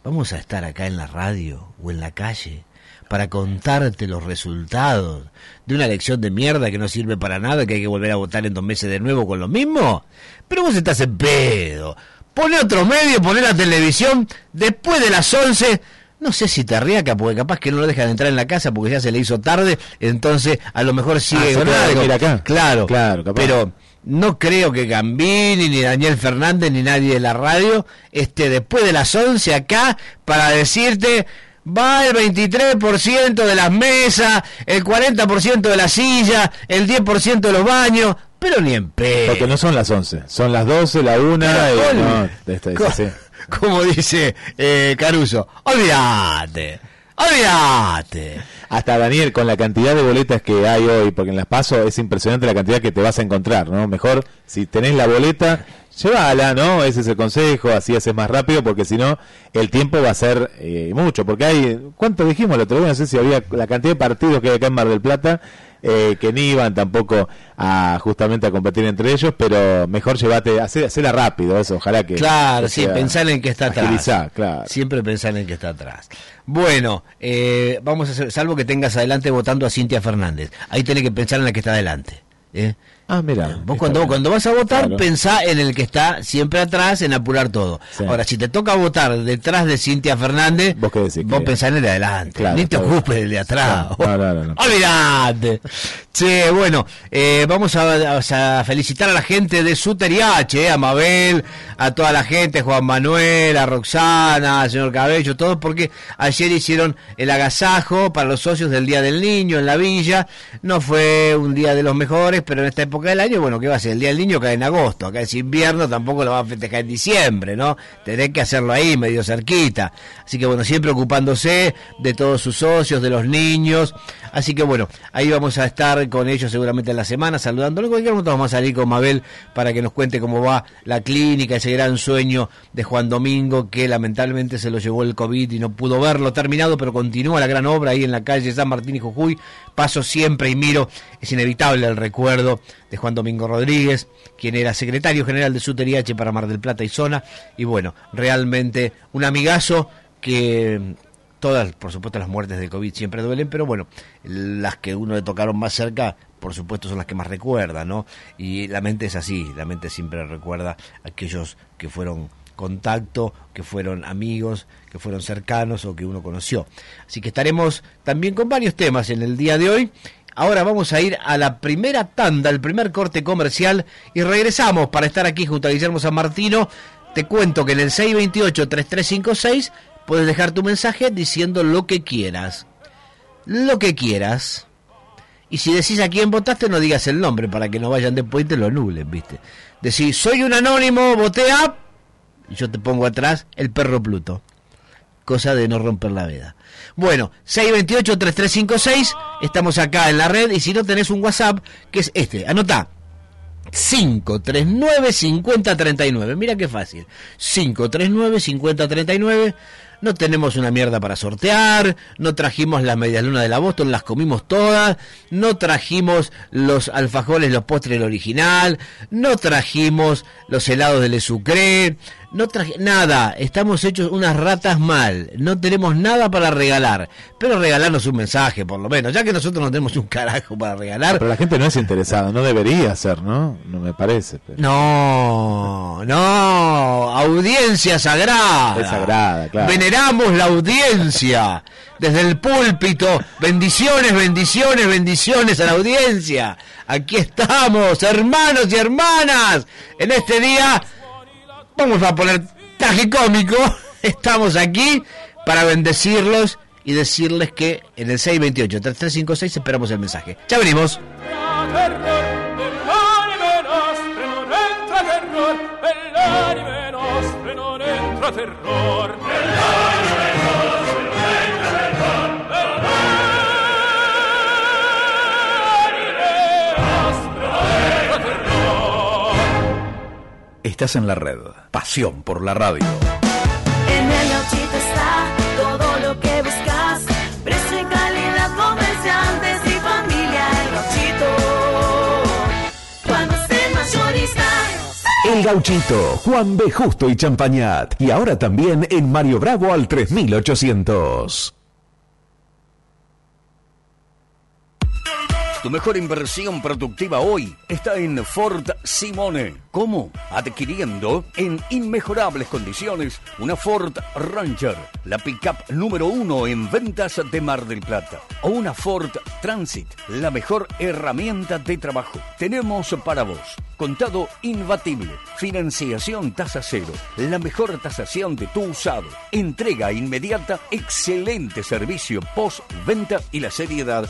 vamos a estar acá en la radio o en la calle para contarte los resultados de una elección de mierda que no sirve para nada, que hay que volver a votar en dos meses de nuevo con lo mismo? Pero vos estás en pedo. Pone otro medio, pone la televisión, después de las 11... No sé si te riaca, porque capaz que no lo dejan entrar en la casa porque ya se le hizo tarde, entonces a lo mejor sigue Ah, acá. Claro, Claro, capaz. pero no creo que Gambini, ni Daniel Fernández, ni nadie de la radio esté después de las 11 acá para decirte va el 23% de las mesas, el 40% de la silla, el 10% de los baños, pero ni en pedo. Porque no son las 11, son las 12, la 1 Pero, y no, esta- co- sí. Como dice eh, Caruso, olvídate, olvídate. Hasta Daniel, con la cantidad de boletas que hay hoy, porque en las pasos es impresionante la cantidad que te vas a encontrar, ¿no? Mejor, si tenés la boleta, llévala, ¿no? Ese es el consejo, así haces más rápido, porque si no, el tiempo va a ser eh, mucho, porque hay, ¿cuánto dijimos el otro día? No sé si había la cantidad de partidos que hay acá en Mar del Plata, eh, que ni iban tampoco a justamente a competir entre ellos, pero mejor llévate, hacé- hacela rápido, eso, ojalá que... Claro, que sí, sea- pensar en que está atrás. claro. Siempre pensar en que está atrás. Bueno, eh, vamos a hacer, salvo que tengas adelante votando a Cintia Fernández. Ahí tenés que pensar en la que está adelante. ¿eh? Ah, mira. Vos cuando, cuando vas a votar, Claro. pensá en el que está siempre atrás, en apurar todo. Ahora, si te toca votar detrás de Cintia Fernández, vos, pensás en el de adelante. Claro, Ni te ocupes del de atrás. No, no, no, no. Olvidate. Che, bueno, eh, vamos a, a felicitar a la gente de Suteriache, eh, a Mabel, a toda la gente, Juan Manuel, a Roxana, al señor Cabello, todos, porque ayer hicieron el agasajo para los socios del Día del Niño en la villa. No fue un día de los mejores, pero en esta época del año, bueno, ¿qué va a ser? El Día del Niño cae en agosto, acá es invierno, tampoco lo va a festejar en diciembre, ¿no? Tenés que hacerlo ahí, medio cerquita. Así que bueno, siempre ocupándose de todos sus socios, de los niños. Así que bueno, ahí vamos a estar con ellos seguramente en la semana, saludándolo. En cualquier momento vamos a salir con Mabel para que nos cuente cómo va la clínica, ese gran sueño de Juan Domingo, que lamentablemente se lo llevó el COVID y no pudo verlo terminado, pero continúa la gran obra ahí en la calle San Martín y Jujuy. Paso siempre y miro, es inevitable el recuerdo de Juan Domingo Rodríguez, quien era secretario general de Suteriache para Mar del Plata y Zona. Y bueno, realmente un amigazo que todas, por supuesto, las muertes de COVID siempre duelen, pero bueno, las que uno le tocaron más cerca, por supuesto, son las que más recuerda, ¿no? Y la mente es así, la mente siempre recuerda aquellos que fueron contacto, que fueron amigos, que fueron cercanos o que uno conoció. Así que estaremos también con varios temas en el día de hoy. Ahora vamos a ir a la primera tanda, el primer corte comercial y regresamos para estar aquí junto a Guillermo San Martino. Te cuento que en el 628-3356 puedes dejar tu mensaje diciendo lo que quieras. Lo que quieras. Y si decís a quién votaste, no digas el nombre para que no vayan después y te lo anulen, ¿viste? Decís, soy un anónimo, voté a... Y yo te pongo atrás el perro Pluto. Cosa de no romper la veda. Bueno, 628-3356, estamos acá en la red y si no tenés un WhatsApp, que es este, anotá. 539-5039. Mira qué fácil. 539-5039. No tenemos una mierda para sortear, no trajimos las medias lunas de la Boston, las comimos todas, no trajimos los alfajores, los postres del original, no trajimos los helados del Sucre, no traje nada, estamos hechos unas ratas mal, no tenemos nada para regalar, pero regalarnos un mensaje por lo menos, ya que nosotros no tenemos un carajo para regalar. Pero la gente no es interesada, no debería ser, ¿no? No me parece. pero- No, no, audiencia sagrada. Es sagrada, claro. Veneramos la audiencia. Desde el púlpito, bendiciones, bendiciones, bendiciones a la audiencia. Aquí estamos, hermanos y hermanas. En este día, vamos a poner tragicómico. Estamos aquí para bendecirlos y decirles que en el 628-3356 esperamos el mensaje. Ya venimos. Terror, Estás en la red. Pasión por la radio. En el gauchito está todo lo que buscas. Precio y calidad, comerciantes y familia. El gauchito. Cuando mayorista. El Gauchito, Juan B. Justo y Champañat. Y ahora también en Mario Bravo al 3800. Tu mejor inversión productiva hoy está en Ford Simone. ¿Cómo? Adquiriendo en inmejorables condiciones una Ford Ranger, la pickup número uno en ventas de Mar del Plata. O una Ford Transit, la mejor herramienta de trabajo. Tenemos para vos contado imbatible, financiación tasa cero, la mejor tasación de tu usado, entrega inmediata, excelente servicio post-venta y la seriedad